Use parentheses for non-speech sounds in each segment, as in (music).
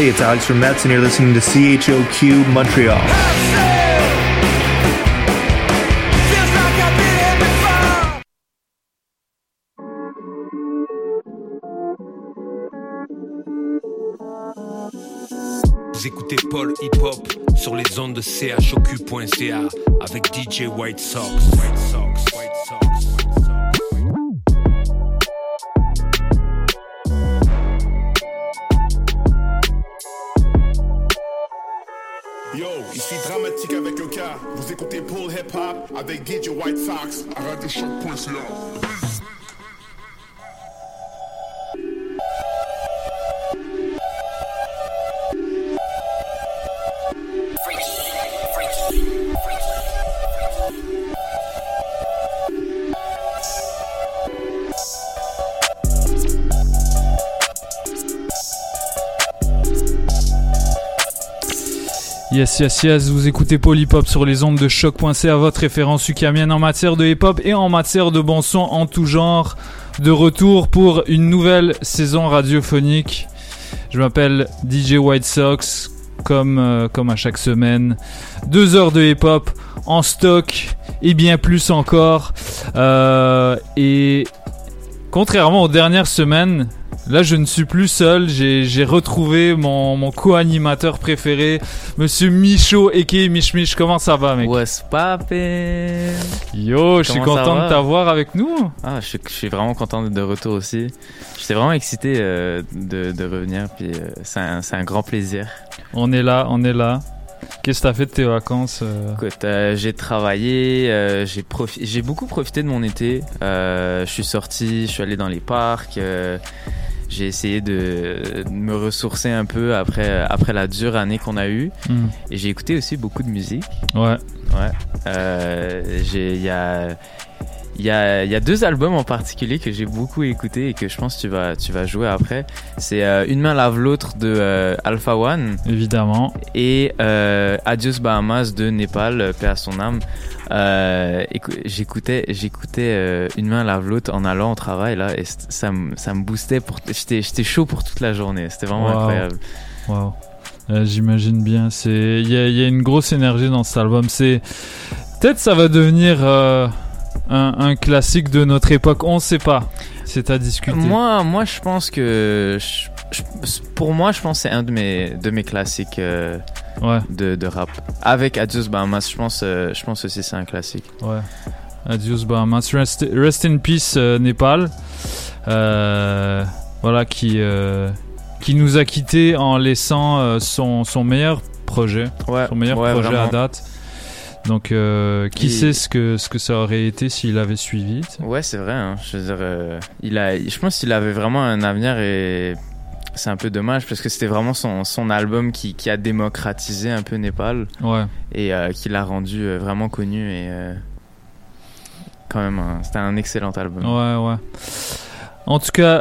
Hey, it's Alex from Mets, and you're listening to CHOQ Montreal. Vous écoutez Paul Hip Hop sur les ondes de choq.ca avec DJ White Sox. White Sox, avec un K. Vous écoutez Paul Hip Hop avec DJ White Sox à radiochoc.ca. Yes, yes, yes, vous écoutez Polypop sur les ondes de choc.ca, votre référence ukamienne en matière de hip-hop et en matière de bon son en tout genre. De retour pour une nouvelle saison radiophonique. Je m'appelle DJ White Sox, comme, euh, comme à chaque semaine. Deux heures de hip-hop en stock et bien plus encore. Euh, et contrairement aux dernières semaines, Là, je ne suis plus seul. J'ai retrouvé mon, mon co-animateur préféré, Monsieur Michaud, et Mich Mich. Comment ça va, mec? What's poppin'? Yo, je suis content de t'avoir avec nous. Ah, je suis, je suis vraiment content d'être de retour aussi. J'étais vraiment excité euh, de, de revenir, puis euh, c'est un, grand plaisir. On est là, on est là. Qu'est-ce que t'as fait de tes vacances euh? Écoute, euh, j'ai travaillé, euh, j'ai profi- beaucoup profité de mon été. Je suis sorti, je suis allé dans les parcs. J'ai essayé de me ressourcer un peu après après la dure année qu'on a eue. Hmm. Et j'ai écouté aussi beaucoup de musique. Ouais. Ouais. Euh, j'ai, il y a, il y a, il y a deux albums en particulier que j'ai beaucoup écouté et que je pense que tu vas, tu vas jouer après. C'est euh, Une main lave l'autre de euh, Alpha One. Évidemment. Et euh, Adios Bahamas de Népal, paix à son âme. Écou- j'écoutais, j'écoutais Une main lave l'autre en allant au travail là et ça me, ça me boostait pour, j'étais, chaud pour toute la journée. C'était vraiment Wow. incroyable. Wow. J'imagine bien. Il y a, y a une grosse énergie dans cet album. Peut-être ça va devenir un, un classique de notre époque. On sait pas. C'est à discuter. Moi, moi, je pense que, je- je- pour moi, je pense que c'est un de mes, de mes classiques euh, Ouais. de, de rap. Avec Adios Bahamas, je pense, euh, je pense aussi c'est un classique. Ouais. Adios Bahamas. Rest, rest in peace euh, Népal. Euh, voilà qui qui nous a quittés en laissant son son meilleur projet, Ouais, son meilleur projet vraiment. à date. Donc, euh, qui sait ce que, ce que ça aurait été s'il avait suivi. Ouais, c'est vrai. hein. Je veux dire, euh, il a, je pense qu'il avait vraiment un avenir et c'est un peu dommage parce que c'était vraiment son, son album qui, qui a démocratisé un peu Népal Ouais. et euh, qui l'a rendu vraiment connu et quand même, un- c'était un excellent album. Ouais, ouais. En tout cas,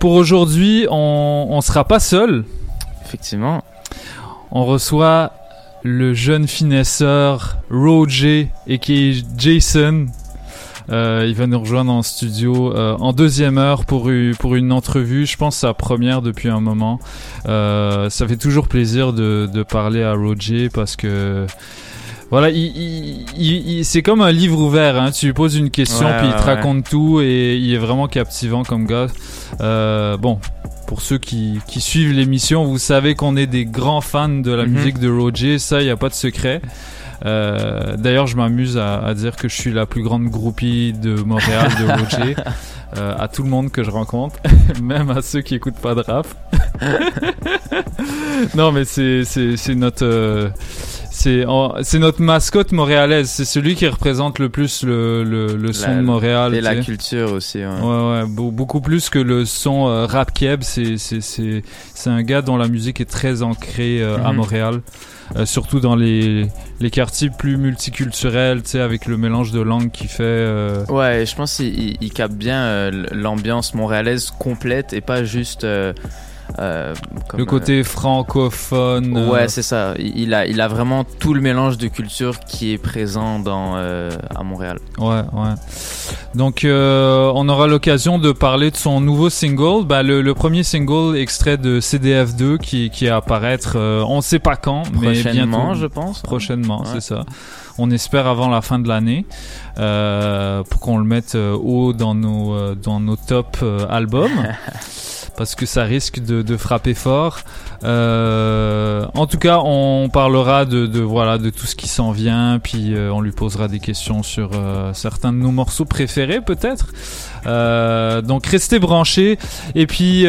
pour aujourd'hui, on, on sera pas seul. Effectivement. On reçoit le jeune finesseur Roger et qui est Jason. Euh, il va nous rejoindre en studio euh, en deuxième heure pour, pour une entrevue. Je pense sa première depuis un moment. Euh, ça fait toujours plaisir de, de parler à Roger parce que voilà, il, il- il- il- c'est comme un livre ouvert. Hein. Tu lui poses une question Ouais, puis il te ouais. raconte tout et il est vraiment captivant comme gars. Euh, bon, pour ceux qui, qui suivent l'émission, vous savez qu'on est des grands fans de la Mhm. musique de Roger. Ça, il n'y a pas de secret. Euh, D'ailleurs, je m'amuse à, à dire que je suis la plus grande groupie de Montréal de (laughs) Roger. euh, à tout le monde que je rencontre, (laughs) même à ceux qui écoutent pas de rap. (laughs) non, mais c'est notre euh, c'est notre mascotte montréalaise. C'est celui qui représente le plus le le, le son La- de Montréal. Et la sais. culture aussi. ouais. Ouais, ouais, beau- beaucoup plus que le son euh, rap keb. C'est, un gars dont la musique est très ancrée euh, à Mhm. Montréal, Euh, surtout dans les, les quartiers plus multiculturels, tu sais, avec le mélange de langues qui fait. euh, Ouais, je pense qu'il il- il capte bien euh, l'ambiance montréalaise complète et pas juste euh, euh, comme, le côté francophone. euh, euh, Ouais, c'est ça. Il a, il a vraiment tout le mélange de culture qui est présent dans, euh, à Montréal. Ouais, ouais. Donc, euh, on aura l'occasion de parler de son nouveau single. Bah, le, le premier single extrait de CDF2 qui, qui est à apparaître, euh, on sait pas quand, mais Prochainement, bientôt. je pense. Prochainement, Ouais. c'est ça. On espère avant la fin de l'année euh, pour qu'on le mette euh, haut dans nos euh, dans nos top euh, albums. (laughs) Parce que ça risque de, frapper fort. Euh, en tout cas, on parlera de, voilà de tout ce qui s'en vient, puis euh, on lui posera des questions sur euh, certains de nos morceaux préférés, peut-être. Donc restez branchés. Et puis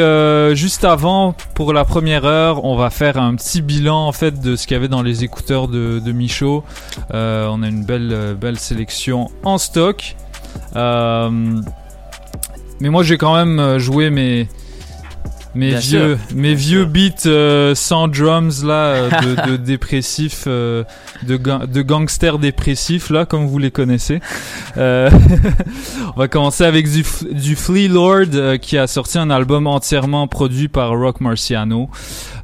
juste avant, pour la première heure, on va faire un petit bilan en fait de ce qu'il y avait dans les écouteurs de, de Michaud. On a une belle belle sélection en stock. Mais moi j'ai quand même joué mes mes Bien vieux sûr. mes vieux beats euh, sans drums là euh, de, de (laughs) dépressifs euh, de, ga- de gangsters dépressifs là comme vous les connaissez. Euh, (laughs) on va commencer avec du, du Flea Lord euh, qui a sorti un album entièrement produit par Rock Marciano.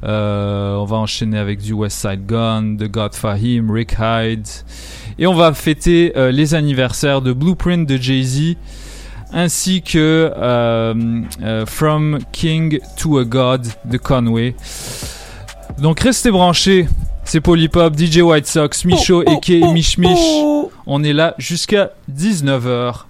Euh, on va enchaîner avec du West Side Gun, de God Fahim, Rick Hyde. Et on va fêter euh, les anniversaires de Blueprint de Jay-Z ainsi que euh, euh, From King to a God de Conway. Donc restez branchés. C'est Polypop, DJ White Sox, Micho et K Mich Mich. On est là jusqu'à 19h.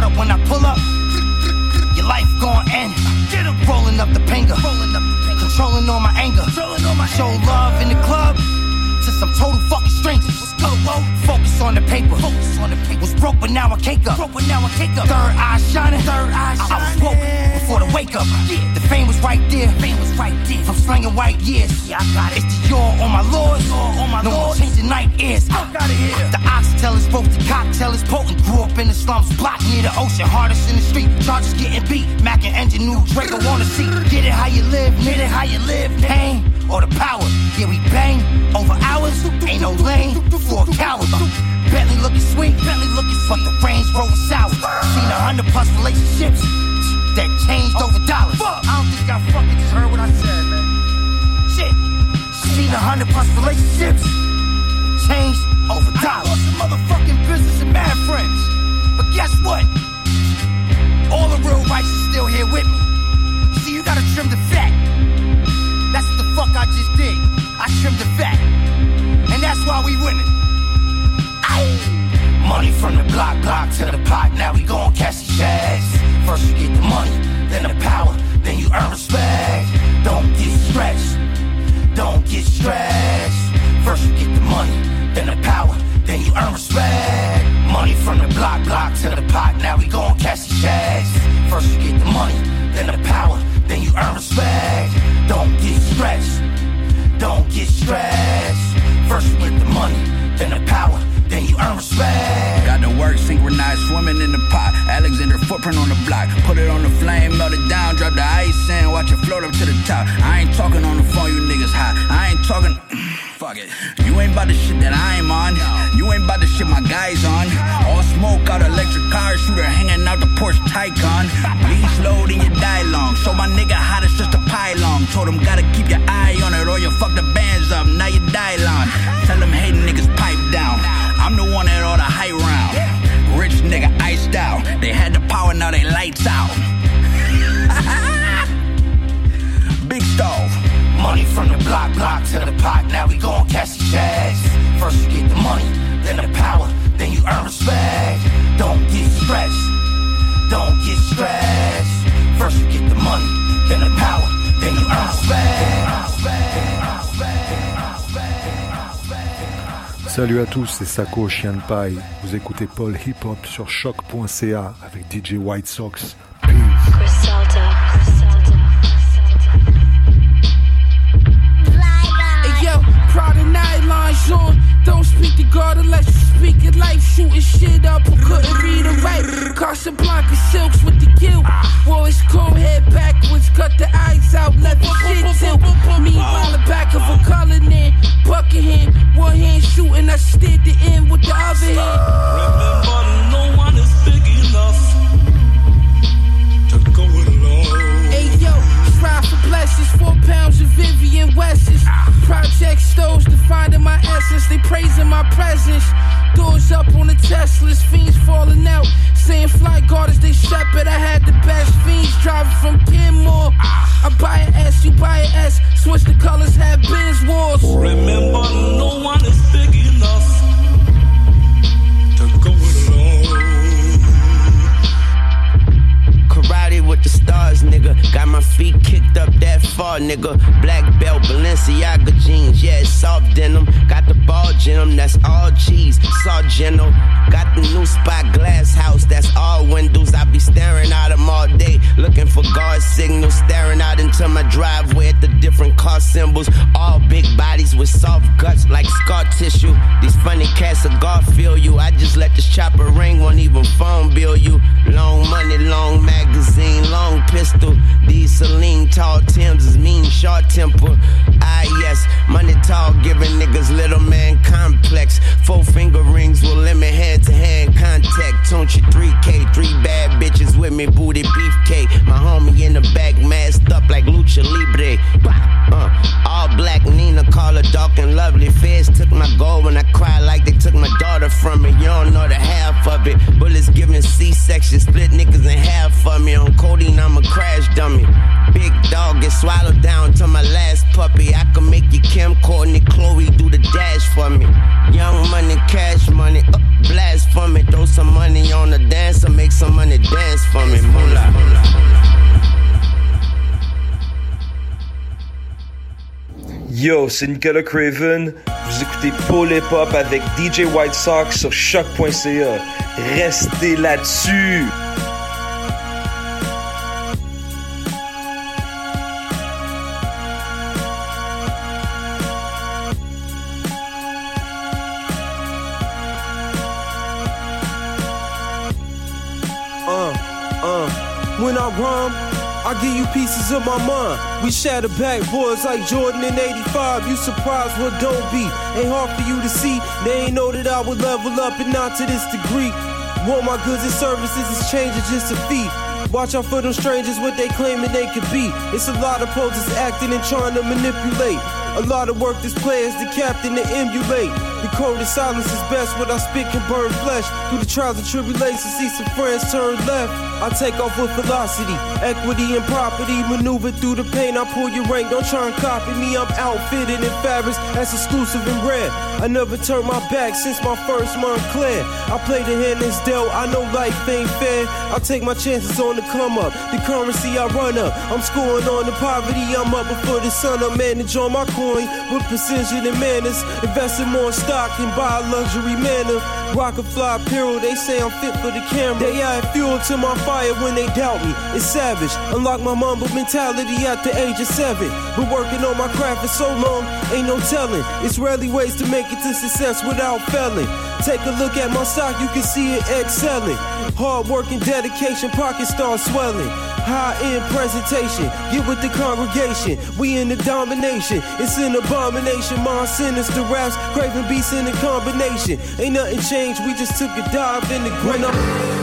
Start up when I pull up. Your life gon' end. Get up. Rolling up the pinger. Rolling up the pinger. Controlling all my anger. Controlling all my Show love in the club to some total fucking strangers. Let's go, whoa. Focus on the paper. Focus on the paper. Was broke, but now I cake up. Broke, but now I cake up. Third eye shining. Third eye shining. I, I was woke before the wake up. Yeah. The fame was right there. Fame was right there. From slanging white years. Yeah, I got it. It's the yaw on my lords. Yaw on my no more changing night ears. Fuck out of here. The oxtail is broke. The cocktail is potent. Grew up in the slums. Block near the ocean. Hardest in the street. Charges getting beat. Mac and engine new. Draco on the seat. Get it how you live. Get it how you live. Pain or the power. Yeah, we bang over hours. Ain't no lane for a coward. Bentley looking sweet, Bentley looking sweet. But the Range Rover sour. Seen a hundred plus relationships that changed over oh, dollars. Fuck. I don't think y'all fucking just heard what I said, man. Shit. Seen a hundred plus relationships changed over dollars. I lost some motherfucking business and mad friends. But guess what? All the real rights are still here with me. See, you gotta trim the fat. That's what the fuck I just did. I trimmed the fat. And that's why we winning. Money from the block, block to the pot, now we gon' catch these shags. First you get the money, then the power, then you earn respect. Don't get stretched, don't get stretched. First you get the money, then the power, then you earn respect. Money from the block, block to the pot, now we gon' catch these shags. First you get the money, then the power, then you earn respect. Don't get stretched, don't get stretched. First you get the money, then the power then you earn respect. Got the work synchronized, swimming in the pot. Alexander footprint on the block. Put it on the flame, melt it down, drop the ice in, watch it float up to the top. I ain't talking on the phone, you niggas hot. I ain't talking. (clears throat) Fuck it. You ain't about the shit that I'm on. You ain't about the shit my guys on. All smoke out electric car shooter hanging out the Porsche Taycan. Bleed slow, then you die long. So my nigga hot as just a pylon. Told him gotta keep your eye on it or you fuck the bands up. Now you die long. Tell them hating niggas pipe down. I'm the one that all the high round. Rich nigga iced out. They had the power, now they lights out. (laughs) Big stove. Money from the block, block to the pot, now we gon' catch the checks. First you get the money, then the power, then you earn respect. Don't get stretched, don't get stretched. First you get the money, then the power, then you earn respect. Salut à tous, c'est Sako Chien. Vous écoutez Paul Hip Hop sur choc.ca avec DJ White Sox. Peace. Speak it life. Shooting shit up who couldn't read or write. Casablanca silks with the guilt. Boys comb head backwards, cut the eyes out, let the shit tilt. Meanwhile, the back of a bucket hand, one hand shooting, I steered the end with the other hand. Remember, no one is big enough to go alone. Hey yo, strive for blessings, four pounds of Vivian West's. Project stoves defining my essence, they praising my presence. Doors up on the Teslas, fiends falling out. Saying flight guard as they shepherd. I had the best fiends driving from Kenmore. I buy an S, you buy an S. Switch the colors, have Benz wars. Remember, no one is big enough to go alone. Karate with the nigga. Got my feet kicked up that far, nigga. Black belt, Balenciaga jeans, yeah, soft denim. Got the ball denim, that's all cheese. Saw Geno. Got the new spot glass house, that's all windows. I be staring at them all day, looking for guard signals. Staring out into my driveway at the different car symbols. All big bodies with soft guts like scar tissue. These funny cats of feel you. I just let this chopper ring, won't even phone bill you. Long money, long magazine, long pistol. These Celine tall Tims is mean, short temper. Ah, yes, money tall, giving niggas little man complex. Four finger rings will limit hand to hand contact. Don't you 3K, three bad bitches with me, booty beefcake. My homie in the back, masked up like Lucha Libre. Uh, all black Nina, call her dark and lovely. Feds took my gold when I cried like they took my daughter from me. You don't know the half of it. Bullets giving C section, split niggas in half for me. On codeine, I'm a crash dummy. Big dog get swallowed down to my last puppy. I can make you Kim, Courtney, Chloe do the dash for me. Young money, cash money, up Yo, c'est Nicolas Craven. Vous écoutez Paul Hip avec DJ White Sox sur choc.ca. Restez là-dessus. When I rhyme, I give you pieces of my mind. We shatter backboards like Jordan in 85. You surprised what don't be. Ain't hard for you to see. They ain't know that I would level up and not to this degree. Want my goods and services is changing just a fee. Watch out for them strangers, what they claiming they could be. It's a lot of poses acting and trying to manipulate. A lot of work this players, the captain to emulate. The code of silence is best, what I can burn flesh. Through the trials and tribulations, see some friends turn left. I take off with velocity, equity and property. Maneuver through the pain, I pull your rank. Don't try and copy me, I'm outfitted in fabrics that's exclusive and rare. I never turned my back since my first Montclair. I play the hand that's dealt, I know life ain't fair. I take my chances on the come up, the currency I run up. I'm scoring on the poverty, I'm up before the sun. I manage on my coin with precision and manners. Invest in more stock and buy a luxury manner. Rock a fly apparel, they say I'm fit for the camera. They add fuel to my fire when they doubt me. It's savage. Unlock my mumble mentality at the age of seven. Been working on my craft for so long, ain't no telling. It's rarely ways to make it to success without failing. Take a look at my stock, you can see it excelling. Hard work and dedication, pockets start swelling. High end presentation, get with the congregation. We in the domination, it's an abomination. My sinister raps, craving beats in a combination. Ain't nothing changed, we just took a dive in the ground.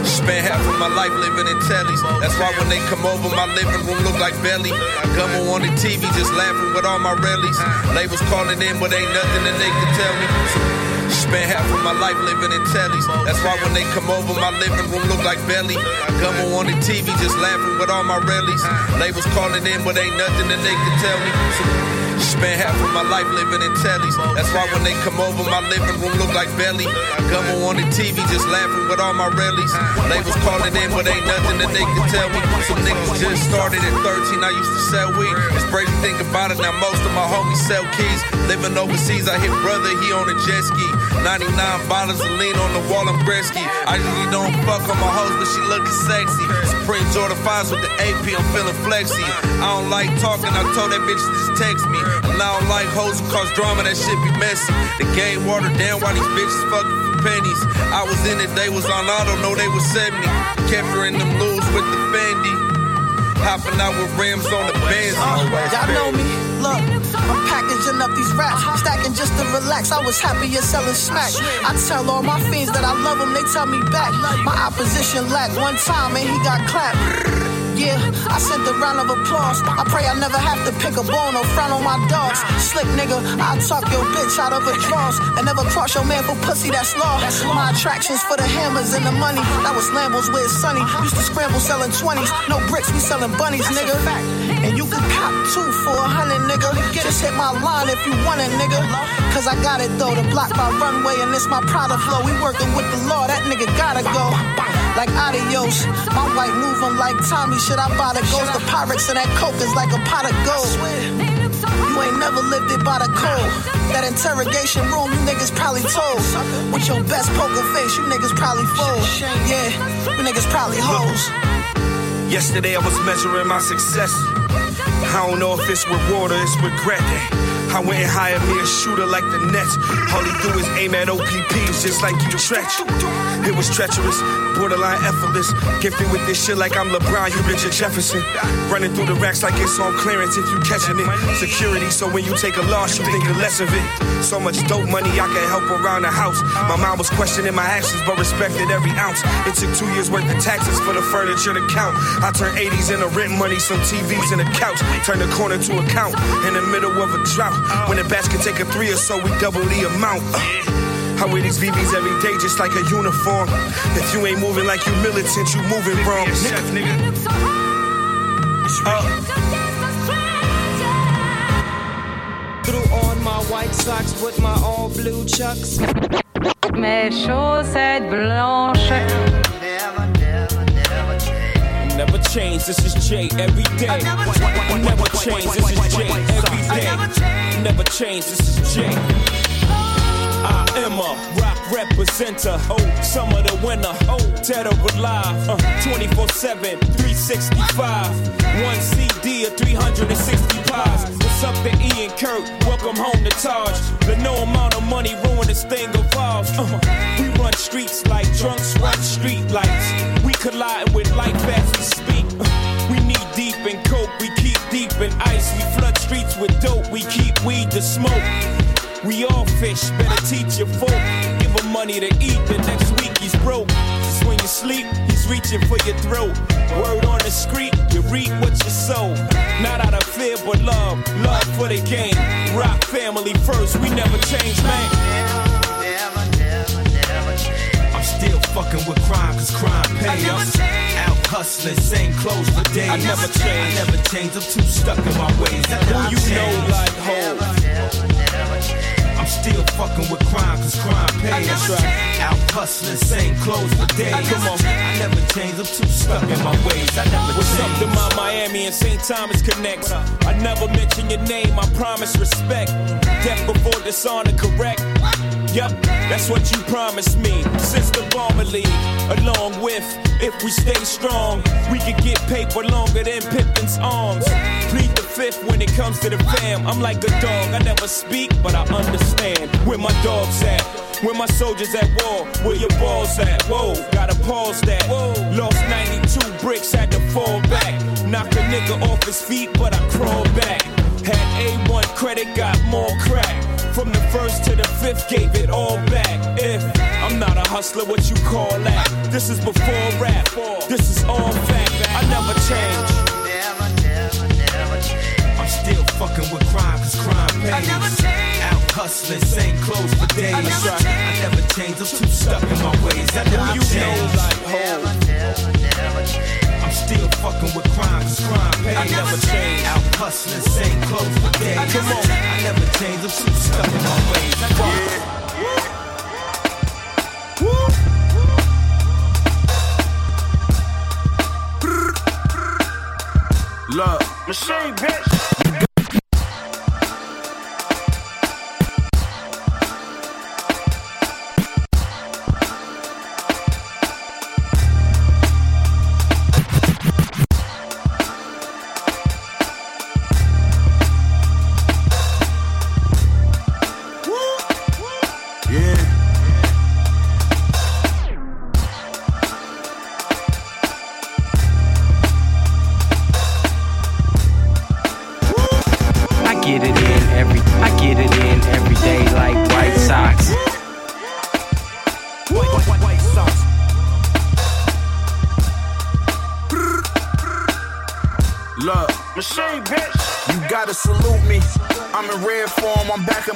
Spent half of my life living in tellies. That's why when they come over, my living room look like belly. Gummo on the TV, just laughing with all my rallies. Labels calling in, but ain't nothing that they can tell me. Spent half of my life living in tellies. That's why when they come over, my living room look like belly. Gummo on the TV, just laughing with all my rallies. Labels calling in, but ain't nothing that they can tell me. Spent half of my life living in tellies. That's why when they come over, my living room look like belly. Gummo on the TV, just laughing with all my rallies. Labels calling in, but ain't nothing that they can tell me. Some niggas just started at 13, I used to sell weed. It's crazy think about it, now most of my homies sell keys. Living overseas, I hit brother, he on a jet ski. 99 bottles of lean on the wall, I'm Gretzky. I usually don't fuck on my hoes, but she looking sexy. Supreme Jordan 5s with the AP, I'm feeling flexy. I don't like talking, I told that bitch to just text me. And I don't like hoes who cause drama, that shit be messy. The game watered down while these bitches fucking for pennies. I was in it, they was on auto, know they was 70. Kept her in them loose with the Fendi. Hopping out with rims on the Benz. Uh, y'all know me. Look, I'm packaging up these raps, stacking just to relax. I was happier selling smack. I tell all my fiends that I love them, they tell me back. My opposition lacked one time and he got clapped. Yeah, I sent a round of applause. I pray I never have to pick a bone or frown on my dogs. Slick nigga, I'll talk your bitch out of a draws. And never cross your man for pussy, that's law. My attractions for the hammers and the money. That was Lambos where it's sunny. Used to scramble selling 20s. No bricks, we selling bunnies, nigga. And you can cop two for a hundred, nigga. Just hit my line if you want it, nigga. Cause I got it though, to block my runway and it's my Prada flow. We working with the law, that nigga gotta go. Like adios, my white moving like Tommy. Should I buy the ghost? The pirates and that coke is like a pot of gold. You ain't never lived it by the code. That interrogation room, you niggas probably told. With your best poker face, you niggas probably fold. Yeah, you niggas probably hoes. Yesterday I was measuring my success. I don't know if it's reward or it's regret. I went and hired me a shooter like the Nets. All he do is aim at OPPs just like you stretch. It was treacherous, borderline effortless. Gifted with this shit like I'm LeBron, you Richard Jefferson. Running through the racks like it's on clearance if you catching it. Security, so when you take a loss, you think less of it. So much dope money, I can help around the house. My mom was questioning my actions, but respected every ounce. It took two years worth of taxes for the furniture to count. I turned 80s into rent money, some TVs and a couch. Turn the corner to account in the middle of a drought. When a batch can take a three or so, we double the amount. Uh, I wear these VVs every day just like a uniform. If you ain't moving like you militant, you moving wrong. Chef, nigga. Threw on my white socks with my all blue chucks. Mes chaussettes blanches. Change, this is Jay every day. I Never change, this is Jay every day. Never change, this is Jay. I am a rock representer. Oh, summer the winter. Oh, dead or alive. Uh, 24 7, 365. One CD of 360 pies. What's up to Ian Kirk? Welcome home to Taj. The no amount of money ruin this thing of ours. Uh, we run streets like drunks run street lights. We collide with life as in coke, we keep deep in ice. We flood streets with dope, we keep weed to smoke. We all fish, better teach your folk. Give him money to eat, the next week he's broke. Just when you sleep, he's reaching for your throat. Word on the street, you reap what you sow. Not out of fear, but love, love for the game. Rock family first, we never change, man. I'm still fucking with crime, cause crime pay us. Out hustling, same clothes for days. I never change, I never change. I'm too stuck in my ways. I Who you know like hoes? I'm still fucking with crime, cause crime pays. That's right. Out hustling, same clothes for days. Come on, I never change. I'm too stuck in my ways. I never What's change. up to my Miami and St. Thomas connects? I never mention your name, I promise respect. Death before dishonor, correct? Yup, that's what you promised me. Since the Bomber League, along with, if we stay strong, we could get paper longer than Pippin's arms. Plead the fifth when it comes to the fam. I'm like a dog, I never speak, but I understand where my dogs at. Where my soldiers at war, where your balls at? Whoa, gotta pause that. Whoa. Lost 92 bricks, had to fall back. Knock a nigga off his feet, but I crawled back. Had A1 credit, got more crack. From the first to the fifth, gave it all back. If I'm not a hustler, what you call that? This is before rap, this is all fact. I never change. I'm still fucking with crime, cause crime pays. I never change. Out hustling, same clothes for days. That's right. I never change, I'm too stuck in my ways. I never Who you change. Know like hoes. I'm still fucking with crime, cause crime pays. I never change. Out hustling, same clothes for days. Come on, I never change, I'm too stuck in my ways. Yeah. Look, machine bitch.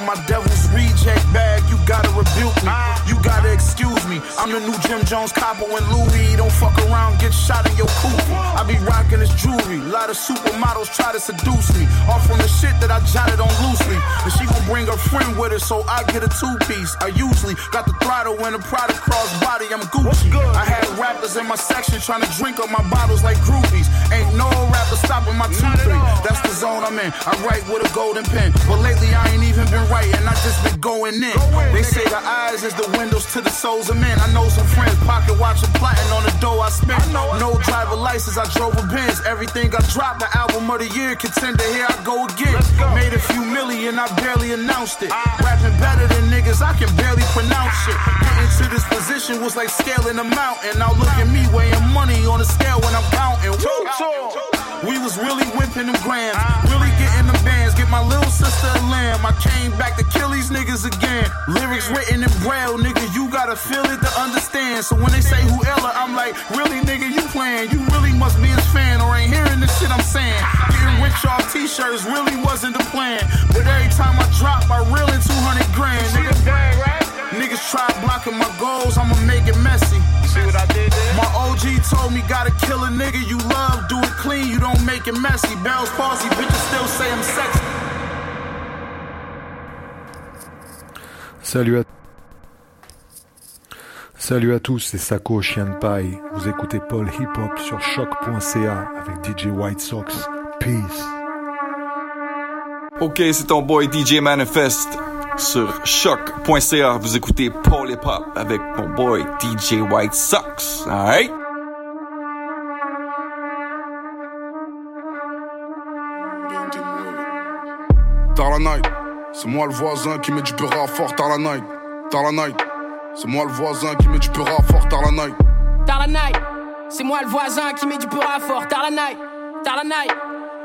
My devil's reject bag. You gotta rebuke me. You gotta excuse me. I'm the new Jim Jones copper and Louis don't fuck around, get shot in your coupe. I be rocking this jewelry. lot of supermodels try to seduce me. Off from the shit that I jotted on loosely. And she gon' bring her friend with her, so I get a two piece. I usually got the throttle when the product cross body, I'm Gucci. I had rappers in my section trying to drink up my bottles like groupies. Ain't no rapper stopping my two three. That's the zone I'm in. I write with a golden pen. But lately I ain't even been writing, I just been going in. They say the eyes is the windows to the souls of men. I know some friends pocket watching plotting on the dough I spent. No driver license, I drove a Benz. Everything I dropped, the album of the year contender. Here I go again. Made a few million, I barely announced it. Rapping better than niggas, I can barely pronounce it. Getting to this position was like scaling a mountain. Now look at me weighing money on the scale when I'm counting. We was really whipping them grams, really getting them bands. My little sister a lamb. I came back to kill these niggas again. Lyrics written in braille, nigga. You gotta feel it to understand. So when they say who Ella, I'm like, really, nigga, you playing? You really must be his fan or ain't hearing the shit I'm saying. Getting rich off t-shirts really wasn't the plan. But every time I drop, I reel in 200 grand, nigga. Niggas try blocking my goals, I'ma make it messy. See what I did there? My OG told me gotta kill a nigga you love, do it clean, you don't make it messy. Bell's palsy, bitches still say I'm sexy. Salut à Salut à tous, c'est Sako Chien de Paille. Vous écoutez Paul Hip Hop sur choc.ca avec DJ White Sox. Peace. Ok, c'est ton boy DJ Manifest sur choc.ca. Vous écoutez Paul Hip Hop avec mon boy DJ White Sox. Alright? La night, c'est moi le voisin qui met du peur à fort tard la night. La night, c'est moi le voisin qui met du peur à fort tard la night. La night, c'est moi le voisin qui met du peur à fort. Tard la night, la night,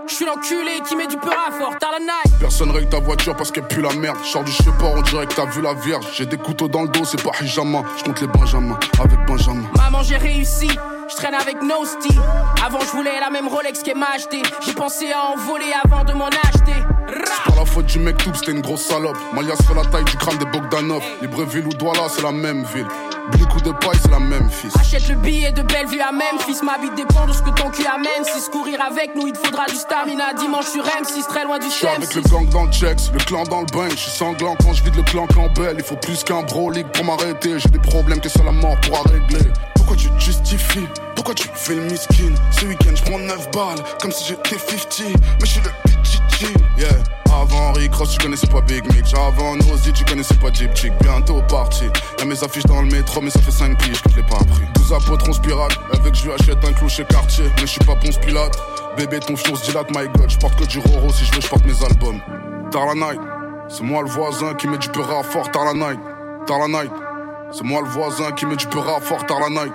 je suis l'enculé qui met du peur à fort. Tard la night. Personne règle ta voiture parce qu'elle pue la merde. Sors du support, on dirait que t'as vu la vierge. J'ai des couteaux dans le dos, c'est pas hijama. Je compte les Benjamin avec Benjamin. Maman, j'ai réussi. Je traîne avec Nosti. Avant, je voulais la même Rolex qu'elle m'a acheté. J'ai pensé à en voler avant de m'en acheter. Pas la faute du mec tout, c'était une grosse salope. Malia fait la taille du crâne des Bogdanov. Libreville ou Douala, c'est la même ville. Blic ou de paille, c'est la même fils. Achète le billet de Bellevue à Memphis. Ma vie dépend de ce que ton cul amène. Si courir avec nous, il te faudra du stamina. Dimanche sur M6, très loin du Je suis avec le CM6. gang dans le checks, le clan dans le bain. Je suis sanglant quand je vide le clan Campbell. Il faut plus qu'un bro league pour m'arrêter. J'ai des problèmes que seule la mort pourra régler. Pourquoi tu te justifies? Pourquoi tu fais le miskin? Ce week-end, je prends 9 balles, comme si j'étais 50. Mais je suis le pichichi, yeah. Avant Henry Cross, tu connaissais pas Big Mick. Avant Nosy, tu connaissais pas Jeep Chick. Bientôt parti. Y'a mes affiches dans le métro, mais ça fait 5 piges que je l'ai pas appris. 12 apôtres, on spirale. Avec je lui achète un clou chez Cartier. Mais je suis pas Ponce Pilate. Bébé, ton fion se dilate, my god. Je porte que du Roro, si je veux, je porte mes albums. Tard la night, c'est moi le voisin qui met du peur fort. Tard la night, tard la night. C'est moi le voisin qui met du peur fort. Tard la night.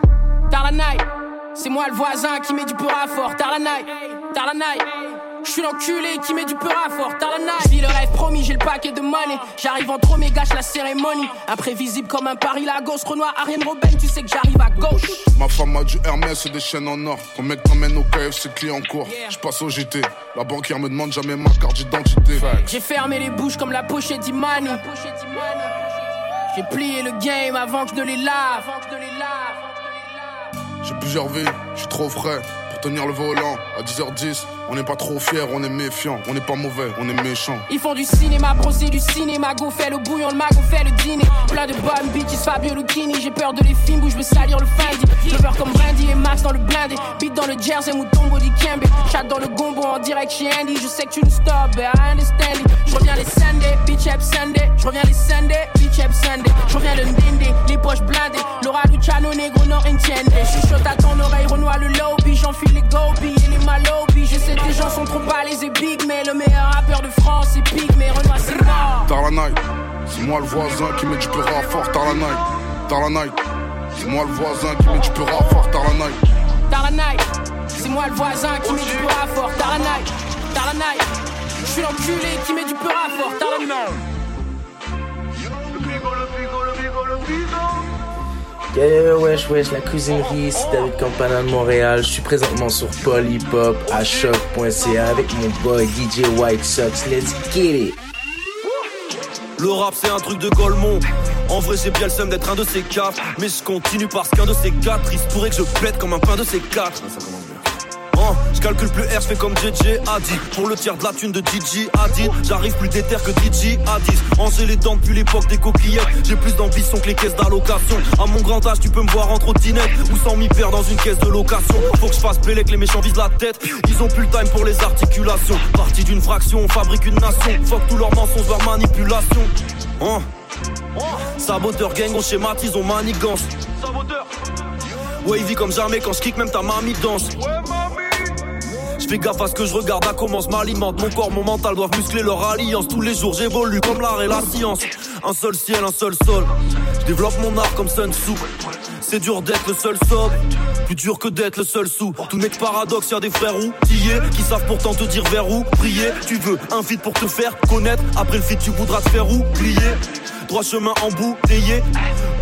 Tard la night, c'est moi le voisin qui met du peur à fort. Tard la night, tard la night. Je suis l'enculé qui met du peur à fort. Tard la night. J'vis le rêve promis, j'ai le paquet de money. J'arrive en trop, mais gâche la cérémonie. Imprévisible comme un Paris Lagos. Renoir, Ariane Robin, tu sais que j'arrive à gauche. Ma femme a du Hermès et des chaînes en or. Ton mec t'emmène au KFC client en cours. Je passe au JT. La banquière me demande jamais ma carte d'identité. J'ai fermé les bouches comme la pochette d'Imani. J'ai plié le game avant que je ne les lave. J'ai plusieurs vies, je suis trop frais pour tenir le volant. À 10h10, on n'est pas trop fiers, on est méfiant. On n'est pas mauvais, on est méchant. Ils font du cinéma, bro, du cinéma. Go fait le bouillon, le mago fait le dîner. Plein de bonnes bitches, Fabio Lucchini. J'ai peur de les films où je veux salir le Fendi. Je peur comme Brandy et Max dans le blindé. Beat dans le jersey, mouton body Kembe. Chat dans le gombo en direct chez Andy. Je sais que tu nous stop, but I understand it. Je reviens les Sunday, bitch up Sunday. Je reviens les Sunday, bitch up Sunday. Je reviens le Ndende, les poches blindées. Laura Luciano, negro, non entiende. Je chuchote à ton oreille, Renoir le lobby. J'enfile les gobies et les malobies. Je sais que les gens sont trop balèzes et big, mais le meilleur rappeur de France c'est Pig, mais Renoir c'est mort. La night, c'est moi le voisin qui met du peur fort. Tard la night, la night. C'est moi le voisin qui met du peur fort. Tard la night. La night, c'est moi le voisin qui met du peur à fort. Tard la night, la night. Je suis l'enculé qui met du peur à fort. La night. Yo, wesh wesh, la cuisinerie, c'est David Campana de Montréal. Je suis présentement sur Hop à choc.ca avec mon boy DJ White Sox. Let's get it! Le rap c'est un truc de Golemont En vrai j'ai bien le seum d'être un de ces quatre Mais je continue parce qu'un de ces quatre Il se pourrait que je pète comme un pain de ces quatre Hein, je calcule plus R, je fais comme JJ a dit Pour le tiers de la thune de DJ Hadid. J'arrive plus déter que DJ Hadid. Ranger les dents depuis l'époque des coquillettes. J'ai plus d'ambition que les caisses d'allocation. À mon grand âge tu peux me voir en trottinette Ou sans m'y perdre dans une caisse de location. Faut que je fasse que les méchants visent la tête. Ils ont plus le time pour les articulations. Partie d'une fraction, on fabrique une nation. Fuck tous leurs mensonges, leurs manipulations. Hein? Saboteur gang, on schématise, on manigance. Saboteur Wavy comme jamais quand je kick, même ta mamie danse je fais gaffe à ce que je regarde, à comment je m'alimente. Mon corps, mon mental doivent muscler leur alliance. Tous les jours j'évolue comme l'art et la science. Un seul ciel, un seul sol. Je développe mon art comme Sun Tzu. C'est dur d'être le seul sobre. Plus dur que d'être le seul sou. Tout n'est que paradoxe, y a des frères outillés qui savent pourtant te dire vers où prier. Tu veux un feat pour te faire connaître. Après le feat, tu voudras te faire oublier. Droit chemin embouteillé.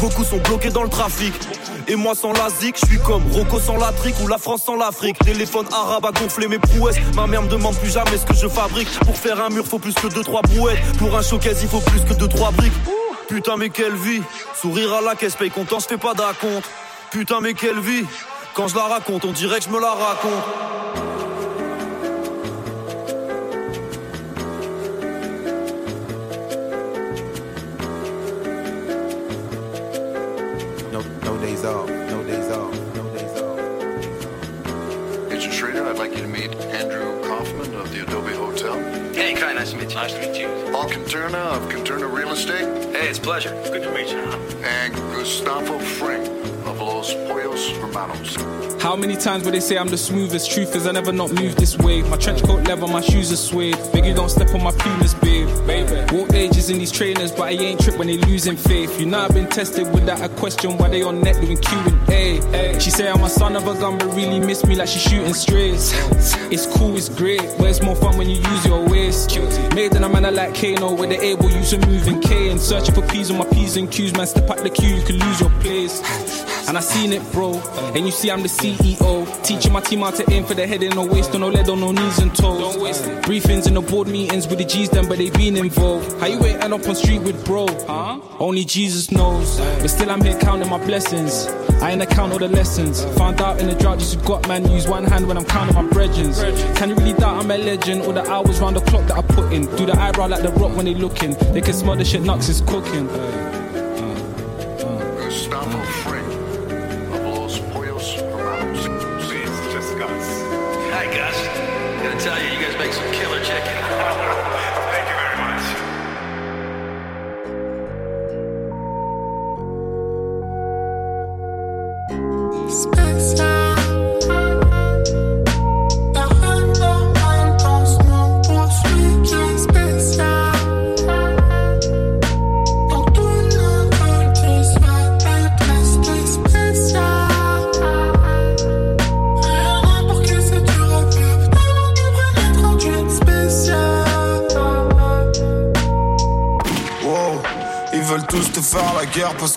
Beaucoup sont bloqués dans le trafic. Et moi sans la zik, je suis comme Rocco sans la trique ou la France sans l'Afrique. Téléphone arabe à gonfler mes prouesses. Ma mère me demande plus jamais ce que je fabrique. Pour faire un mur, faut plus que 2-3 brouettes. Pour un showcase, il faut plus que 2-3 briques. Putain, mais quelle vie. Sourire à la caisse, paye content, je fais pas d'acompte. Putain, mais quelle vie. Quand je la raconte, on dirait que je me la raconte. Nice to meet you. Nice to meet you. Paul Conterna of Conterna Real Estate. Hey, it's a pleasure. Good to meet you. And Gustavo of Los Pollos Hermanos. How many times would they say I'm the smoothest? Truth is, I never not moved this way. My trench coat leather, my shoes are suede. Beg you don't step on my pumas, babe. baby. Walk ages in these trainers, but I ain't trip when they losing faith. You know I've been tested without a question. Why they on net doing Q and A? She say I'm a son of a gun, but really miss me like she shooting strays. It's cool, it's great, but it's more fun when you use your waist. Made in a manner like Kano, where they able use a moving K and searching for P's on my P's and Q's. Man, step up the queue, you can lose your place. And I seen it, bro. And you see, I'm the CEO. Teaching my team how to aim for the head and no waist, on no lead, on no knees and toes. Don't waste it. Briefings in the board meetings with the G's, them, but they been involved. How you ain't end up on street with bro? Huh? Only Jesus knows. But still, I'm here counting my blessings. I ain't account all the lessons. Found out in the drought, just got man, use one hand when I'm counting my brethrens. Can you really doubt I'm a legend? All the hours round the clock that I put in. Do the eyebrow like the rock when they looking. They can smell the shit Nux is cooking. Gustavo Fring of Gus. Hi, Gus. Gotta tell you, you guys make some killer chicken. (laughs)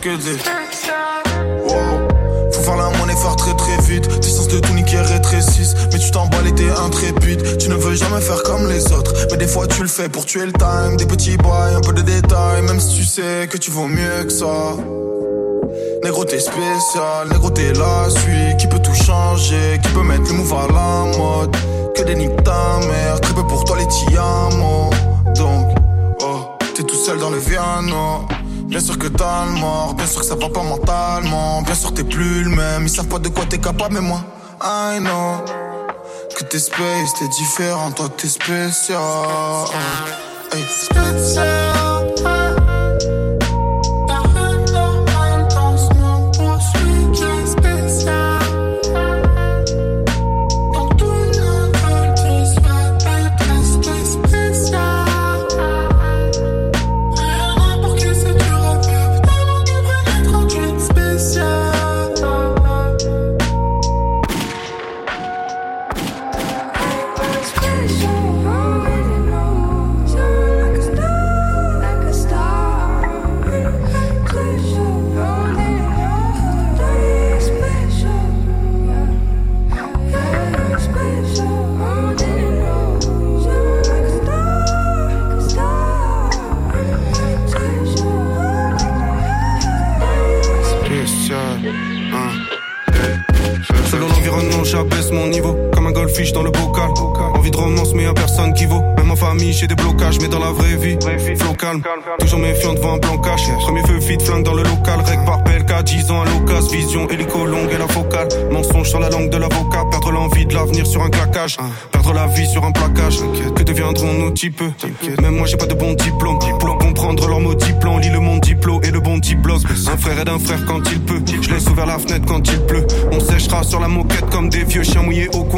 que des. Wow, faut faire la monnaie faire très très vite. Tes sens de tout niquer rétrécissent. Mais tu t'emballes et t'es intrépide. Tu ne veux jamais faire comme les autres. Mais des fois tu le fais pour tuer le time. Des petits boys, un peu de détails. Même si tu sais que tu vaux mieux que ça. Négro t'es spécial, négro t'es la suite Qui peut tout changer, qui peut mettre le move à la mode? Que des niques ta mère, très peu pour toi les tiamos Donc, oh, t'es tout seul dans le piano Bien sûr que t'as le mort, bien sûr que ça va pas mentalement. Bien sûr t'es plus le même, ils savent pas de quoi t'es capable mais moi I know Que t'es space, t'es différent, toi t'es spécial.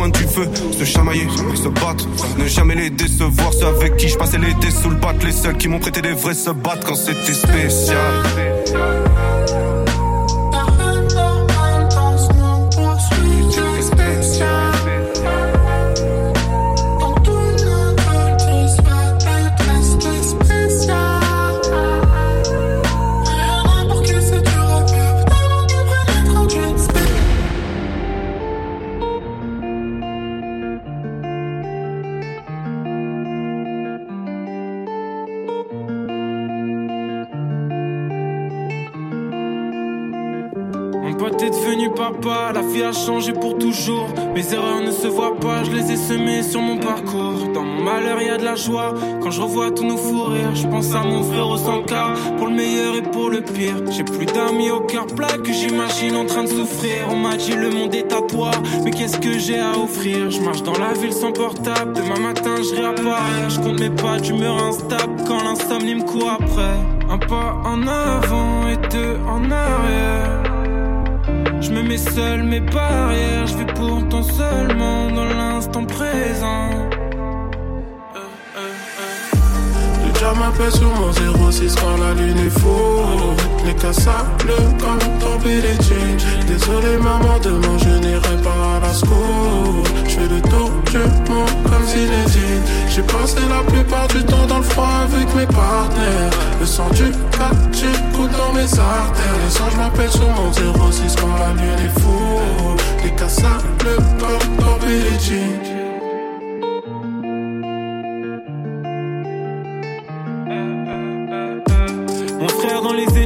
Coin du. Se chamailler, se battre. Ne jamais les décevoir. Ceux avec qui je passais l'été sous le bat. Les seuls qui m'ont prêté des vrais se battent quand c'était spécial. J'ai à offrir Je marche dans la ville sans portable. Demain matin, je réapparais. Je compte mes pas d'humeur instable quand l'insomnie me court après. Un pas en avant et deux en arrière. Je me mets seul mes barrières, je vais pourtant seulement dans l'instant présent. Le diable m'appelle sur mon 06 quand la lune est faux. Les cassables comme tomber les jeans. Désolé maman, demain je n'irai pas à la school. Je fais le tour du monde comme Zinedine. J'ai passé la plupart du temps dans le froid avec mes partenaires. Le sang du 4 j'écoute dans mes artères. Les songes m'appellent sur mon 06 quand la nuit est fou. Les cassins, le pop, dans Billie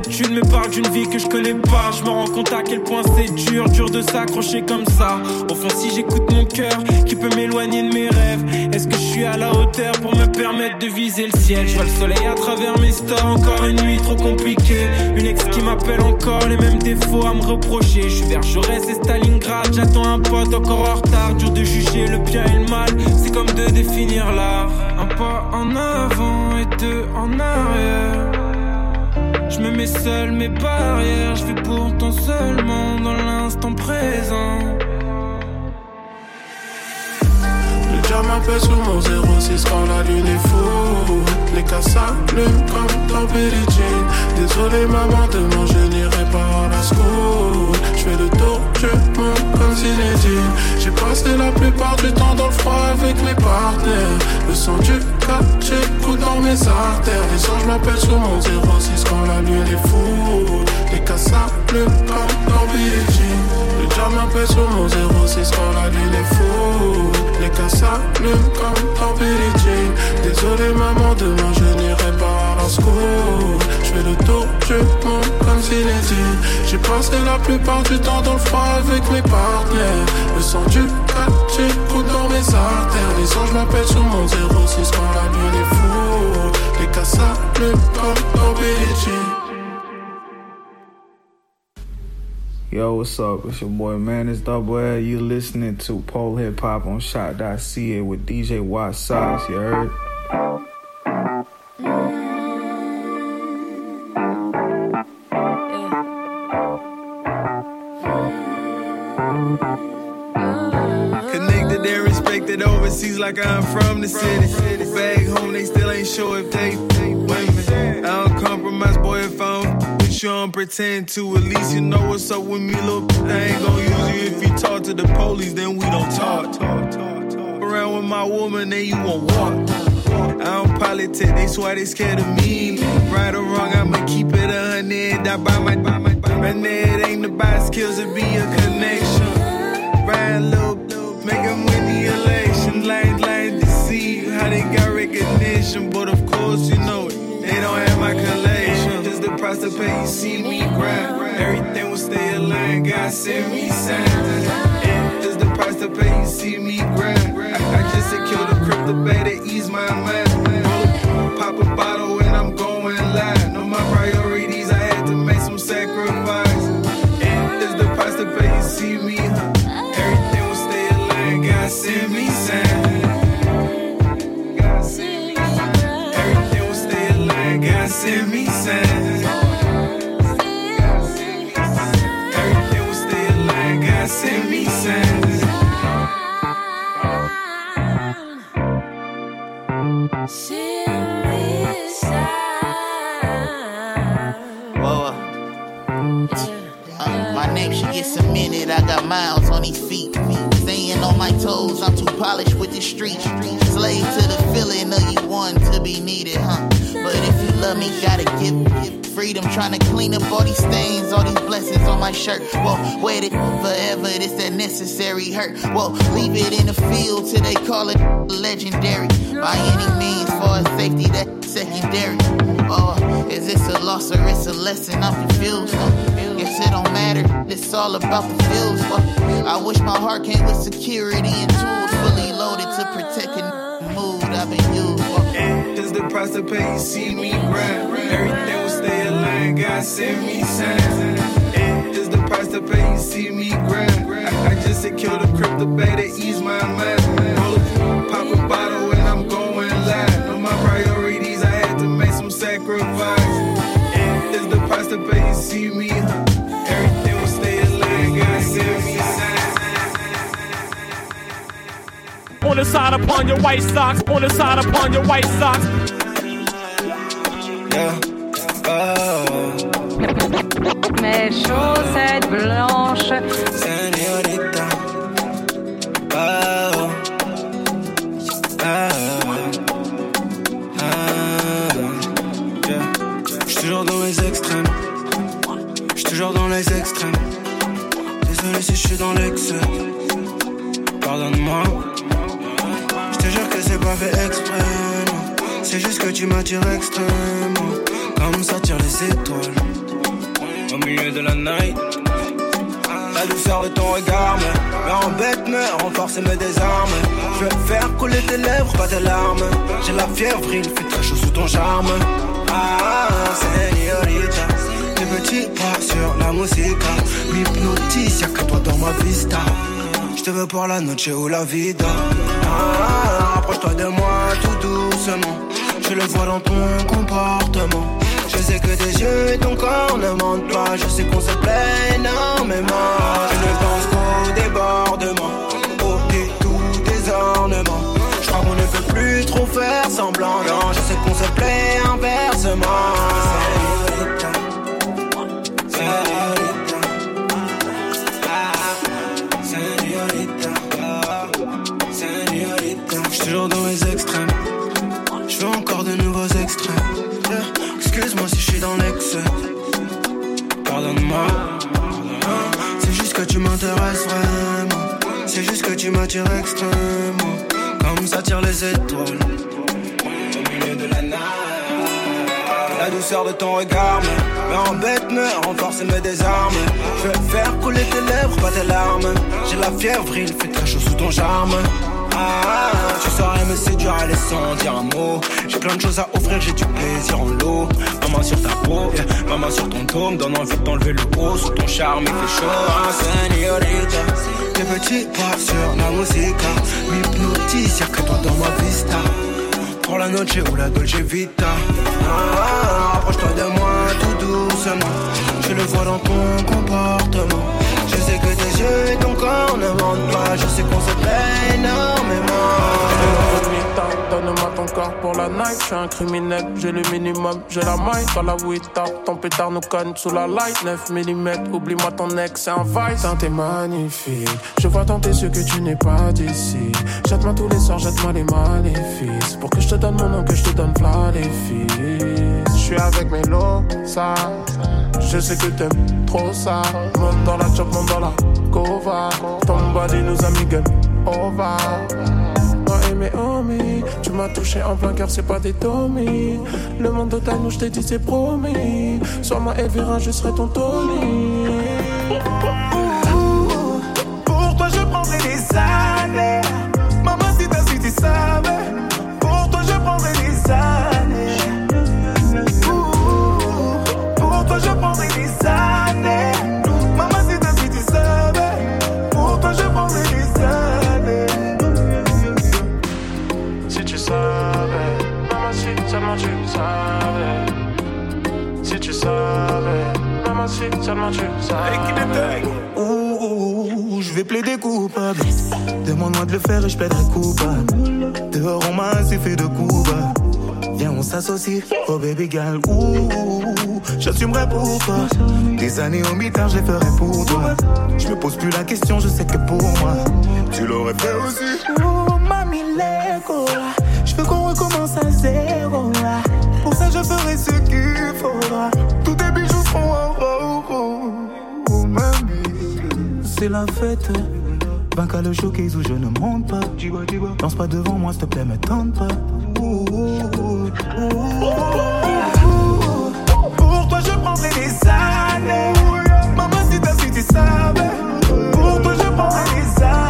Jean. Tu me parles d'une vie que je connais pas. Je me rends compte à quel point c'est dur, dur de s'accrocher comme ça. Au fond, si j'écoute mon cœur, qui peut m'éloigner de mes rêves, est-ce que je suis à la hauteur pour me permettre de viser le ciel? Je vois le soleil à travers mes stores, encore une nuit trop compliquée. Une ex qui m'appelle encore, les mêmes défauts à me reprocher. Je suis vers Jaurès et Stalingrad, j'attends un pote encore en retard. Dur de juger le bien et le mal, c'est comme de définir l'art. Un pas en avant et deux en arrière. Je me mets seul mes barrières, je vis pourtant seulement dans l'instant présent. Le diable m'appelle sur mon 06 quand la lune est fou. Les cas s'allument comme dans Billie Jean. Désolé maman, demain je n'irai pas à la school. Je fais le tour du monde comme Zinedine. J'ai passé la plupart du temps dans le froid avec mes partenaires. Le sang du j'écoute dans mes artères. Les anges m'appellent sur mon 06 quand la lune est fou. Les cas s'allument comme dans Billie. Le diable m'appelle sur mon 06 quand la lune est fou. Les cas s'allument comme dans. Désolé maman, demain je n'irai pas à la school. Je fais le tour du monde comme Zinedine. J'ai passé la plupart du temps dans le froid avec mes partenaires. Le sang du j'écoute dans mes artères. Les anges m'appellent sur mon 06 quand la lune est fou. Les cas s'allument comme dans. Yo, what's up? It's your boy Man, it's Double L. You listening to Pole Hip Hop on Shot.ca with DJ Watt Sauce, you heard? Overseas like I'm from the city. Back home, they still ain't sure if they women. I you, don't pretend to. At least you know what's up with me, little. I ain't gon' use you if you talk to the police, then we don't talk. Around with my woman, then you won't walk. I don't politic, they swear they scared of me. Right or wrong, I'ma keep it a hundred. I buy my, buy my, buy my. It ain't about skills, to be a connection. Price to pay, you see me grind. Everything will stay aligned, God send me signs. Yeah, just the price to pay, you see me grind. I, I just secured a crypto bag to ease my mind. Pop a bottle and I'm going live. Know my priorities, I had to make some sacrifice. Yeah, just the price to pay, you see me? Everything will stay aligned, God send me street. Slave to the feeling of you want to be needed, huh? But if you love me, gotta give give freedom. Trying to clean up all these stains, all these blessings on my shirt. Whoa, wear it forever. It's that necessary hurt. Whoa, leave it in the field till they call it legendary. By any means, for safety, that's secondary. Oh, is this a loss or it's a lesson? I'm confused. Uh, guess it don't matter. It's all about the feels. I wish my heart came with security and tools to protect the mood I've been used. Just the price to pay, you see me grind. Everything will stay aligned, God send me signs. Just the price to pay, you see me grind. I, I just secured a crypto bag to ease my mind. Pop a bottle and I'm going live. Know my priorities, I had to make some sacrifice. Just the price to pay, you see me, huh? the side upon your white socks, on the side upon your white socks. Yeah. Oh. Mes chaussettes blanches. Señorita. Oh. oh. Ah. Ah. J'suis toujours dans les extrêmes. J'suis toujours dans les extrêmes. Désolé si je suis dans l'excès. Pardonne-moi que c'est pas fait exprès. C'est juste que tu m'attires extrêmement. Comme ça tire les étoiles. Au milieu de la night. La douceur de ton regard me embête, me renforce et me désarme. Je veux faire couler tes lèvres, pas tes larmes. J'ai la fièvre, il fait très chaud sous ton charme. Ah, señorita, tes petits pas sur la musique m'hypnotise, y'a que toi dans ma vista. Je te veux pour la noche ou la vida. Ah, approche-toi de moi tout doucement. Je le vois dans ton comportement. Je sais que tes yeux et ton corps ne mentent pas. Je sais qu'on se plaît énormément. Je ne pense qu'au débordement, au tout des ornements. Je crois qu'on ne peut plus trop faire semblant. Non, je sais qu'on se plaît inversement. Dans les extrêmes. Je veux encore de nouveaux extrêmes. Excuse-moi si je suis dans l'excès. Pardonne-moi. C'est juste que tu m'intéresses vraiment. C'est juste que tu m'attires extrêmement. Comme ça tire les étoiles. Au milieu de la night. La douceur de ton regard me, me embête, me renforce et me désarme. Je veux faire couler tes lèvres, pas tes larmes. J'ai la fièvre, il fait très chaud sous ton charme. Tu saurais me séduire, aller sans dire un mot. J'ai plein de choses à offrir, j'ai du plaisir en lot. Maman sur ta peau, maman sur ton dos, me donne envie de t'enlever le haut. Sous ton charme, il fait chaud. Ah, tes petits pas sur la musique m'hypnotise, y'a que toi dans ma vista. Pour la noche ou la dolce vita. Ah, approche-toi de moi tout doucement. Je le vois dans ton comportement. Que tes yeux et ton corps ne mentent pas. Je sais qu'on se plaît énormément. Donne-moi ton corps pour la night. Je suis un criminel, j'ai le minimum, j'ai la maille. Dans la Wita, ton pétard nous conne sous la light. 9 mm, oublie-moi ton ex, c'est un vice. T'es magnifique. Je vois dans tes yeux que tu n'es pas d'ici. Jette-moi tous les soirs, jette-moi les maléfices. Pour que je te donne mon nom, que je te donne plein les filles. Je suis avec mes lots, ça. Je sais que t'aimes trop ça. Monte dans la chop, monte dans la cova. Ton body nous a mis game over. Moi et mes homies, tu m'as touché en plein cœur, c'est pas des Tommy. Le monde total, nous, je t'ai dit, c'est promis. Sois ma Elvira, je serai ton Tony. Pour toi, je prendrai des années. Je vais plaider coupable. Demande-moi de le faire et je plaiderai coupable. Dehors, on m'a assez fait de coups. Viens, on s'associe, oh baby girl. Ouh, j'assumerai pour toi. Des années au mitard, je les ferai pour toi. Je me pose plus la question, je sais que pour moi, tu l'aurais fait aussi. Oh, mamie, Lego. Je veux qu'on recommence à zéro. Pour ça, je ferai ce qu'il faudra. Tous tes C'est la fête. Vainque à le showcase où je ne monte pas. Danse pas devant moi, s'il te plaît, me tente pas. Pour toi, je prendrai des années. Maman, si t'as su, tu savais. Pour toi, je prendrai des années.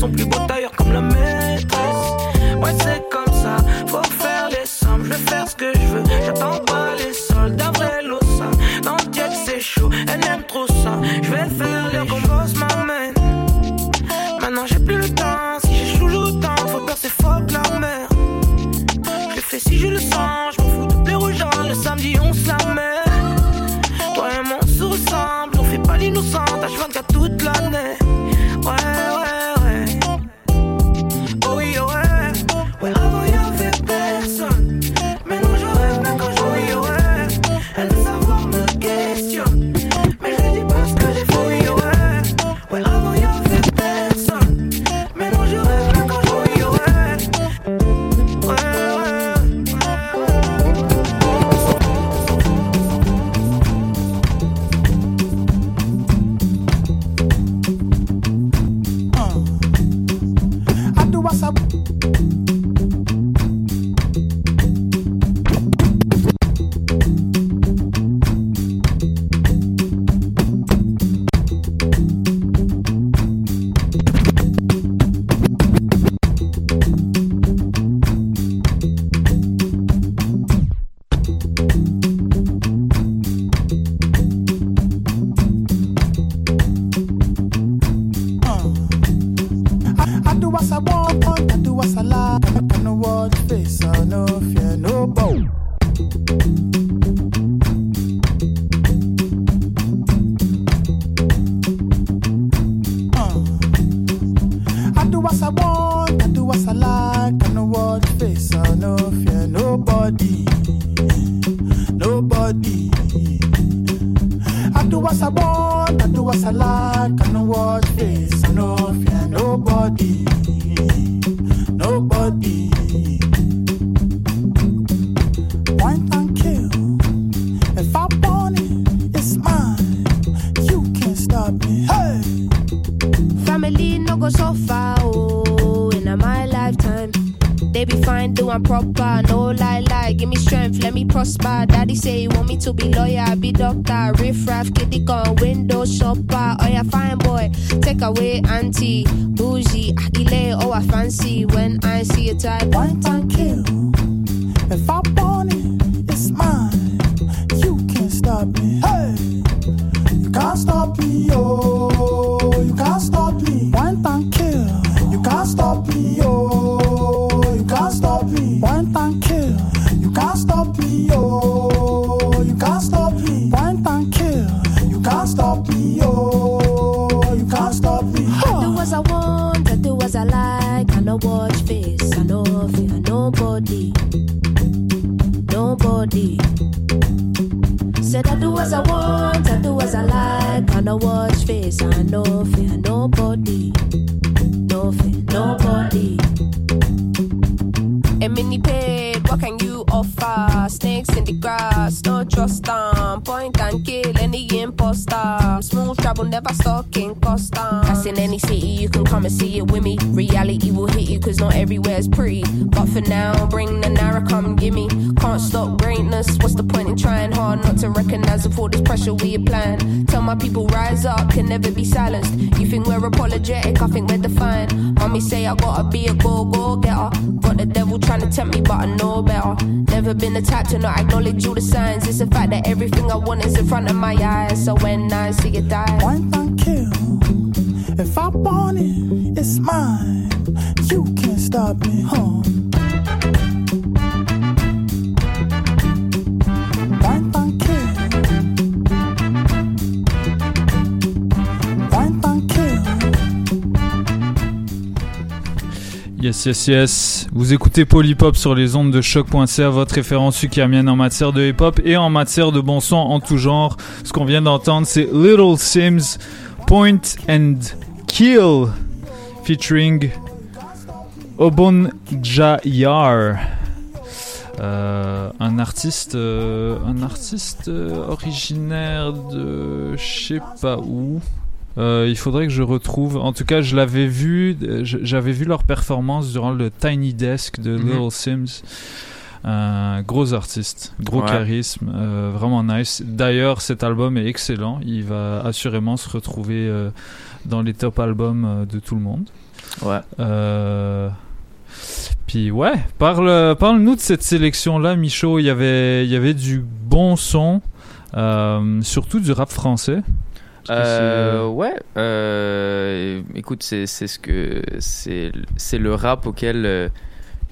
Son plus beau tailleur yes, yes. Vous écoutez Polypop sur les ondes de choc.ca, votre référence ukamienne en matière de hip-hop et en matière de bon son en tout genre. Ce qu'on vient d'entendre, c'est Little Sims Point and Kill featuring Obon Jayar. Euh, un artiste, euh, un artiste euh, originaire de je sais pas où. Euh, il faudrait que je retrouve. En tout cas, je l'avais vu. Euh, j'avais vu leur performance durant le Tiny Desk de. Mhm. Little Sims. Euh, gros artiste, gros charisme, euh, vraiment nice. D'ailleurs, cet album est excellent. Il va assurément se retrouver dans les top albums de tout le monde. Ouais. Puis ouais, parle-nous de cette sélection-là, Michaud. Il y avait du bon son, surtout du rap français. Euh, ouais, euh, écoute, c'est ce que c'est le rap auquel euh,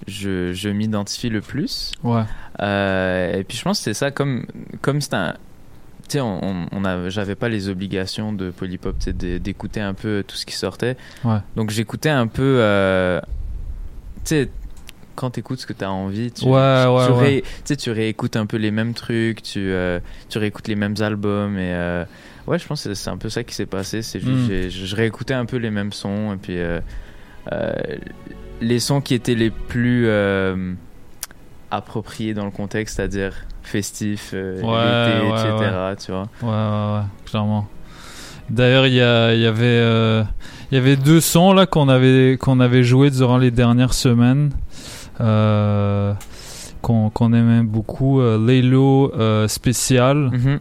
je, je m'identifie le plus. Ouais. Euh, et puis je pense que c'est ça comme comme c'est un tu sais on, on- j'avais pas les obligations de Polypop tu d'écouter un peu tout ce qui sortait. Ouais. Donc j'écoutais un peu tu sais quand t'écoutes ce que t'as envie, tu, Ouais, tu, ouais, tu ré- tu tu réécoutes un peu les mêmes trucs, tu, euh, tu réécoutes les mêmes albums et euh, ouais, je pense que c'est un peu ça qui s'est passé. C'est juste, Mm. j'ai- je réécoutais un peu les mêmes sons et puis euh, euh, les sons qui étaient les plus euh, appropriés dans le contexte, c'est-à-dire festif, Ouais, etc. ouais. Tu vois. Ouais, ouais, ouais, clairement. D'ailleurs, il y, y avait, il y avait deux sons là qu'on avait qu'on avait joué durant les dernières semaines, qu'on aimait beaucoup. Laylo spécial, Mhm. euh,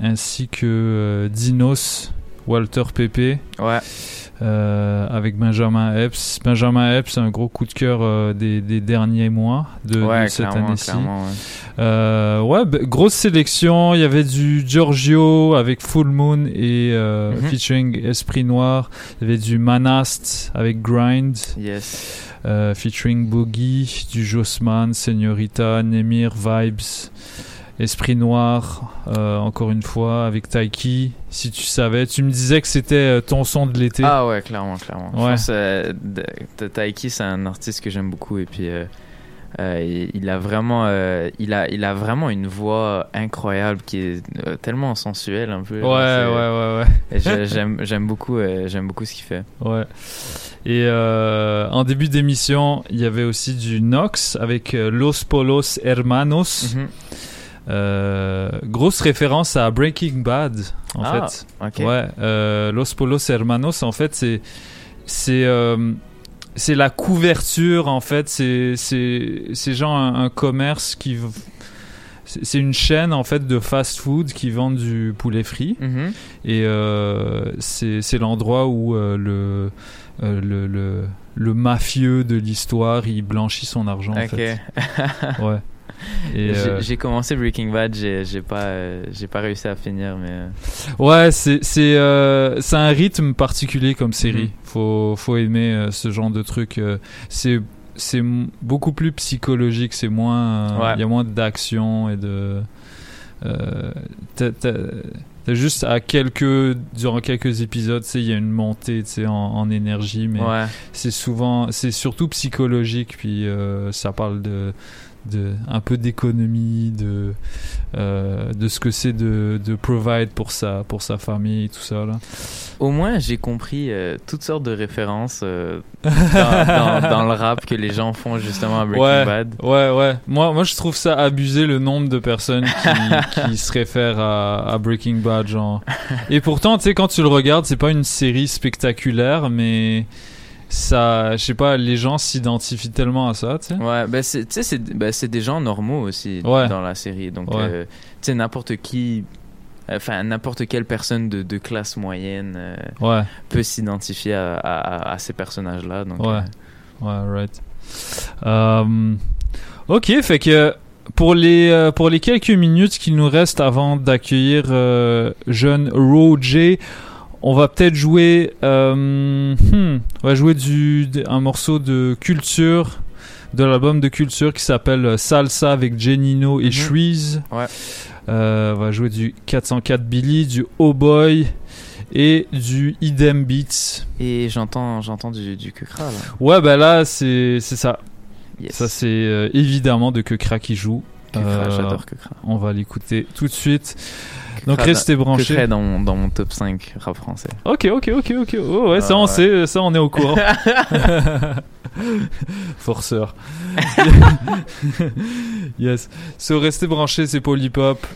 ainsi que euh, Dinos, Walter Pepe. Ouais. euh, avec Benjamin Epps. Benjamin Epps, c'est un gros coup de cœur euh, des, des derniers mois de, Ouais, de cette année-ci. ouais. Euh, ouais, bah, grosse sélection. Il y avait du Giorgio avec Full Moon et euh, Mhm. featuring Esprit Noir. Il y avait du Manast avec Grind. Yes. Euh, featuring Boogie, du Jossman, Señorita, Nemir, Vibes. Esprit Noir, euh, encore une fois, avec Taiki. Si tu savais, tu me disais que c'était euh, ton son de l'été. Ah ouais, clairement, clairement. Je Ouais. pense, euh, de- de- Taiki, c'est un artiste que j'aime beaucoup et puis euh, il- il a vraiment, il a, il a vraiment une voix incroyable qui est tellement sensuelle un peu. Ouais, ouais, ouais, ouais. j'aime, j'aime beaucoup, j'aime beaucoup ce qu'il fait. Ouais. Et euh, en début d'émission, il y avait aussi du Nox avec Los Polos Hermanos. Mhm. Euh, grosse référence à Breaking Bad, en Ah, fait. ok. Ouais. euh, Los Polos Hermanos, en fait, c'est c'est euh, c'est la couverture, en fait. C'est c'est genre un, un commerce qui c'est une chaîne en fait de fast-food qui vend du poulet frit Mhm. et c'est l'endroit où le, le le le mafieux de l'histoire il blanchit son argent en fait. (laughs) Ouais. Euh, j'ai commencé Breaking Bad, j'ai, pas, euh, j'ai pas réussi à finir, mais. euh, Ouais, c'est c'est euh, un rythme particulier comme série. Mhm. Faut faut aimer ce genre de truc. c'est c'est beaucoup plus psychologique. C'est moins il Ouais. y a moins d'action et de t'as- juste à quelques durant quelques épisodes, il y a une montée, en, en énergie, mais Ouais. c'est souvent c'est surtout psychologique. Puis ça parle de de un peu d'économie, de euh, de ce que c'est de, de provide pour sa pour sa famille, tout ça là. Au moins, j'ai compris euh, toutes sortes de références euh, dans, dans- dans le rap que les gens font justement à Breaking ouais, Bad. ouais, ouais. Moi, moi, je trouve ça abusé le nombre de personnes qui, (laughs) qui se réfèrent à, à Breaking Bad, genre. Et pourtant, tu sais, quand tu le regardes, c'est pas une série spectaculaire, mais ça, je sais pas, les gens s'identifient tellement à ça, tu sais. Ouais, ben c'est, tu sais, c'est, ben c'est des gens normaux aussi Ouais. dans la série. Donc, Ouais. euh, tu sais, n'importe qui, enfin, n'importe quelle personne de, de classe moyenne euh, Ouais. peut s'identifier à, à- à ces personnages-là. Donc, Ouais, euh, ouais, right. Euh, ok, fait que pour les euh, pour les quelques minutes qu'il nous reste avant d'accueillir euh, jeune Roger, on va peut-être jouer euh, hmm, on va jouer du un morceau de culture de l'album de culture qui s'appelle Salsa avec Genino et Mhm. Shreeze. Ouais. Euh, on va jouer du 404 Billy, du Oh Boy et du Idem Beats. Et j'entends, j'entends du, du Kukra, là. Ouais, bah là, c'est c'est ça. Yes. Ça, c'est euh, évidemment de Kekra qui joue. Euh, Kekra, j'adore Kekra. On va l'écouter tout de suite. Donc, restez dans- branchés. Kukra est dans mon, dans mon top 5 rap français. Ok, ok, ok, ok. Oh, ouais, ça, Ah, on ouais. sait, ça, on est au courant. (laughs) (laughs) Forceur. (laughs) yes. So, restez branchés, c'est Polypop.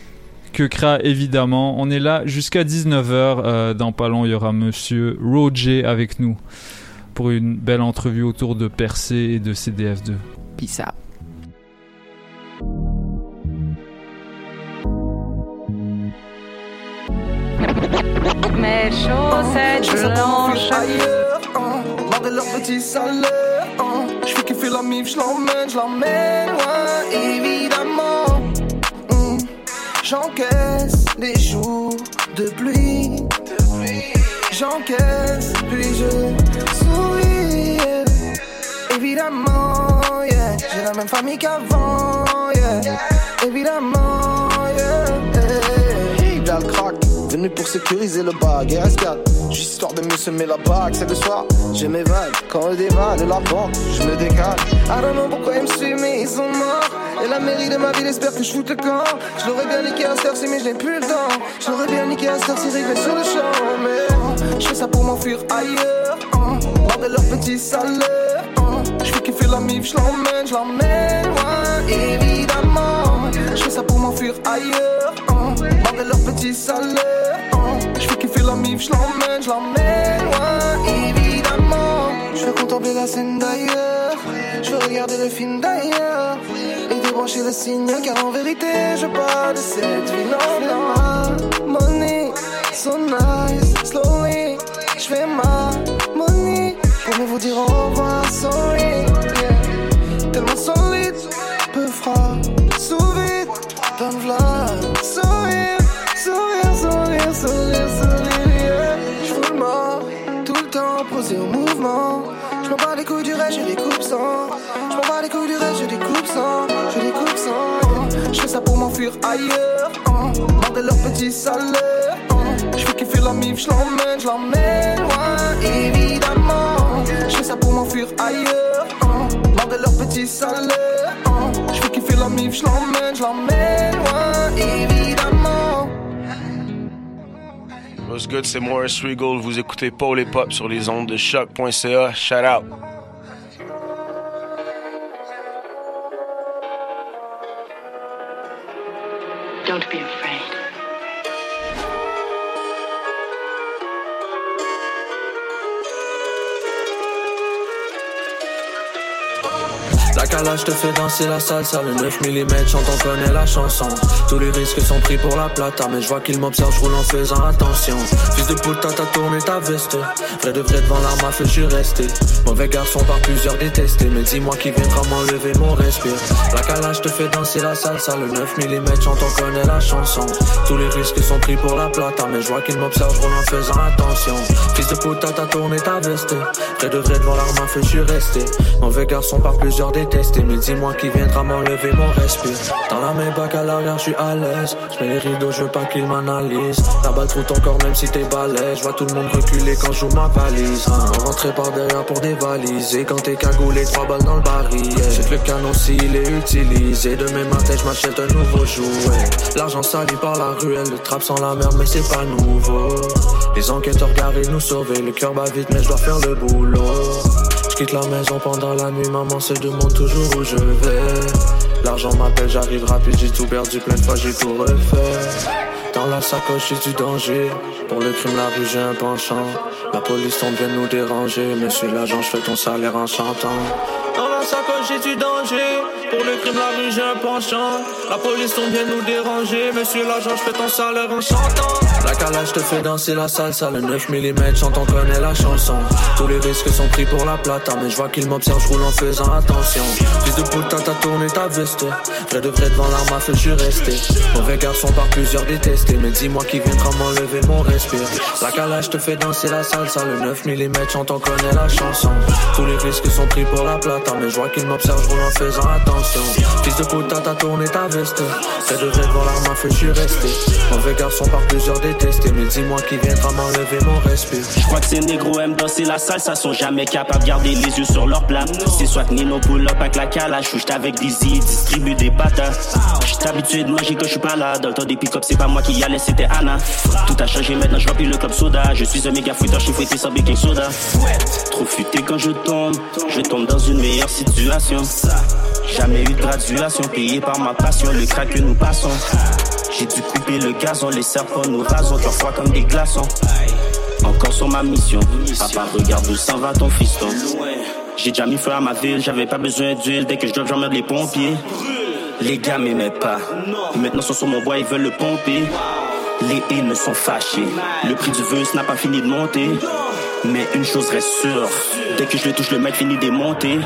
Kekra, évidemment. On est là jusqu'à 19h. Euh, dans pas long, il y aura monsieur Roger avec nous pour une belle entrevue autour de Percé et de CDF2. Peace out. Mes chaussettes blanches. ailleurs, hein. Malgré leur petit salaire, hein. je fais kiffer la mif, je l'emmène, je l'emmène loin, évidemment. Hum. J'encaisse les jours de pluie, j'encaisse, puis je souris. Évidemment, yeah. j'ai la même famille qu'avant, yeah. évidemment. Yeah. Venu pour sécuriser le bag et S4. Juste histoire de mieux semer la bague, c'est le soir. J'ai mes vagues, quand eux dévalent la porte, je me décale. I don't know pourquoi ils me suivent, mais ils sont morts. Et la mairie de ma ville espère que je foute le camp. Je l'aurais bien niqué à heure-ci, mais je n'ai plus le temps. Je l'aurais bien niqué à heure-ci, réglé sur le champ. Mais je fais ça pour m'enfuir ailleurs. Malgré leur petit salaire. Oh, je fais kiffer la mif, je l'emmène, je l'emmène loin, évidemment. Je fais ça pour m'enfuir ailleurs. Oh, malgré leur petit salaire. Oh, je fais kiffer la mif, je l'emmène, je l'emmène loin, évidemment. Je veux contempler la scène d'ailleurs. Je veux regarder le film d'ailleurs. Et débrancher le signal car en vérité je parle de cette non, non. Money, so nice, slowly. Je fais ma money pour vous dire au revoir, sorry. Yeah. Tellement solide, je les coupe sans. Je m'en bats les couilles du reste, je les coupe sans. Je les coupe sans. Je fais ça pour m'enfuir ailleurs. Hein. Leur petit salaire. Hein. Je fais kiffer la mif, je l'emmène, je l'emmène loin, évidemment. Je fais ça pour m'enfuir ailleurs. Hein. Leur petit salaire. Hein. Je fais kiffer la mif, je l'emmène, je l'emmène loin, évidemment. What's good, c'est Morris Regal. Vous écoutez Paul et Pop sur les ondes de choc.ca. Shout out. Calage te fait danser la salsa, le 9 mm chante, on la chanson. Tous les risques sont pris pour la plata, mais je vois qu'il m'observe, je roule en faisant attention. Fils de puta, t'as tourné ta veste. Vrai de vrai devant l'arme à feu, je suis resté. Mauvais garçon par plusieurs détestés, mais dis-moi qui viendra m'enlever mon respire. La calage te fait danser la salsa, le 9 mm chante, on connaît la chanson. Tous les risques sont pris pour la plata, mais je vois qu'il m'observe, je roule en faisant attention. Fils de puta, t'as tourné ta veste. Vrai de vrai devant l'arme à feu, je suis resté. Mauvais garçon par plusieurs détestés, mais dis-moi qui viendra m'enlever mon respire. Dans la Maybach à l'arrière, je suis à l'aise. Je mets les rideaux, je veux pas qu'ils m'analysent. La balle trouve ton corps même si t'es balèze. Je vois tout le monde reculer quand je ma valise. Hein. On rentrait par derrière pour dévaliser. Quand t'es cagoulé, trois balles dans le baril. Que le canon s'il est utilisé. Demain matin, je m'achète un nouveau jouet. L'argent sali par la ruelle, le trap sans la merde, mais c'est pas nouveau. Les enquêteurs regardent nous sauver. Le cœur bat vite, mais je dois faire le boulot. Quitte la maison pendant la nuit, maman se demande toujours où je vais. L'argent m'appelle, j'arrive rapide, j'ai tout perdu plein de fois, j'ai tout refait. Dans la sacoche, j'ai du danger. Pour le crime, la rue, j'ai un penchant. La police tombe vient nous déranger. Monsieur l'agent, je fais ton salaire en chantant. Sacoche, j'ai du danger. Pour le crime, la rue, j'ai un penchant. La police tombe vient nous déranger. Monsieur l'agent, je fais ton salaire en chantant. La calage te fait danser la salsa, le 9 mm chante, on connaît la chanson. Tous les risques sont pris pour la plata, mais je vois qu'il m'observe, je roule en faisant attention. Fils de putain, t'as tourné ta veste. Vrai de vrai devant l'arme à feu, je suis resté. Mauvais garçon par plusieurs détestés, mais dis-moi qui viendra m'enlever mon respire. La calage te fait danser la salsa, le 9 mm chante, on connaît la chanson. Tous les risques sont pris pour la plata, mais je vois qu'il m'observe, je en faisant attention. Fils de putain, t'as tourné ta veste. Vrai de vrai devant l'arme à feu, je suis resté. Mauvais garçon par plusieurs détestés, mais dis-moi qui viendra m'enlever mon respire. Je crois que ces négros aiment danser la salsa, sont jamais capables de garder les yeux sur leur plat. C'est soit Nino pull up avec la calage, j'suis avec Dizzy, distribue des patates. J'suis habitué de manger quand j'suis pas là. Dans le temps des pick-up, c'est pas moi qui y allais, c'était Anna. Tout a changé maintenant, je remplis le club soda. Je suis un méga fouetteur, j'suis fouetté sans baking soda. Trop futé quand je tombe, je tombe dans une meilleure situation. Jamais eu de graduation, payé par ma passion, le crack que nous passons. J'ai dû couper le gazon, les serpents nous rasons, trois fois comme des glaçons. Encore sur ma mission, papa regarde où s'en va ton fiston. J'ai déjà mis feu à ma ville, j'avais pas besoin d'huile, dès que je dois j'emmerde les pompiers. Les gars m'aimaient pas, maintenant sont sur mon bois, ils veulent le pomper. Les haines sont fâchés, le prix du vœu n'a pas fini de monter. Mais une chose reste sûre, dès que je le touche, le mec finit démonté.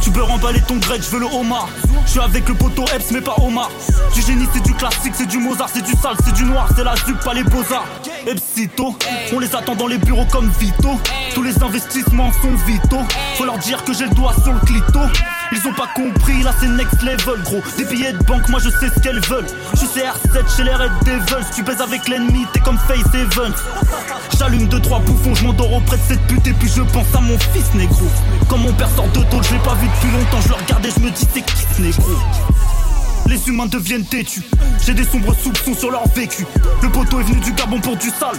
Tu peux remballer ton grec, je veux le homard. Je suis avec le poteau Epps, mais pas Omar. Du génie, c'est du classique, c'est du Mozart, c'est du sale, c'est du noir, c'est la zup, pas les beaux-arts. Epsito, on les attend dans les bureaux comme Vito. Tous les investissements sont vitaux. Faut leur dire que j'ai le doigt sur le clito. Ils ont pas compris, là c'est next level, gros. Des billets de banque, moi je sais ce qu'elles veulent. Je suis CR7 chez les Red Devils. Tu baises avec l'ennemi, t'es comme Face Evans. J'allume deux trois bouffons, je m'endors auprès de cette pute et puis je pense à mon fils négro. Quand mon père sort de tôle, je l'ai pas vu depuis longtemps, je le regarde et je me dis c'est qui ce négro? Les humains deviennent têtus. J'ai des sombres soupçons sur leur vécu. Le poteau est venu du Gabon pour du sale.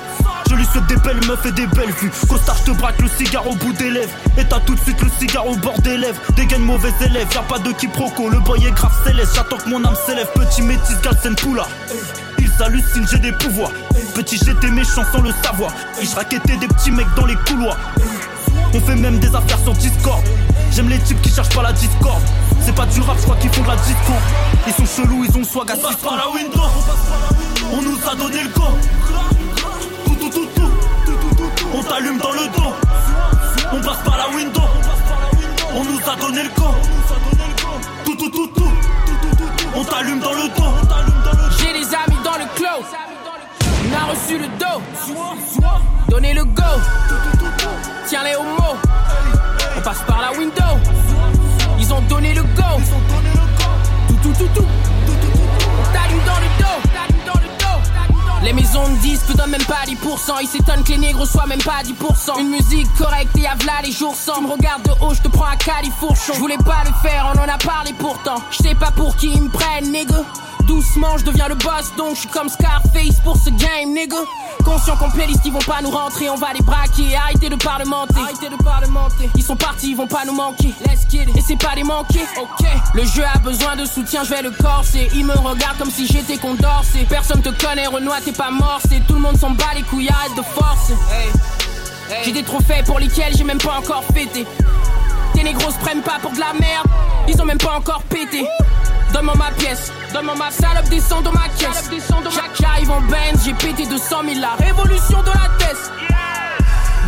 Je lui souhaite des belles meufs et des belles vues. Costard, je te braque le cigare au bout des lèvres. Et t'as tout de suite le cigare au bord des lèvres. Dégaine mauvais élève, y'a pas de quiproquo. Le boy est grave céleste, j'attends que mon âme s'élève. Petit métis, Galsen Poula. Ils hallucinent, j'ai des pouvoirs. Petit, j'étais méchant sans le savoir. Et je raquettais des petits mecs dans les couloirs. On fait même des affaires sur Discord. J'aime les types qui cherchent pas la discorde. C'est pas du rap, je crois qu'ils font de la disco. Ils sont chelous, ils ont swag à On passe par la window. On nous a donné le go. Tout, tout, tout, tout. On t'allume dans le dos. On passe par la window. On nous a donné le go. Tout, tout, tout, tout. On t'allume dans le dos. J'ai des amis On a reçu le dos. Donnez le go. Tiens-les mot. On passe par la window. Ils ont donné le go. Tout, tout, tout, tout. On t'allume dans le dos. Les maisons de disques donnent même pas 10%. Ils s'étonnent que les négros soient même pas 10%. Une musique correcte et à v'là les jours sans. Tu me regardes de haut, je te prends un califourchon. Je voulais pas le faire, on en a parlé pourtant. Je sais pas pour qui ils me prennent, nigga. Doucement, je deviens le boss, donc je suis comme Scarface pour ce game, nigga. Conscient qu'on playlist, ils vont pas nous rentrer, on va les braquer. Arrêtez de parlementer, arrêtez de parlementer. Ils sont partis, ils vont pas nous manquer. Let's get it. Et c'est pas des manquer, ok. Le jeu a besoin de soutien, je vais le corser. Ils me regardent comme si j'étais Condorcet. Personne te connaît, Renoir, t'es pas mort, c'est tout le monde s'en bat les couilles, arrête de forcer. J'ai des trophées pour lesquels j'ai même pas encore pété. Tes négros se prennent pas pour de la merde, ils ont même pas encore pété. Donne-moi ma pièce, donne-moi ma salope, descend dans ma caisse. Chaque j'arrive en Benz, j'ai pété 200 000 la révolution de la tête.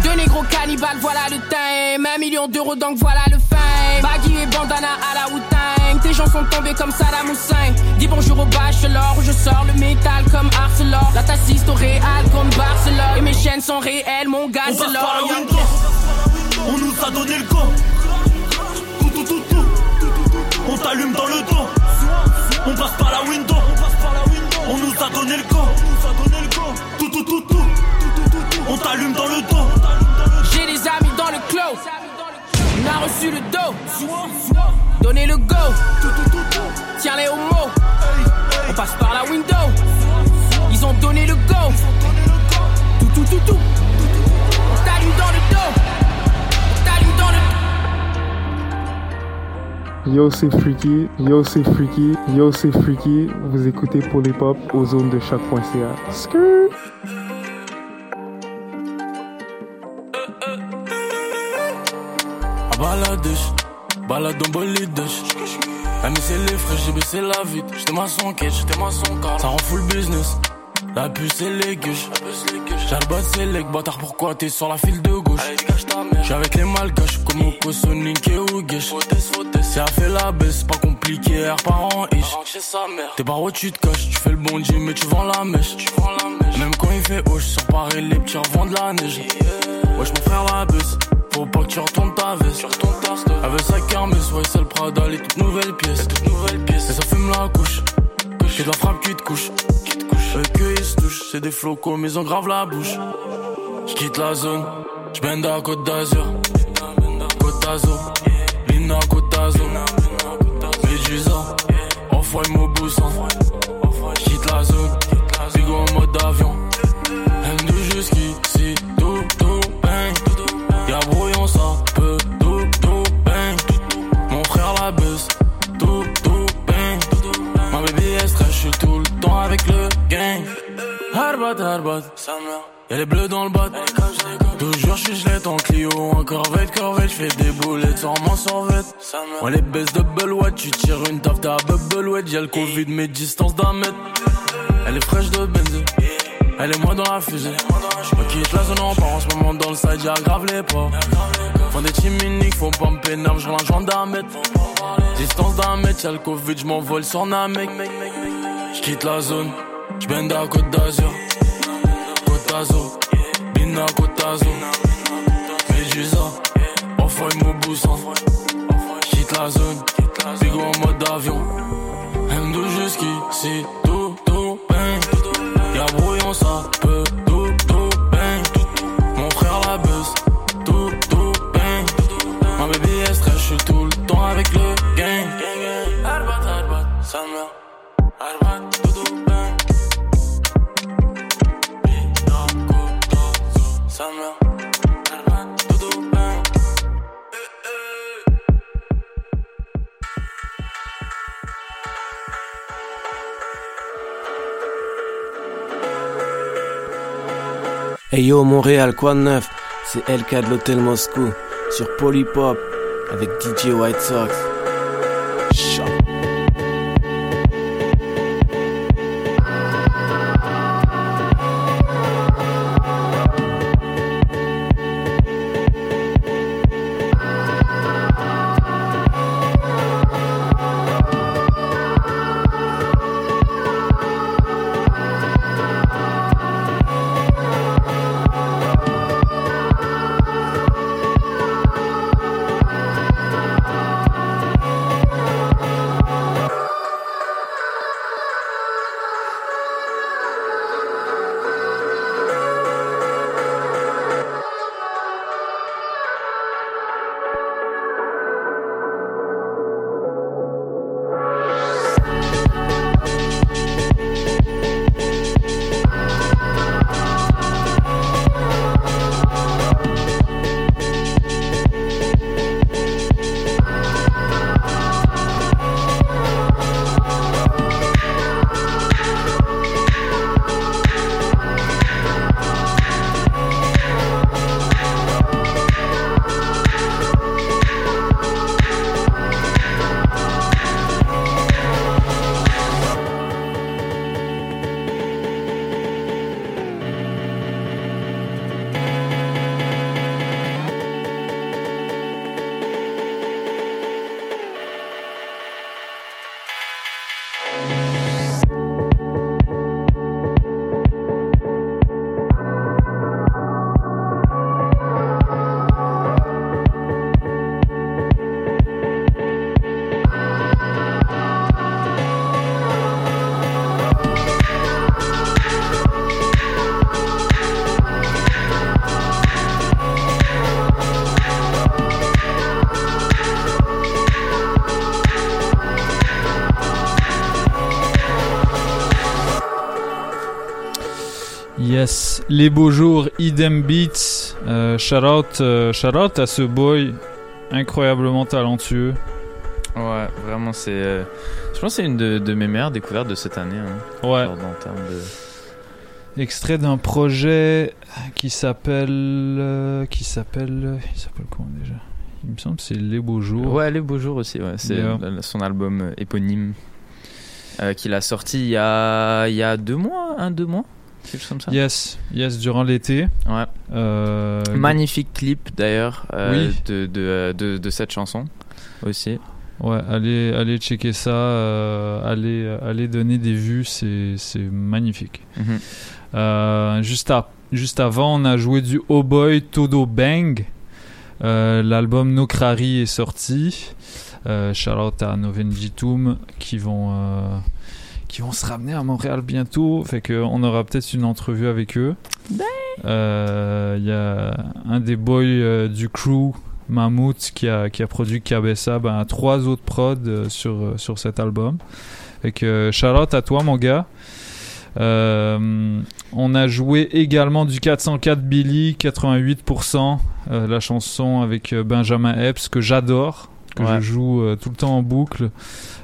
Deux négros cannibales, voilà le time. Un million d'euros, donc voilà le fame. Baggy et bandana à la Wu-Tang. Tes gens sont tombés comme Saddam Hussein. Dis bonjour au bachelor, où je sors le métal comme Arcelor. La t'assiste au Real contre Barcelone. Et mes chaînes sont réelles, mon gars, On c'est l'or. On nous a donné le go. Tout, tout, tout, tout. On t'allume dans le dos. On passe par la window. On nous a donné le go. Tout, tout, tout, tout. On t'allume dans le dos. J'ai des amis dans le clos. On a reçu le dos. Donnez le go. Tiens-les au mot. On passe par la window. Ils ont donné le go. Tout, tout, tout, tout. On t'allume dans le dos. Yo c'est Freaky, yo c'est Freaky, yo c'est Freaky. Vous écoutez pour les pop aux zones de choc.ca. Skrrr. À baladèche, balade en bolidèche. Elle c'est les frais, j'ai baissé la vitre. J'étais maçon quête, j'étais maçon car ça rend fou le business. La puce et les gueuches. Bas c'est les bâtard, pourquoi t'es sur la file de? J'suis avec les malgaches, comme Oko, Sonic et Ougesh. Si elle fait la baisse, pas compliqué, air parent ish. T'es par où tu te caches, tu fais le bon Dieu, mais tu vends la mèche. Même quand il fait hoche, sur Paris, les petits revendent la neige. Wesh, mon frère la baisse, faut pas que tu retournes ta veste. Veut sa kermesse, ouais, c'est le Prada, les toutes nouvelles pièces. Et ça fume la couche, j'ai de la frappe qui te couche. Eux que ils se touchent, c'est des flocos, mais ils ont grave la bouche. J'quitte la zone, j'bende à Côte d'Azur. Côte d'Azur, Lina Côte d'Azur. Médusa, Off-White Mobusan. J'quitte la zone, Bigo en mode avion. M de jusqu'ici, tout, tout, bang. Y'a brouillon, ça peut, tout, tout, bang. Mon frère la baisse, tout, tout, bang. Ma baby est stress, j'suis tout le temps avec le gang. Harbat, harbat, y'a les bleus dans le bas. fichelet en Clio, en corvette, corvette, j'fais des boulettes sur mon survette. On les baisse double what, tu tires une taf ta bubble wet, y'a le Covid, mes distances d'un mètre. Elle est fraîche de benzine, elle est moi dans la fusée. Je quitte la zone en part en ce moment dans le side, y'a grave les pas. Font des chiminiques, faut pas me pénal, je rejoins d'un mètre. Distance d'un mètre, y'a le Covid, j'm'envole sur Namek. J'quitte la zone, j'bende à Côte d'Azur. Côte d'Azur, D'Azur. Médusa, Off-Roy Mauboussan. J'quitte la zone, en mode avion. M2 jusqu'ici, tout, tout, bang. Y'a brouillon, ça peut, tout, tout, bang. Mon frère la buzz, tout, tout, bang. Ma baby est stress, tout le temps avec le gang. Arbat, arbat, sa mère. Arbat, Hey yo Montréal, quoi de neuf? C'est LK de l'Hôtel Moscou sur Polypop avec DJ White Sox. Choc. Les beaux jours, idem beats. Euh, shout out, euh, shout out à ce boy incroyablement talentueux. Ouais, vraiment, c'est. euh, je pense que c'est une de, de mes meilleures découvertes de cette année. hein. Ouais. Genre en termes de. Extrait d'un projet qui s'appelle, euh, qui s'appelle, il s'appelle comment déjà? Il me semble que c'est les beaux jours. Ouais, Les Beaux Jours aussi, ouais. C'est Yeah. son album éponyme qu'il a sorti il y a, il y a deux mois, un, deux mois, quelque chose comme ça. Yes, yes, durant l'été. Ouais. Euh, Magnifique clip d'ailleurs euh, Oui. de, de, de, de cette chanson aussi. Ouais, allez, allez checker ça, euh, allez, allez donner des vues, c'est, magnifique. Mhm. Juste, à- juste avant, on a joué du Oh Boy Todo Bang. L'album Nokrari est sorti. Euh, shout out à Noven Jitum qui vont, qui vont se ramener à Montréal bientôt. Fait qu'on aura peut-être une entrevue avec eux. Euh, Il y a un des boys euh, du crew, Mammouth, qui a, qui a produit Cabessa, ben, trois autres prods euh, sur, euh, sur cet album. Fait que shout out à toi, mon gars. Euh, on a joué également du 404 Billy, 88%, euh, la chanson avec Benjamin Epps que j'adore, que Ouais. je joue euh, tout le temps en boucle.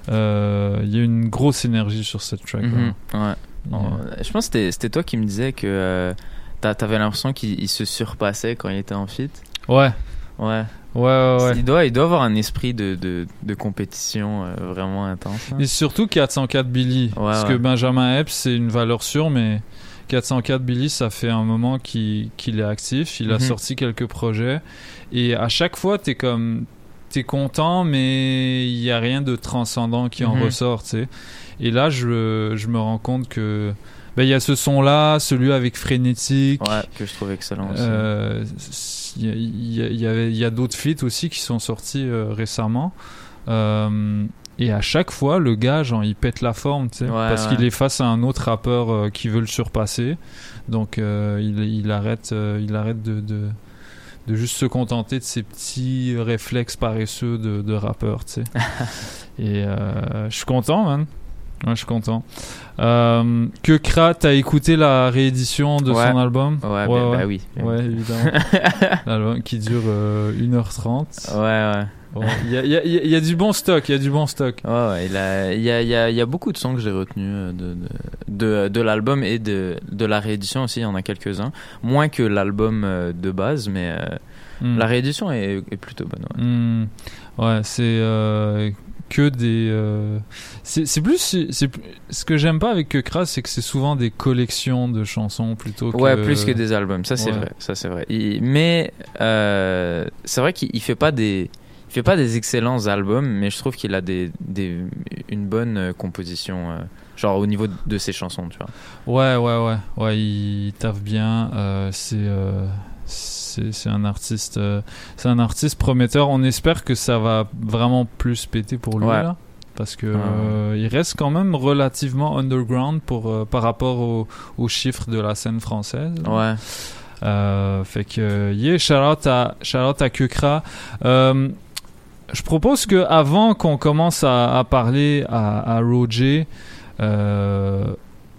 Euh, Il y a une grosse énergie sur cette track. Mhm, ouais. Oh, Je pense que c'était- toi qui me disais que euh, T'avais l'impression qu'il il se surpassait quand il était en fit. Ouais. Ouais. Ouais, ouais, ouais. Il doit, il doit avoir un esprit de, de, de compétition euh, vraiment intense. hein. Et surtout 404 Billy. parce que Benjamin Epps, c'est une valeur sûre, mais 404 Billy, ça fait un moment qu'il qu'il est actif. Il a Mhm. sorti quelques projets. Et à chaque fois, t'es comme. T'es content, mais il n'y a rien de transcendant qui en Mhm. ressort, tu sais. Et là, je, je me rends compte que. Ben, il y a ce son-là, celui avec Frénétique. Ouais, que je trouve excellent aussi. Il y, a- y y y d'autres feats aussi qui sont sortis euh, récemment. Euh, et à chaque fois, le gars, genre, il pète la forme, tu sais, Ouais, parce ouais. qu'il est face à un autre rappeur euh, qui veut le surpasser. Donc, il, il arrête, il arrête de, de, de juste se contenter de ses petits réflexes paresseux de, de rappeur, tu sais. (laughs) et euh, je suis content, man. Ouais, je suis content. Euh, que Kra, t'as écouté la réédition de Ouais. son album? Ouais, bah- bah oui. Ouais, évidemment. L'album qui dure euh, 1h30. Ouais, ouais. Il y, a, il y a- il y a du bon stock, il y a du bon stock. Ouais, ouais, il, y, a, y, beaucoup de sons que j'ai retenus euh, de, de, de, de l'album et de, de la réédition aussi, il y en a quelques-uns. Moins que l'album euh, de base, mais euh, Mm. la réédition est, est plutôt bonne. Ouais. Hmm. Ouais, c'est euh, que des. euh, c'est plus. c'est Ce que j'aime pas avec Que Kra, c'est que c'est souvent des collections de chansons plutôt que. Ouais, plus que des albums, ça c'est vrai, ça c'est vrai. Il- mais c'est vrai qu'il il fait pas des, il fait pas des excellents albums, mais je trouve qu'il a des, des, une bonne euh, composition, euh, genre au niveau de ses chansons, tu vois. Ouais, ouais, ouais. Ouais, il taffe bien. euh, c'est. euh, c'est c'est un artiste c'est un artiste prometteur on espère que ça va vraiment plus péter pour lui Ouais. là parce que euh, il reste quand même relativement underground pour euh, par rapport au- aux chiffres de la scène française Ouais. Euh, fait que yeah shout out à shout out à Kukra je propose que avant qu'on commence à, à parler à, à Roger euh,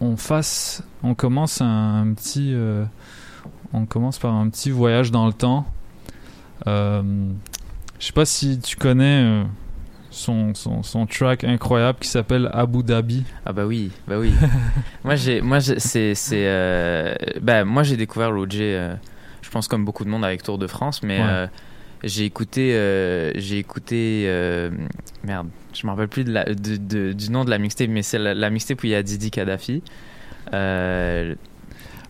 on fasse on commence un, un petit euh, on commence par un petit voyage dans le temps euh, je sais pas si tu connais euh, son, son, son track incroyable qui s'appelle Abu Dhabi Ah bah oui, bah oui. (laughs) moi j'ai, moi c'est, c'est, bah moi j'ai découvert Roger, je pense comme beaucoup de monde avec Tour de France, mais Ouais. J'ai écouté, euh, j'ai écouté, euh, merde, je me rappelle plus de la, de, de- du nom de la mixtape, mais c'est la, la mixtape où il y a Didi Kadhafi. Euh,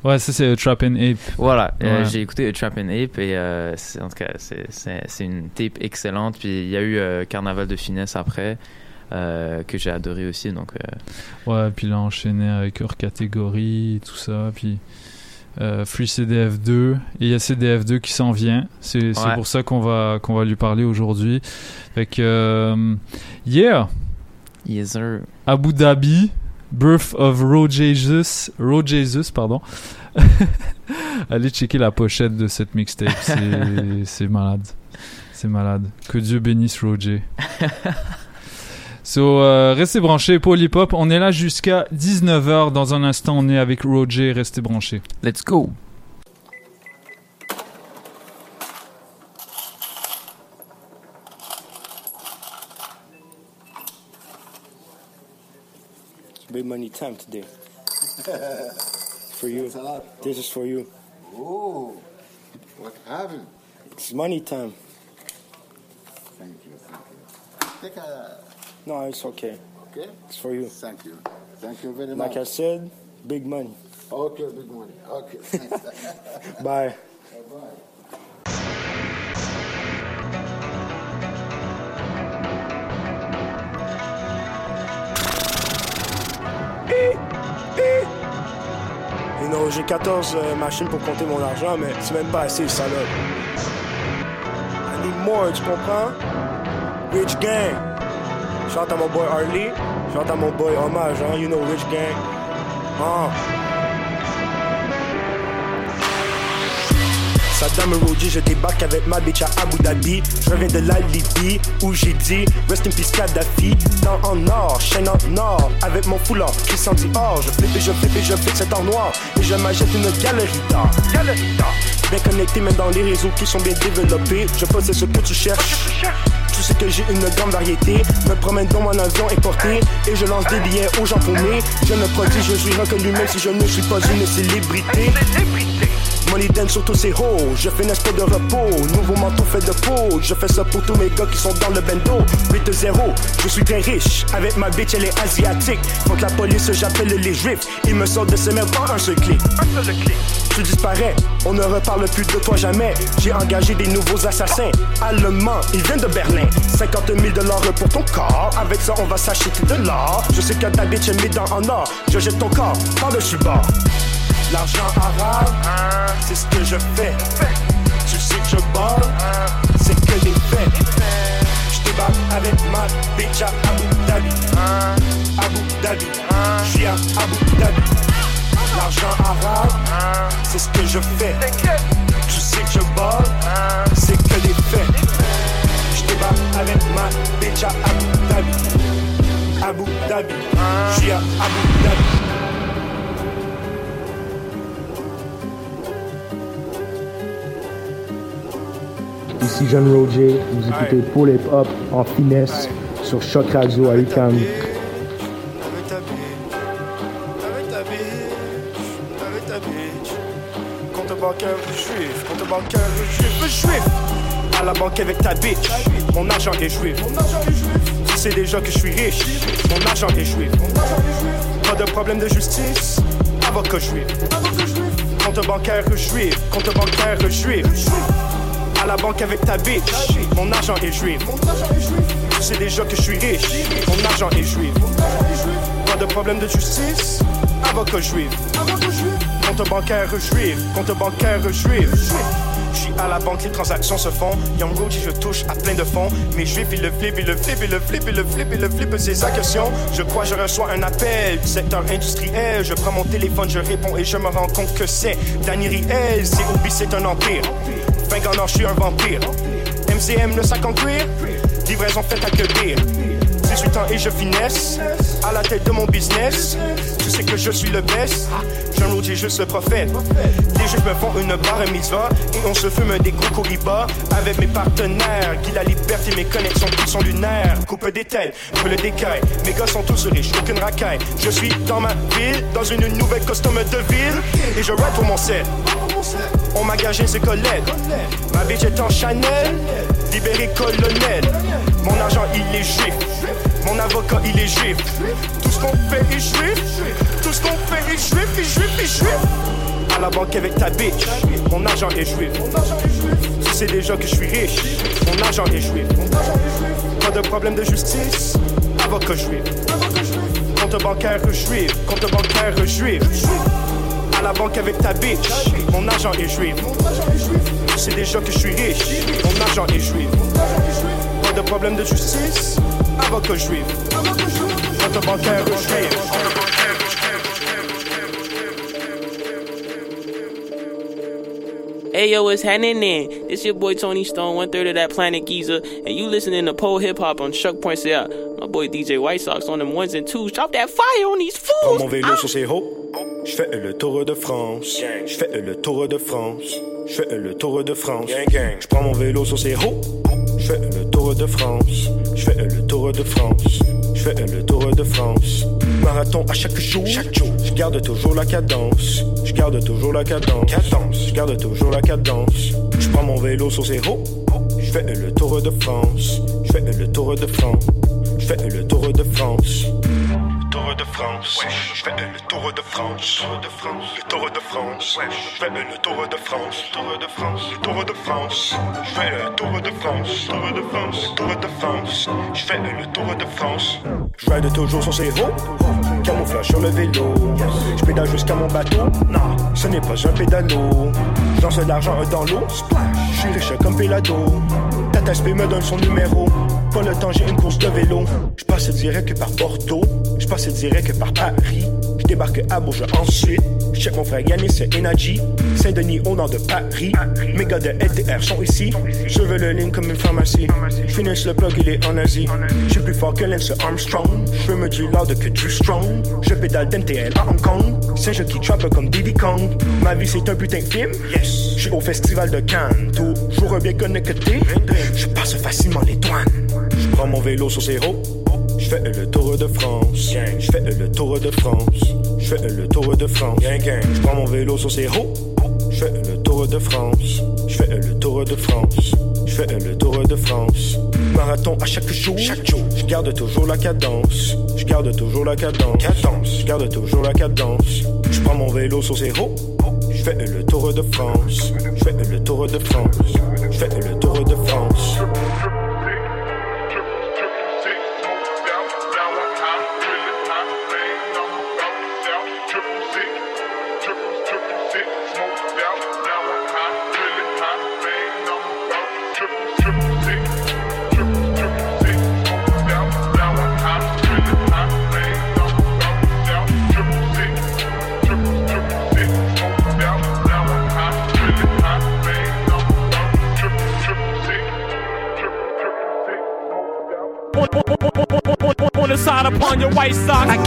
ouais ça c'est Trap and Ape voilà, Ouais. j'ai écouté Trap and Ape et en tout cas c'est, une tape excellente. Puis il y a eu Carnaval de finesse après euh, que j'ai adoré aussi, donc. euh, Ouais, puis il a enchaîné avec hors catégorie tout ça. Puis euh, Free CDF 2. Et il y a CDF 2 qui s'en vient. C'est c'est Ouais. pour ça qu'on va, qu'on va lui parler aujourd'hui. Fait que, euh, yeah! Yes, sir. Abu Dhabi, Birth of Rojesus. Rojesus, pardon. (laughs) Allez checker la pochette de cette mixtape. C'est- (laughs) C'est malade. C'est malade. Que Dieu bénisse Roger. (laughs) So, euh, restez branchés, Polypop. On est là jusqu'à 19h. Dans un instant, on est avec Roger. Restez branchés. Let's go. Big money time today. (laughs) for you. This is for you. Oh, what happened? It's money time. Thank you, thank you. Take a. No, it's okay. Okay? It's for you. Thank you. Thank you very Like I much. said, big money. Okay, big money. Okay, thanks. (laughs) Bye. Bye. You know, j'ai 14 euh, machines pour compter mon argent, mais c'est même pas assez, salope. I need more, tu comprends? Rich Gang. Chante à mon boy Harley. Chante à mon boy Hommage, hein? You know, Rich Gang. Saddam Roger, je débarque avec ma bitch à Abu Dhabi. Je reviens de la Libye où j'ai dit Rest in peace Kadhafi. Dans en or, chaîne en or, avec mon foulard. Christian Dior, je flippe je flippe je flippe c'est en noir. Et je m'achète une. Galerie d'art. Bien connecté, même dans les réseaux qui sont bien développés. Je possède ce que tu cherches. Sais que j'ai une grande variété. Me promène dans mon avion importé. Et je lance des billets aux gens paumés. Je me produis, je suis reconnu même si je ne suis pas une célébrité. Money dance sur tous ces hoes. Je fais une espèce de repos, nouveau manteau fait de peau. Je fais ça pour tous mes gars qui sont dans le bendo. 8-0, je suis très riche. Avec ma bitch, elle est asiatique. Contre la police, j'appelle les juifs. Ils me sortent de ces merdes par un seul clic. Un seul clic. Tu disparais, on ne reparle plus de toi jamais. J'ai engagé des nouveaux assassins. Allemands, ils viennent de Berlin. 50 000 dollars pour ton corps. Avec ça, on va s'acheter de l'or. Je sais que ta bitch est mis dans en or. Je jette ton corps par-dessus bord. L'argent arabe, c'est ce que je fais. Tu sais que je borde, c'est que des faits. Je débarque avec ma bitch à Abu Dhabi. Abu Dhabi, je à Abu Dhabi. L'argent arabe, c'est ce que je fais. Tu sais que je borde, c'est que des faits. Je débarque avec ma bitch à Abu Dhabi. Abu Dhabi, je à Abu Dhabi. Ici John Roger, vous écoutez Pull Hip Hop en finesse sur Choc Radio à UQAM. Avec ta bitch, avec ta bitch, avec ta bitch. Compte bancaire juif, compte bancaire juif, juif. À la banque avec ta bitch, mon argent est juif. Tu sais déjà que je suis riche, mon argent est juif. Pas de problème de justice, avocat juif. Compte bancaire juif, compte bancaire juif. La banque avec ta bitch, mon argent est juif. Sais déjà que je suis riche, mon argent est juif. Pas de problème de justice, avocat juif. Compte bancaire juif, compte bancaire juif. Je suis à la banque, les transactions se font. Young Gucci, je touche à plein de fonds. Mais juifs, ils le flip, ils le flip, ils le flip, ils le flip, ils le flip, ses actions. Je crois, je reçois un appel du secteur industriel. Je prends mon téléphone, je réponds et je me rends compte que c'est Danny Riel. C'est Obi, c'est un empire. 20 ans, je suis un vampire. MCM, le sac en cuir. Livraison faite à dire. 18 ans et je finesse. À la tête de mon business. Tu sais que je suis le best. Jean Roger, juste le prophète. Les juifs me font une barre mitzvah. Et on se fume des gros corribas. Avec mes partenaires. Qui la liberté, mes connexions qui sont lunaires. Coupe des têtes, je le décaille. Mes gars sont tous riches, aucune racaille. Je suis dans ma ville. Dans une nouvelle costume de ville. Et je rap pour mon set. On m'a gagé ses collègues. Ma bitch est en Chanel, libéré colonel. Mon argent il est juif, mon avocat il est juif. Tout ce qu'on fait est juif, tout ce qu'on fait est juif, est juif, est juif. À la banque avec ta bitch, mon argent est juif. Tu sais déjà que je suis riche, mon argent est juif. Pas de problème de justice, avocat juif. Compte bancaire juif, compte bancaire juif à la banque avec ta bitch. Mon argent est juif. Sais déjà que je suis riche. Mon argent est juif. Pas de problème de justice. Avocat juif. Compte bancaire juif. Hey yo, what's happening then? It's your boy Tony Stone, one third of that planet Giza, and you listening to pole hip hop on Chuck Points Out. My boy DJ White Sox on them ones and twos. Drop that fire on these fools. mon vélo sur ah! ses hauts. Je fais le tour de France. Je fais le tour de France. Je fais le tour de France. Je prends mon vélo sur ses hauts. Je fais le tour de France. Je fais le tour de France. Je fais le tour de France. Marathon à chaque jour. Chaque jour. Je garde toujours la cadence. Je garde toujours la cadence. Cadence. Je garde toujours la cadence. Je prends mon vélo sur ses hauts. Je fais le tour de France. Je fais le tour de France. Je fais le tour de France. Tour de France, je fais le tour de France, tour de France, le tour de France, je fais le tour de France, tour de France, le tour de France, je fais le tour de France, tour de France, tour de France, je fais le tour de France. Je ride toujours sur ses roues, camouflage sur le vélo, je pédale jusqu'à mon bateau, non, ce n'est pas un pédalo, je lance l'argent dans l'eau, je suis riche comme Pelado, Tata SP me donne son numéro, temps j'ai une course de vélo, je passe direct par Bordeaux, je passe direct par Paris. Je débarque à Bourges ensuite. Je check mon frère Yannis c'est Energy. Saint-Denis au nord de Paris. Mes gars de LTR sont ici. Je veux le ligne comme une pharmacie. Je finis le plug, il est en Asie. Je suis plus fort que Lance Armstrong. Je me dis loud que du strong. Je pédale d'NTL à Hong Kong. C'est je qui trappe comme Diddy Kong. Ma vie c'est un putain de film. Yes. Je suis au festival de Cannes. Toujours bien connecté. Je passe facilement les douanes. Je prends mon vélo sur ses roues. Je fais le tour de France. Je fais le tour de France. Je fais le tour de France. Je prends mon vélo sur ses roues. Je fais le tour de France. Je fais le tour de France. Je fais le tour de France. Marathon à chaque jour. Chaque jour. Je garde toujours la cadence. Je garde toujours la cadence. Cadence. Je garde toujours la cadence. Je prends mon vélo sur zéro. Je fais le tour de France. Je fais le tour de France. Je fais le tour de France.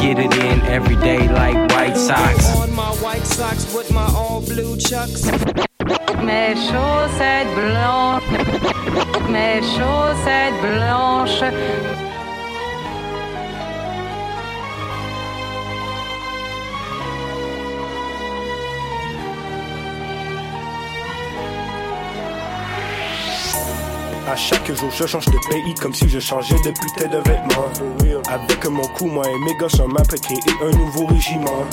Get it in every day like White Sox. On my white socks with my all blue chucks. Mes chaussettes blanches, mes chaussettes blanches. Chaque jour, je change de pays comme si je changeais de putain de vêtements. Avec mon coup, moi et mes gosses, on m'a créé un nouveau régiment.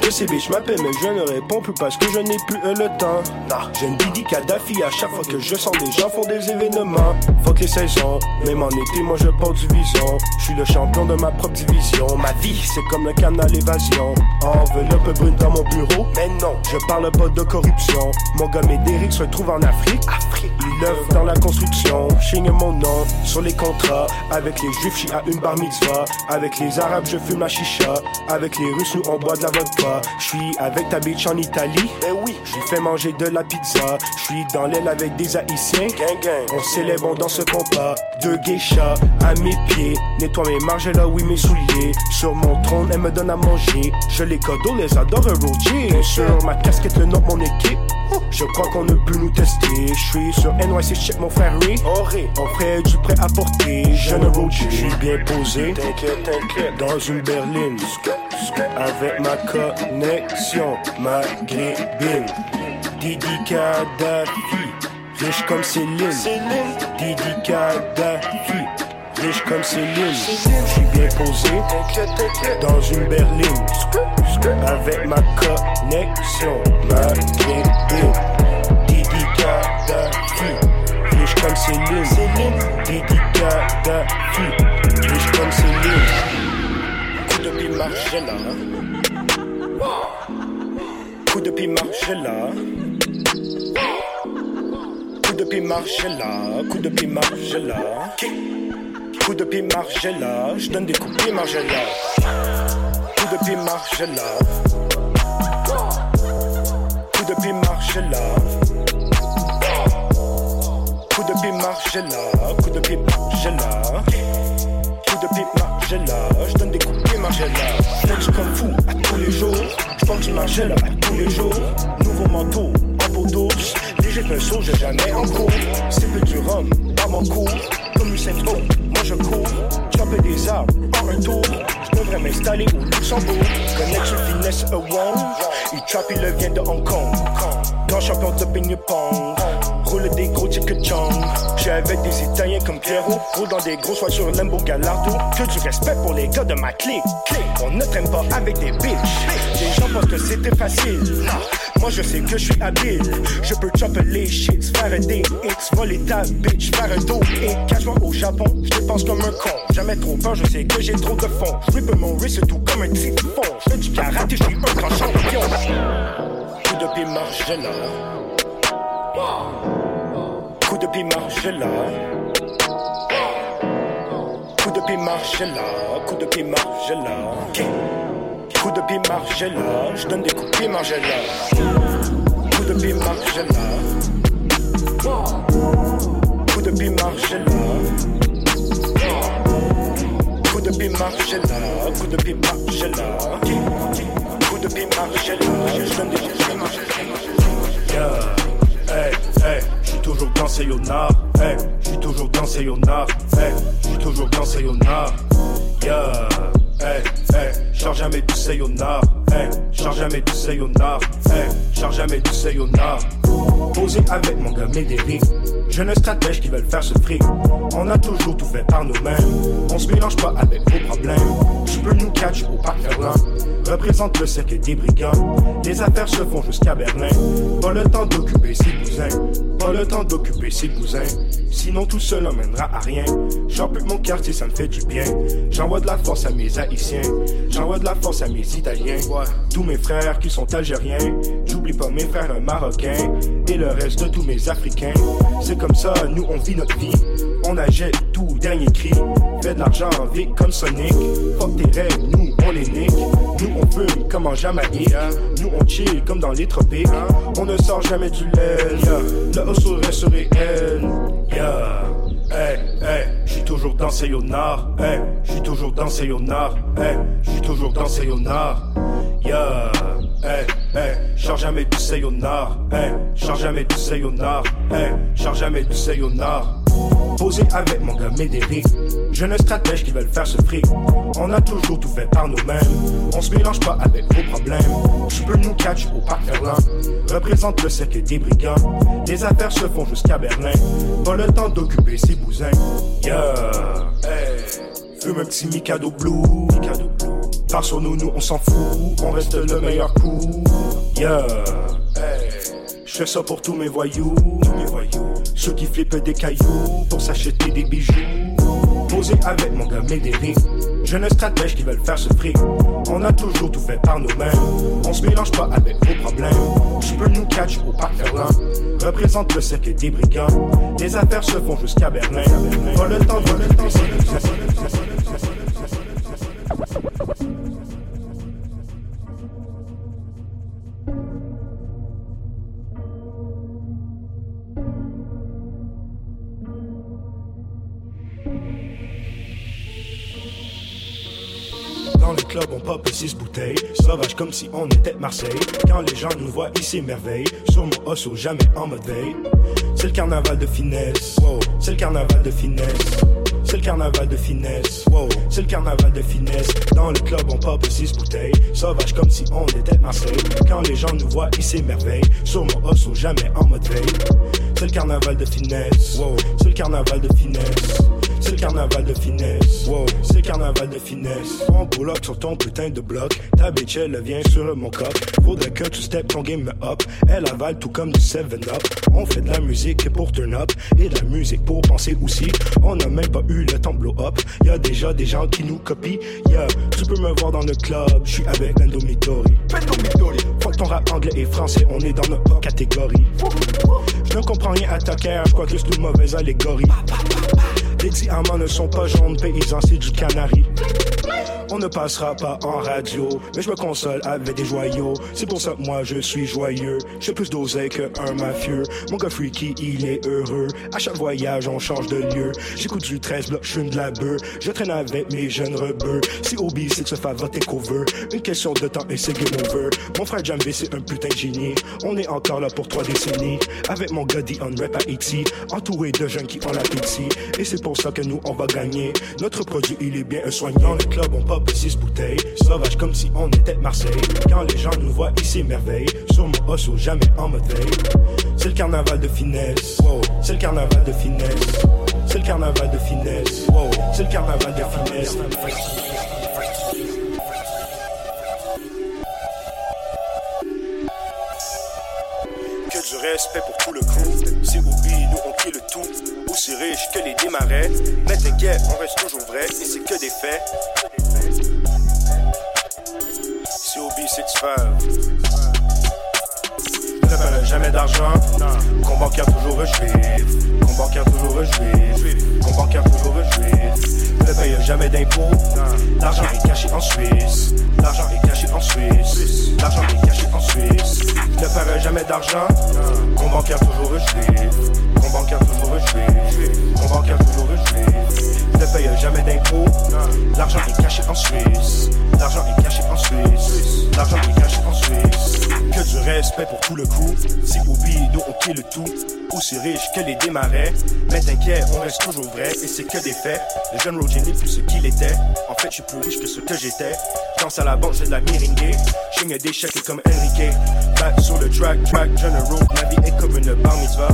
Toutes ces bitches m'appellent, mais je ne réponds plus parce que je n'ai plus euh, le temps. Non, je ne dis Kadhafi à chaque fois que je sens des gens font des événements. Fuck les saisons, même en été, moi je porte du vison. Je suis le champion de ma propre division. Ma vie, c'est comme le canal évasion. Enveloppe brune dans mon bureau, mais non, je parle pas de corruption. Mon gars Médéric se trouve en Afrique. Afrique. Il œuvre dans la construction. Chigne mon nom sur les contrats. Avec les juifs, j'suis à une bar mitzvah. Avec les arabes, je fume ma chicha. Avec les russes, nous on boit de la vodka. Je suis avec ta bitch en Italie. Ben oui, je lui fais manger de la pizza. Je suis dans l'aile avec des haïtiens. Gang gang. On célèbre, on danse compas. Deux geishas à mes pieds. Nettoie mes marges là, oui, mes souliers. Sur mon trône, elle me donne à manger. Je les cadeaux, les adore, Roger. Sur ma casquette, le nom de mon équipe. Je crois qu'on ne peut nous tester. Je suis sur NYC, check mon frère Ray. On ferait du prêt à porter. Jeune Roger, je suis bien posé. T'inquiète, t'inquiète. Dans une berline. Avec ma connexion maghrébine. Didi Kadhafi. Riche comme Céline. Didi Kadhafi. Riche comme Céline. Je suis bien posé. Dans une berline. Avec ma connexion maghrébine. Didi Kadhafi. Riche comme Céline. Didi Kadhafi. Riche comme Céline. Coup de pied Margiela. Coup de pied Margiela. Coup de pied Margiela. Coup de pied Margiela. Coup de pied Margiela. Je donne des coups de pied Margiela. Coup de pied Margiela. Coup de pied Margiela. Coup de pied Margiela. Coup de pied Margiela. Coup de. Je donne des coups de Margiela. Flex comme fou à tous les jours. Je pense Margiela à tous les jours. Nouveau manteau en peau d'ours. Léger pinceau, j'ai jamais en cours. C'est peu du rhum dans mon cours. Comme Usain Bolt, moi je cours. Chopper des arbres en un tour. Je devrais m'installer au Luxembourg. Connection Finesse Award. Il trap, il vient de Hong Kong. Grand champion de ping-pong. Roule des gros chicken chong. J'suis avec des Italiens comme Pierrot. Roule dans des grosses voitures Lambo Gallardo. Que du respect pour les gars de ma clique. On ne traîne pas avec des bitches. Les gens pensent que c'était facile. Moi je sais que je suis habile. Je peux chopper les shits, faire des hits, voler ta bitch, faire un dos et cache-moi au Japon. Je dépense comme un con. Jamais trop peur, je sais que j'ai trop de fond. Je mon wrist tout comme un typhon. Je fais du karaté, je suis un grand champion. Coup de pied Margiela. Coup de pied Margiela. Coup de pied Margiela. Coup de pied Margiela. Coup de pied Margiela. Je donne des coups de pied Margiela. Coup de pied Margiela. Coup de pied Margiela. Coup de pied Margiela. Coup de pied Margiela. Coup de pied Margiela. Je donne des coups de pied Margiela. Yeah. Hey, hey, j'suis toujours dans ces yonards. Hey, j'suis toujours dans ces yonards. Hey, j'suis toujours dans ces yonards. Yeah, hey, hey, charge jamais du sayonara. Hey, charge jamais du sayonara. Hey, charge jamais du sayonara. Posé avec mon gars Médéric. Jeunes stratèges qui veulent faire ce fric. On a toujours tout fait par nous-mêmes. On se mélange pas avec vos problèmes. Tu peux nous catch au parc. Représente le cercle des brigands. Les affaires se font jusqu'à Berlin. Pas le temps d'occuper ses cousins. Pas le temps d'occuper ses cousins. Sinon tout seul mènera à rien. J'en peux mon quartier, ça me fait du bien. J'envoie de la force à mes haïtiens. J'envoie de la force à mes italiens. Tous mes frères qui sont algériens. J'oublie pas mes frères marocains. Et le reste de tous mes africains. C'est comme ça, nous on vit notre vie. On achète tout, dernier cri. Fait de l'argent vite comme Sonic. Fuck tes rêves, nous on les nique. Nous on fume comme en Jamaïque. Nous on chill comme dans les tropiques. On ne sort jamais du lait. Yeah. Le hustle reste réel. Yeah. Hey, hey, j'suis toujours dans Sayonara. Hey, j'suis toujours dans Sayonara. Hey, j'suis toujours dans Sayonara. Yeah. Hey, hey, charge jamais du Sayonara. Hey, charge jamais du Sayonara. Hey, charge jamais du Sayonara. Posé avec mon gars Médéric. Jeunes stratèges qui veulent faire ce fric. On a toujours tout fait par nous-mêmes. On se mélange pas avec vos problèmes. Tu peux nous catch au parc Ferland. Représente le cercle des brigands. Les affaires se font jusqu'à Berlin. Pas le temps d'occuper ses bousins. Yeah, hey. Fume un petit. Mikado Blue. Par sur nous, nous on s'en fout. On reste le meilleur coup. Yeah, hey. Je fais ça pour tous mes voyous. Mes voyous. Ceux qui flippent des cailloux pour s'acheter des bijoux. Posé avec mon gars Médéric. Jeunes stratèges qui veulent faire ce fric. On a toujours tout fait par nous-mêmes. On se mélange pas avec vos problèmes. Tu peux nous catch au parc Ferland. Représente le cercle des brigands. Les affaires se font jusqu'à Berlin. Le temps, le temps, pop 6 bouteilles. Sauvage comme si on était Marseille. Quand les gens nous voient, ils s'émerveillent. Sur mon osso, jamais en mode veille. C'est le carnaval de finesse. C'est le carnaval de finesse. C'est le carnaval de finesse. C'est le carnaval de finesse. Dans le club, on pop 6 bouteilles. Sauvage comme si on était Marseille. Quand les gens nous voient, ils s'émerveillent. Sur mon osso, jamais en mode veille. C'est le carnaval de finesse. C'est le carnaval de finesse. Carnaval de finesse. Wow, c'est carnaval de finesse. On bloque sur ton putain de bloc. Ta bitch, elle vient sur mon coq. Faudrait que tu step ton game up. Elle avale tout comme du 7-up. On fait de la musique pour turn up. Et de la musique pour penser aussi. On n'a même pas eu le temps blow up. Y'a déjà des gens qui nous copient. Yeah, tu peux me voir dans le club. Je suis avec Nando Midori. Fuck ton rap anglais et français. On est dans notre catégorie. Je ne comprends rien à ta carrière. Je crois que c'est une mauvaise allégorie. Les diamants ne sont pas jaunes, paysans, c'est du canari. On ne passera pas en radio, mais je me console avec des joyaux. C'est pour ça que moi je suis joyeux. J'ai plus d'oseille qu'un mafieux. Mon gars freaky, il est heureux. À chaque voyage, on change de lieu. J'écoute du 13 blocs, je de la bœuf. Je traîne avec mes jeunes rebeux. Si Obi, c'est que se faire voter cover. Une question de temps et c'est game over. Mon frère Jambi, c'est un putain de génie. On est encore là pour trois décennies. Avec mon gars on rap à Haiti. Entouré de jeunes qui ont l'appétit. Et c'est pour ça que nous, on va gagner. Notre produit, il est bien un soignant. Le club, on pop 6 bouteilles. Sauvage comme si on était Marseille. Quand les gens nous voient, ils s'émerveillent. Sur mon osso, jamais en mode veille. C'est le carnaval de finesse. C'est le carnaval de finesse. C'est le carnaval de finesse. C'est le carnaval de finesse. Que respect pour tout le crew. C'est Obi, nous on le tout. Aussi riche que les démarrais. Mais t'inquiète, on reste toujours vrai. Et c'est que des faits. C'est ne ferai jamais d'argent. Compte bancaire toujours juif. Compte bancaire toujours juif. Compte bancaire toujours juif. Ne paye jamais d'impôts. L'argent est caché en Suisse. L'argent est caché en Suisse. L'argent est caché en Suisse. Ne ferai jamais d'argent. Compte bancaire toujours juif. Compte bancaire toujours juif. Compte bancaire toujours juif. Ne paye jamais d'impôt. L'argent est caché en Suisse. L'argent est caché en Suisse. L'argent est caché en Suisse. Que du respect pour tout le coup. Si oublie, nous on kill le tout. Aussi riche que les démarrais. Mais t'inquiète, on reste toujours vrai. Et c'est que des faits. Le jeune Roger n'est plus ce qu'il était. En fait, je suis plus riche que ce que j'étais. Danse à la banque, j'ai de la miringue. J'signe des chèques comme Enrique. Back sur le track, track, jeune road. Ma vie est comme une bar mitzvah.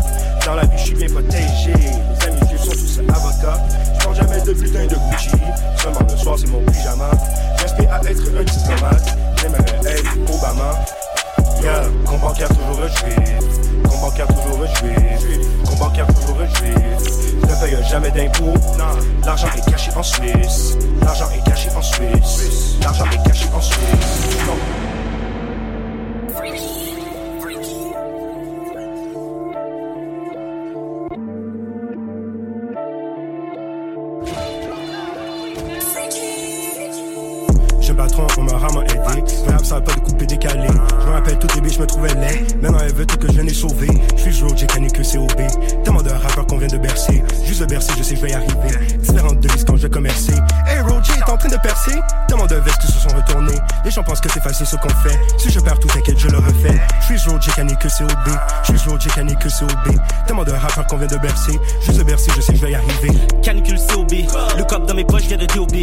Dans la vie, je suis bien protégé. Les amis, je sont tous avocats. Je prends jamais de bulletin de Gucci. Seulement le soir, c'est mon pyjama. J'aspire à être un diplomate. J'aimerais être Obama. Yeah, compte bancaire toujours relevé. Compte bancaire toujours relevé. Compte bancaire toujours relevé. Je ne paye jamais d'impôts. L'argent est caché en Suisse. L'argent est caché en Suisse. L'argent est caché en Suisse. Me patron, on m'a rarement aidé. Rap, ça pas de couper décalé. Je me rappelle toutes les billes, je me trouvais laid. Maintenant, elle veut tout que je les sauver. Je suis road, j'ai canné que COB. Tellement de rappeurs qu'on vient de bercer. Juste de bercer, je sais que je vais y arriver. Différentes devises quand je vais commercer. Hey, Roger est en train de percer. Tellement de vestes qui se sont retournées. Les gens pensent que c'est facile ce qu'on fait. Si je perds tout, t'inquiète, je le refais. Je suis road, j'ai canné que COB. Je suis road, j'ai canné que COB. Tellement de rappeurs qu'on vient de bercer. Juste de bercer, je sais que je vais y arriver. Canicule COB, le cop dans mes poches vient de DOB.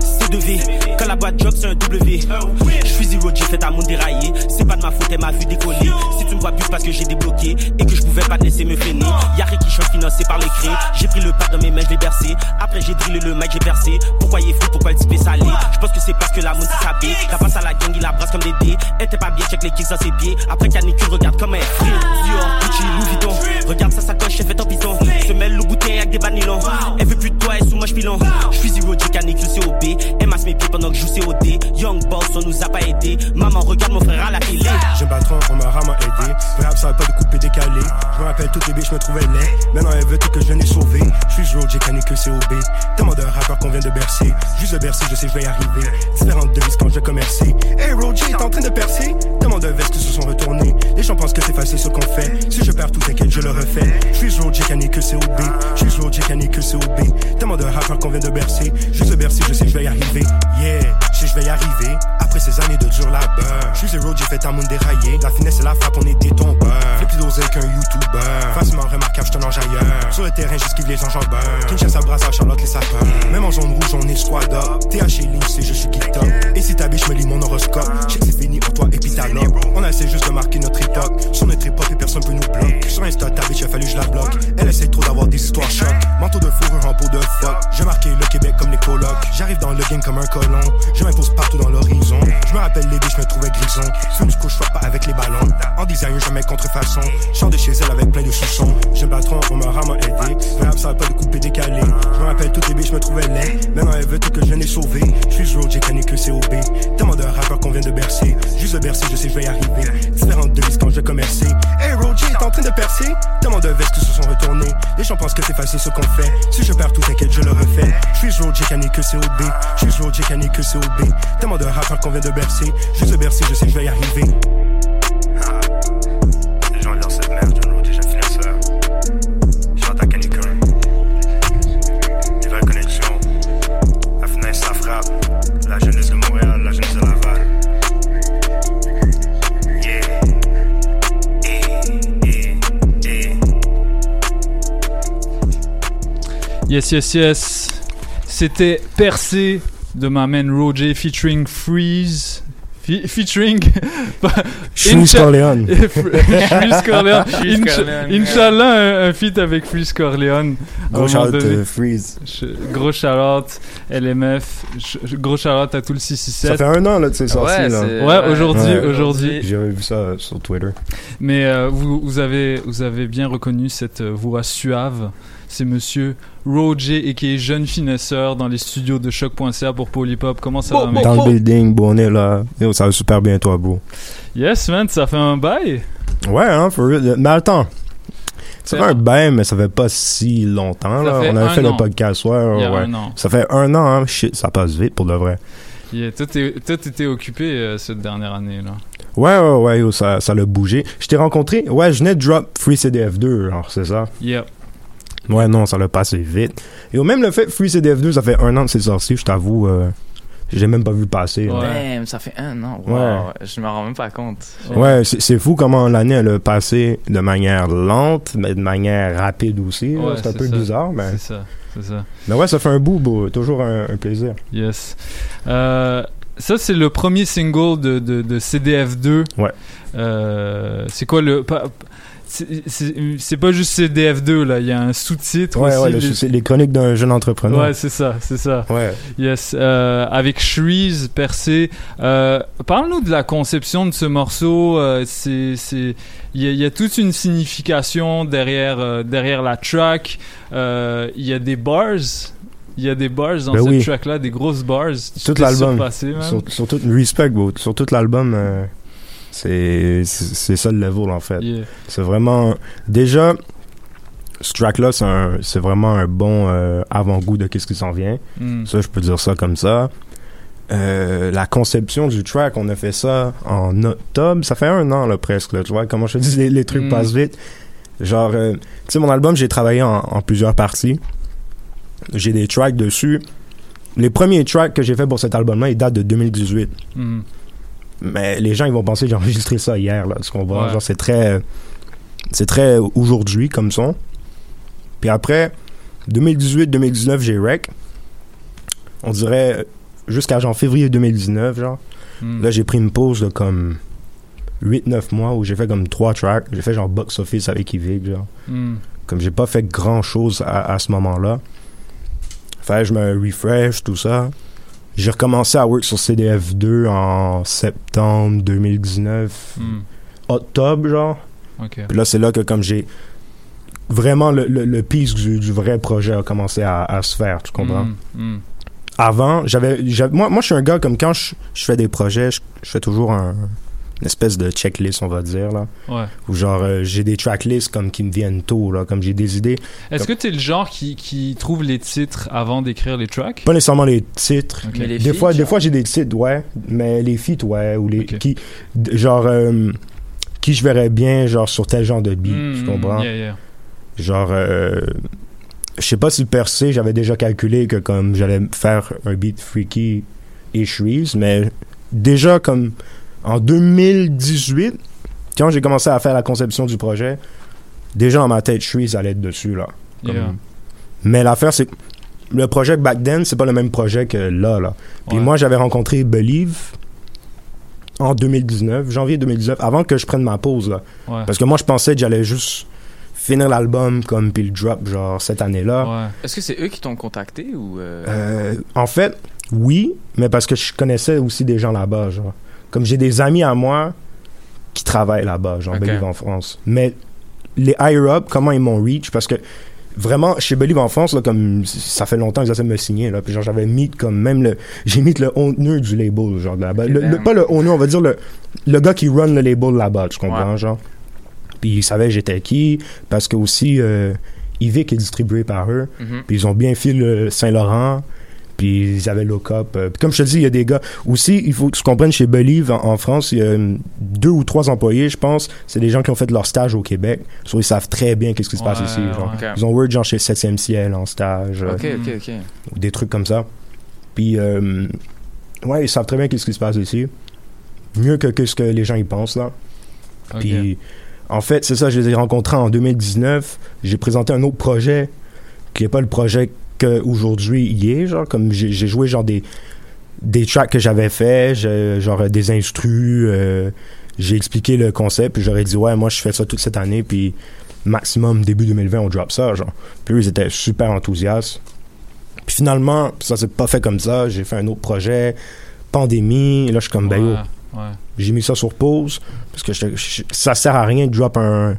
C2V, quand la boîte job c'est un W. Je suis zero, j'ai fait ta monde dérailler. C'est pas de ma faute, elle m'a vu décoller. Si tu me vois plus parce que j'ai débloqué et que je pouvais pas te laisser me freiner. Y'a rien qui change financé par les crés. J'ai pris le pas dans mes mains, je l'ai bercé. Après j'ai drillé le mic, j'ai percé. Pourquoi il est fou, pourquoi type est salé? Je pense que c'est parce que la sa bille. La passe à la gang, il la brasse comme des dés. Elle t'es pas bien, check les kicks dans ses pieds. Après canicule, regarde comme elle free. Dior, Gucci, Louis Vuitton. Regarde sa sacoche, elle fait en piton. Se mêle le bouteille avec des vanillons. Elle veut plus toi, sous moi, pilon. Je suis zero, j'ai canicule, COB. Elle masse mes pieds pendant que je joue COD. Young boss, on nous a pas aidé. Maman, regarde mon frère à la télé. Je me patron, on m'a rarement aidé. Rap, ça va pas de couper décalé. Je me rappelle toutes les billes, je me trouvais laid. Maintenant, elle veut tout que je les sauver. Je suis j'ai canné que COB. Tellement de rappeurs qu'on vient de bercer. Juste de bercer, je sais je vais y arriver. Différentes devises quand je vais commercer. Hey, Roger est en train de percer? Tellement de vestes se sont retournées. Les gens pensent que c'est facile ce qu'on fait. Si je perds tout, t'inquiète, je le refais. Je suis j'ai canné que COB. Je suis j'ai canné que COB. Tellement de rappeurs qu'on vient de bercer. Juste de bercer, je sais que je vais y arriver. Yeah, je je vais y arriver. Après ces années de dur labeur. Je suis zero, j'ai fait un monde déraillé. La finesse et la frappe, on des tombeurs. J'ai plus dosé qu'un YouTuber. Facilement remarquable, je te longe ailleurs. Sur le terrain, j'esquive les enjambeurs. Kinshasa, brasse à Charlotte, les sapeurs. Même en zone rouge, on est squad up. TH et c'est je suis up. Et si ta biche me lit mon horoscope, que c'est fini pour toi loque. On essaie juste de marquer notre époque. Sur notre époque, et personne peut nous bloquer. Sur Insta, ta biche, il a fallu je la bloque. Elle essaie trop d'avoir des histoires choc. Manteau de fourrure en peau de phoque. J'ai marqué le Québec comme les colocs. J'arrive dans le game comme un colon. M'impose partout dans l'horizon. Je me rappelle les biches, je me trouvais grison. Du coup, je pas avec les ballons. En design, jamais contrefaçon. Chant de chez elle avec plein de soupçons. Je me patron, on m'a rarement aidé. Rap, ça pas de couper décalé. Je me rappelle toutes les biches, je me trouvais laid. Maintenant, elle veut tout que je les sauver. Je suis road, j'ai canné que COB. Tellement de rappeurs qu'on vient de bercer. Juste de bercer, je sais je vais y arriver. Différentes devises quand je commercer. Hey, Roger est en train de percer. Tellement de vestes qui se sont retournées. Les gens pensent que c'est facile ce qu'on fait. Si je perds tout, t'inquiète, je le refais. Je suis road, j'ai canné que COB. Je suis road, j'ai canné que COB. Tellement de rappeurs qu'on vient de bercer. Juste de bercer, je sais que je vais y arriver. Les gens dans cette merde, John Road, déjà finesseur. Chante à canicule. Des vraies connexions. La finesse, la frappe. La jeunesse de Montréal, la jeunesse de Laval. Yeah. Eh, eh, eh. Yes, yes, yes. C'était Percé de ma man Roger featuring Freeze. Fe- featuring. (laughs) Freeze Corleone. (laughs) Freeze Corleone. (laughs) Ouais. Inch'Allah, un, un feat avec Freeze Corleone. Gros shout-out, donné. euh, Freeze. Je- Gros shout-out, LMF. Je- Gros shout-out à tout le 667. Ça fait un an là, que c'est sorti là. Ouais, aujourd'hui, aujourd'hui. J'avais vu ça euh, sur Twitter. Mais euh, vous, vous, avez, vous avez bien reconnu cette voix suave. C'est monsieur Roger, et qui est jeune finesseur dans les studios de choc.ca pour Polypop. Comment ça va, mec? Dans le building, bon, on est là. Yo, ça va super bien, toi, bro. Yes, man, ça fait un bail. Ouais, hein, for real. Mais attends. Ça fait un bail, mais ça fait pas si longtemps. Là. On avait fait an. le podcast, ouais, ouais. un an. Ça fait un an, hein. Shit, ça passe vite pour de vrai. Yeah, toi, t'étais occupé euh, cette dernière année, là. Ouais, ouais, ouais, yo, ça, ça l'a bougé. Je t'ai rencontré. Ouais, je venais de drop Free CDF2, alors c'est ça? Yeah. Ouais, non, ça l'a passé vite. Et au même le fait, Free CDF2, ça fait un an que c'est sorti, je t'avoue, euh, j'ai même pas vu passer. là. Damn, ça fait un an. Wow, Ouais. Je me rends même pas compte. Ouais, c'est c'est fou comment l'année elle a passé de manière lente, mais de manière rapide aussi. Ouais, c'est un peu ça. bizarre, mais. C'est ça, c'est ça. Mais ouais, ça fait un bout, beau, toujours un, un plaisir. Yes. Euh, ça, c'est le premier single de, de, de CDF2. Ouais. Euh, c'est quoi le. C'est- pas juste CDF2, là. Il y a un sous-titre Ouais, aussi. ouais, le les- chroniques d'un jeune entrepreneur. Ouais, c'est ça, c'est ça. Ouais. Yes. Euh, avec Shreeze, Percé. Euh, Parle-nous de la conception de ce morceau. Euh, c'est, c'est, il y, a- il y a toute une signification derrière, derrière la track. Il y a des bars. Il y a des bars dans Ben cette oui. track-là, des grosses bars. Tout l'album. Sur, sur tout, respect, bro. Sur tout l'album, euh, c'est ça le level, en fait. Yeah. C'est vraiment. Déjà, ce track-là, c'est vraiment un bon euh, avant-goût de qu'est-ce qui s'en vient. Mm. Ça, je peux dire ça comme ça. Euh, la conception du track, on a fait ça en octobre. Ça fait un an, là, presque. là. tu vois, comment je te dis, les, les trucs Mm. passent vite. Genre, euh, tu sais, mon album, j'ai travaillé en, en plusieurs parties. J'ai des tracks dessus. Les premiers tracks que j'ai fait pour cet album-là, ils datent de 2018. Mm. Mais les gens, ils vont penser que j'ai enregistré ça hier, là. Tu comprends? Ouais. Genre, c'est très. C'est très aujourd'hui comme son. Puis après, 2018-2019, j'ai rec. On dirait jusqu'à genre février 2019, genre. Mm. Là, j'ai pris une pause de comme 8-9 mois où j'ai fait comme 3 tracks. J'ai fait genre box office avec Yvick, genre. Mm. Comme j'ai pas fait grand chose à, à ce moment-là. Fait que je me refresh, tout ça. J'ai recommencé à work sur CDF2 en septembre 2019. Mm. Octobre, genre. Puis là, c'est là que comme j'ai vraiment le, le, le piece du, du vrai projet a commencé à, à se faire, tu comprends? Mm. Mm. Avant, j'avais, j'avais- moi, moi, je suis un gars comme quand je, je fais des projets, je, je fais toujours un, une espèce de checklist, on va dire là. Ouais. Ou genre euh, j'ai des tracklists comme qui me viennent tôt là, comme j'ai des idées. Est-ce que Comme- t'es le genre qui, qui trouve les titres avant d'écrire les tracks? pas nécessairement les titres. Ok. Mais les des feats, fois, des fois j'ai des titres, ouais, mais les feats, ouais, ou les qui, genre euh, qui je verrais bien, genre sur tel genre de beat, Mm, tu comprends? yeah, yeah. Genre, euh, je sais pas si le percé, j'avais déjà calculé que comme j'allais faire un beat freaky et Shreeze, mais déjà comme en 2018, quand j'ai commencé à faire la conception du projet, déjà dans ma tête, Shreeze allait être dessus, là. Comme- Yeah. Mais l'affaire, c'est que le projet back then, c'est pas le même projet que là, là. Puis Ouais. moi, j'avais rencontré Believe en 2019, janvier 2019, avant que je prenne ma pause, là. Ouais. Parce que moi, je pensais que j'allais juste finir l'album comme puis le drop, genre, cette année-là. Est-ce que c'est eux qui t'ont contacté ou. euh, Euh, en fait, oui, mais parce que je connaissais aussi des gens là-bas, genre. Comme j'ai des amis à moi qui travaillent là-bas, genre, Ok. Believe en France. Mais les higher up, comment ils m'ont reach, parce que vraiment, chez Believe en France, là, comme ça fait longtemps qu'ils essaient de me signer, là, puis genre, j'avais mis comme même le, j'ai mis le owner du label, genre, là-bas. Le- pas le owner, on va dire le, le gars qui run le label là-bas, tu comprends, genre? Puis ils savaient j'étais qui, parce que aussi, euh, Yvick est distribué par eux. Mhm. Puis ils ont bien fait le Saint-Laurent. Puis ils avaient Look Up. Euh, puis comme je te dis, il y a des gars. Aussi, il faut que tu comprennes, chez Believe, en, en France, il y a hum, deux ou trois employés, je pense. C'est des gens qui ont fait leur stage au Québec. So, ils savent très bien qu'est-ce qui se passe Ouais, ici. Genre. Ils ont work genre chez 7e ciel en stage. euh, Ok, ok, ok. ou des trucs comme ça. Puis, euh, ouais, ils savent très bien qu'est-ce qui se passe ici. Mieux que, que ce que les gens y pensent, là. Puis, en fait, c'est ça, je les ai rencontrés en 2019. J'ai présenté un autre projet qui n'est pas le projet qu'aujourd'hui il est, genre, comme j'ai joué, genre, des, des tracks que j'avais fait, genre, des instrus, euh, j'ai expliqué le concept, puis j'aurais dit, ouais, moi, je fais ça toute cette année, puis maximum, début 2020, on drop ça, genre. Puis eux, ils étaient super enthousiastes. Puis finalement, ça s'est pas fait comme ça. J'ai fait un autre projet, pandémie. Là, je suis comme, ben yo, Ouais, ouais. j'ai mis ça sur pause. Parce que je- je- ça sert à rien de drop un,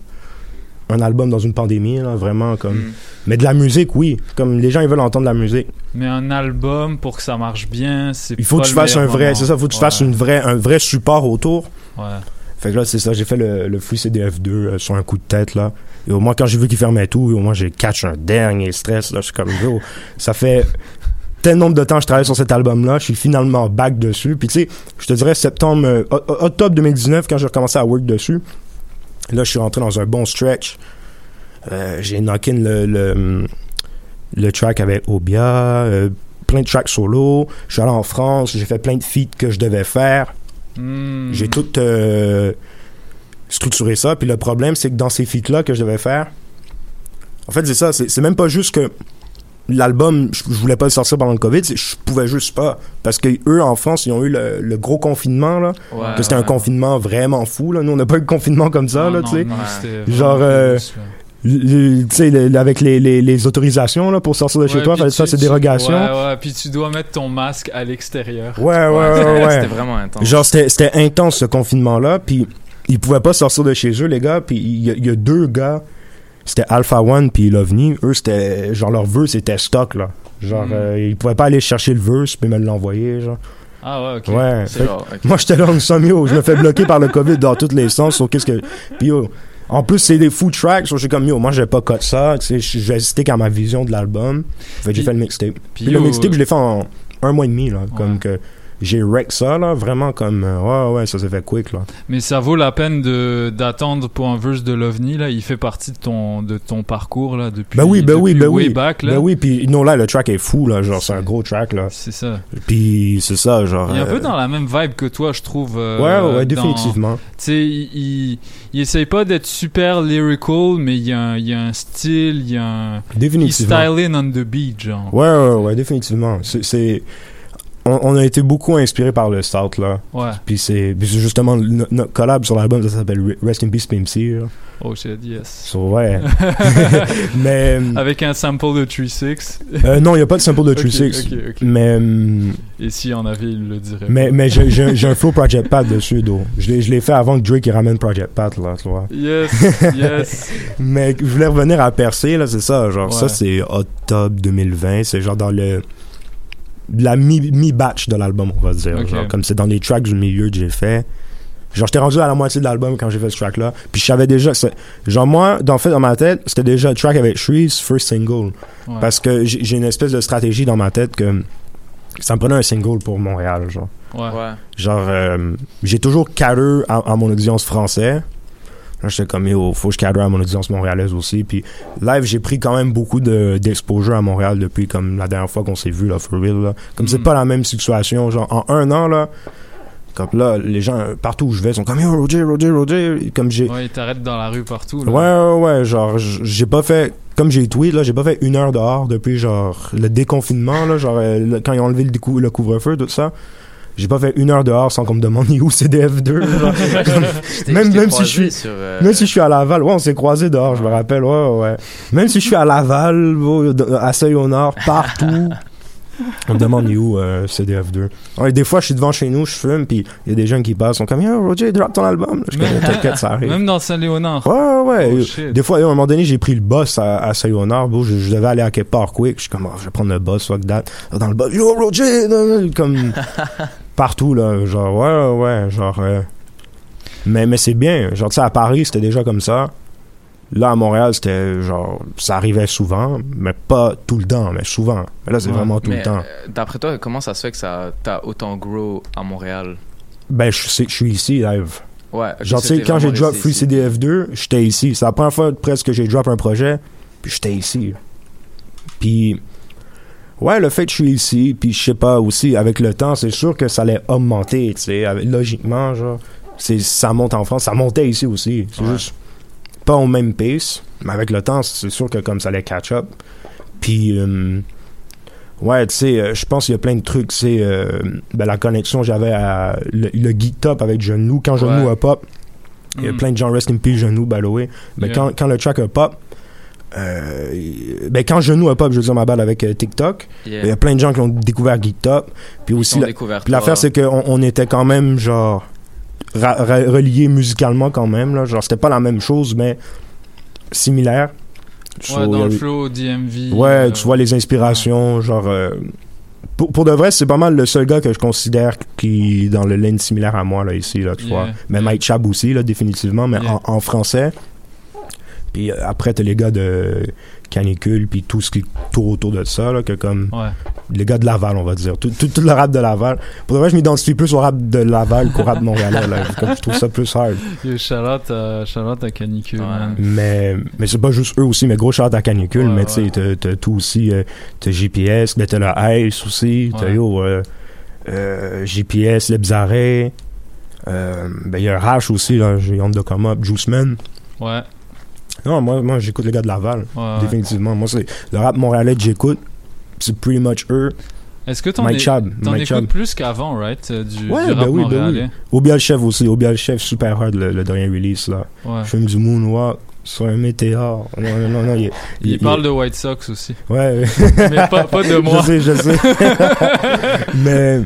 un album dans une pandémie, là, vraiment. comme Mais de la musique, oui. Comme les gens, ils veulent entendre de la musique. Mais un album, pour que ça marche bien, c'est Il faut pas que tu fasses un vrai, c'est ça, il faut que tu Ouais. fasses une vraie, un vrai support autour. Ouais. Fait que là, c'est ça, j'ai fait le, le Free CDF2 euh, sur un coup de tête, là. Et au moins, quand j'ai vu qu'il fermait tout, au moins, j'ai catch un dernier stress, là. Je suis comme, yo, ça fait tel nombre de temps que je travaille sur cet album-là, je suis finalement back dessus. Puis tu sais, je te dirais septembre, euh, octobre 2019, quand j'ai recommencé à work dessus, là, je suis rentré dans un bon stretch. Euh, j'ai knocké le, le, le track avec Obia, euh, plein de tracks solo. Je suis allé en France, j'ai fait plein de feats que je devais faire. Hmm. J'ai tout euh, structuré ça. Puis le problème, c'est que dans ces feats-là que je devais faire, en fait, c'est ça. C'est c'est même pas juste que l'album, je, voulais pas le sortir pendant le COVID, je pouvais juste pas. Parce que eux, en France, ils ont eu le, le gros confinement, là. Ouais, que c'était un confinement vraiment fou, là. Nous, on n'a pas eu de confinement comme ça, Non, là, tu sais. Genre, euh, tu sais, avec les, les, les autorisations, là, pour sortir de chez toi, fallait ça, c'est dérogation. Ouais, ouais, puis tu dois mettre ton masque à l'extérieur. Ouais, ouais, ouais, ouais. ouais. C'était vraiment intense. Genre, c'était c'était intense ce confinement-là, puis ils pouvaient pas sortir de chez eux, les gars, puis il y, a- il y a deux gars, c'était Alpha One puis l'OVNI, eux, c'était, genre, leur vœu, c'était stock, là. Genre, Mm. euh, ils pouvaient pas aller chercher le vœu, puis me l'envoyer, genre. Ah ouais, ok. Ouais. Fait genre. Moi, j'étais là en somme, yo, je me fais bloquer par le COVID dans tous les sens, sur qu'est-ce que... Puis yo, en plus, c'est des food tracks, so j'ai comme, yo, moi, j'ai pas cut ça, tu sais, je je vais stick à ma vision de l'album. Fait que j'ai fait le mixtape. puis Puis le mixtape, je l'ai fait en un mois et demi, là, comme que... J'ai wreck ça, là, vraiment comme... euh, ouais, ouais, ça s'est fait quick, là. Mais ça vaut la peine de d'attendre pour un verse de l'OVNI là. Il fait partie de ton de ton parcours là depuis. Ben oui, ben oui, ben way oui. back, là. Ben oui, puis non, là, le track est fou, là, genre, c'est un gros track, là. C'est ça. Puis c'est ça, genre... Il est un peu euh, dans la même vibe que toi, je trouve. euh, Ouais, ouais, dans- définitivement. Tu sais, il, il, essaye pas d'être super lyrical, mais il y, a un, il y a un style, il y a un. Définitivement. Il styling on the beat, genre. Ouais, ouais, ouais, définitivement. C'est... On, on a été beaucoup inspiré par le South, là. Ouais. Puis c'est justement no- notre collab sur l'album, ça s'appelle Re- Rest in Peace Pimp C, là. Oh shit, yes. So, ouais. (laughs) (laughs) Mais... Avec un sample de 3-6. Euh, non, il n'y a pas de sample de (laughs) Ok, 3-6. ok, ok. Mais... hum, Et si on avait, il le dirait. Mais, mais j'ai, un flow Project Pat dessus, d'eau. Je l'ai, je l'ai fait avant que Drake il ramène Project Pat, là, tu vois. Yes, yes. mais je voulais revenir à Percer, là, c'est ça. Genre, ça, c'est octobre 2020. C'est genre dans le. La mi- mi-batch de l'album, on va dire. Genre, comme c'est dans les tracks du milieu que j'ai fait. Genre, j'étais rendu à la moitié de l'album quand j'ai fait ce track-là. Puis je savais déjà. Genre, moi, dans, fait, dans ma tête, c'était déjà le track avec Shreeze, first single. Ouais. Parce que j'ai, une espèce de stratégie dans ma tête que. Ça me prenait un single pour Montréal, genre. Ouais. Genre, euh, j'ai toujours cater à, à mon audience français. Là, j'étais comme, yo, faut que je cater à mon audience montréalaise aussi. Puis, live, j'ai pris quand même beaucoup de, d'exposure à Montréal depuis comme la dernière fois qu'on s'est vu, là, for real, là. Comme c'est Mm. pas la même situation. Genre, en un an, là, comme là, les gens, partout où je vais, sont comme, yo, Roger, Roger, Roger. Comme j'ai. Ouais, il t'arrête dans la rue partout. Là. Ouais, ouais, ouais, genre, j'ai pas fait, comme j'ai tweet, là, j'ai pas fait une heure dehors depuis, genre, le déconfinement, là, genre, euh, le- quand ils ont enlevé le, le couvre-feu, tout ça. J'ai pas fait une heure dehors sans qu'on me demande où CDF2. (laughs) genre. Je t'ai- même, je t'ai même si je suis, sur, euh, même si je suis à Laval, ouais, on s'est croisés dehors, je me rappelle, ouais, ouais. Même si je suis à Laval, bon, de- à Seuil-au-Nord, partout. On me demande où euh, CDF2. Ouais, des fois, je suis devant chez nous, je fume, puis il y a des gens qui passent, sont comme, Yo, Roger, drop ton album. Je (laughs) t'inquiète, ça arrive. Même dans Saint-Léonard. Ouais, ouais, ouais. Oh, des fois, à un moment donné, j'ai pris le bus à, à. Bon, je, je devais aller à quelque part quick. Je suis comme, oh, je vais prendre le bus, fuck that. Dans le bus, yo, Roger! Comme, (laughs) partout, là. Genre, ouais, ouais, genre. euh, mais mais c'est bien. Genre, tu sais, à Paris, c'était déjà comme ça. Là, à Montréal, c'était genre, ça arrivait souvent, mais pas tout le temps, mais souvent. Mais là, c'est Ouais. vraiment tout Mais, le temps. euh, D'après toi, comment ça se fait que ça t'as autant grow à Montréal? Ben, je, suis ici, live. Ouais, Genre, tu sais, quand j'ai drop Free ici. CDF2, j'étais ici. C'est la première fois presque que j'ai drop un projet, puis j'étais ici. Puis, ouais, le fait que je suis ici, puis je sais pas aussi, avec le temps, c'est sûr que ça allait augmenter, tu sais, logiquement, genre. Ça monte en France, ça montait ici aussi. C'est juste pas au même pace, mais avec le temps, c'est sûr que comme ça allait catch up. Puis, euh, ouais, tu sais, euh, je pense qu'il y a plein de trucs, c'est ben, la connexion que j'avais à le, le geek top avec Genou. Quand Genou Ouais. a pop, il y a Mm. plein de gens rest in peace Genou, by the way. Mais Yeah. quand, quand le track a pop, euh, ben quand Genou a pop, je veux dire ma balle avec euh, TikTok, Yeah. il y a plein de gens qui ont découvert Geek Top. Puis aussi, la- l'affaire c'est qu'on on était quand même genre ra- ra- reliés musicalement quand même là. Genre c'était pas la même chose, mais similaire. Ouais, So, dans le flow DMV. Ouais, euh, tu vois les inspirations, genre. euh, pour, pour de vrai, c'est pas mal le seul gars que je considère qui est dans le lane similaire à moi, là, ici, là, tu Yeah, vois. Mais Mike Chab aussi, là, définitivement, mais Yeah. en, en français. Puis euh, après, t'as les gars de Canicule, puis tout ce qui tourne autour de ça, là, que comme. Ouais. les gars de Laval, on va dire. Tout, tout, tout le rap de Laval. Pour le vrai, je m'identifie plus au rap de Laval qu'au rap montréalais. Là. (laughs) Comme je trouve ça plus hard. Charlotte, à, Charlotte à Canicule, man. Mais, mais c'est pas juste eux aussi, mais gros shout à Canicule, Ouais, mais tu sais, t'as- tout aussi, euh, t'as GPS, ben t'as le Ice aussi, t'as Ouais. yo, euh, euh, GPS, Le Bizarret, euh, ben il y a Rash aussi, là, j'ai honte de come up, Juice Man. Ouais. Non, moi, moi j'écoute les gars de Laval, Ouais, définitivement. Moi, c'est le rap montréalais que j'écoute, c'est pretty much eux. Est-ce que t'en Chab, t'en Mike écoutes Chab. plus qu'avant, right? euh, Du, Ouais, du ben rap oui, ben oui. montréalais? Obia le chef aussi, Obia le chef, super hard le, le dernier release là. Ouais. Fume du moonwalk sur un météore. Non, non, non, non, il, (laughs) Il, parle de White Sox aussi. Ouais. (laughs) Mais pas, pas de (laughs) moi. Je sais, je sais. Mais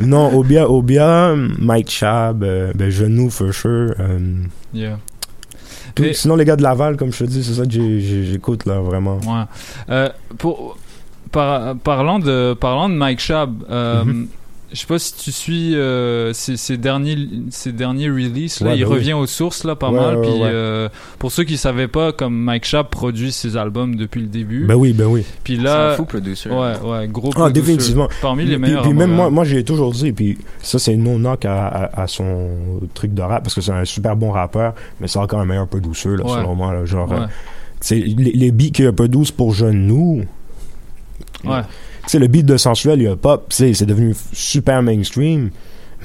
non, Obia, Obia, Mike Chab, euh, ben Genou for sure. euh, Yeah. Tout- Sinon les gars de Laval, comme je te dis, c'est ça que j'écoute là vraiment. Ouais. Euh, pour, par- parlant, de, parlant de Mike Chab, euh, Mhm. Je sais pas si tu suis euh, ces, ces derniers, ces derniers releases. Là, Ouais, il oui. revient aux sources là, pas Ouais, mal. ouais, puis, ouais. euh, pour ceux qui savaient pas, comme Mike Chab produit ses albums depuis le début. Ben oui, ben oui. Puis là, C'est un fou producer. Ouais, ouais, gros Ah, définitivement. Parmi les meilleurs. Puis, même moi, moi j'ai toujours dit, puis ça c'est non knock à, à, à son truc de rap parce que c'est un super bon rappeur, mais c'est encore un meilleur peu douceur là, Ouais. selon moi. Là, genre, Ouais. euh, les, les beats qu'il y a peu douce pour jeunes nous. Ouais. Sais, le beat de sensuel, il y a pop, c'est devenu super mainstream.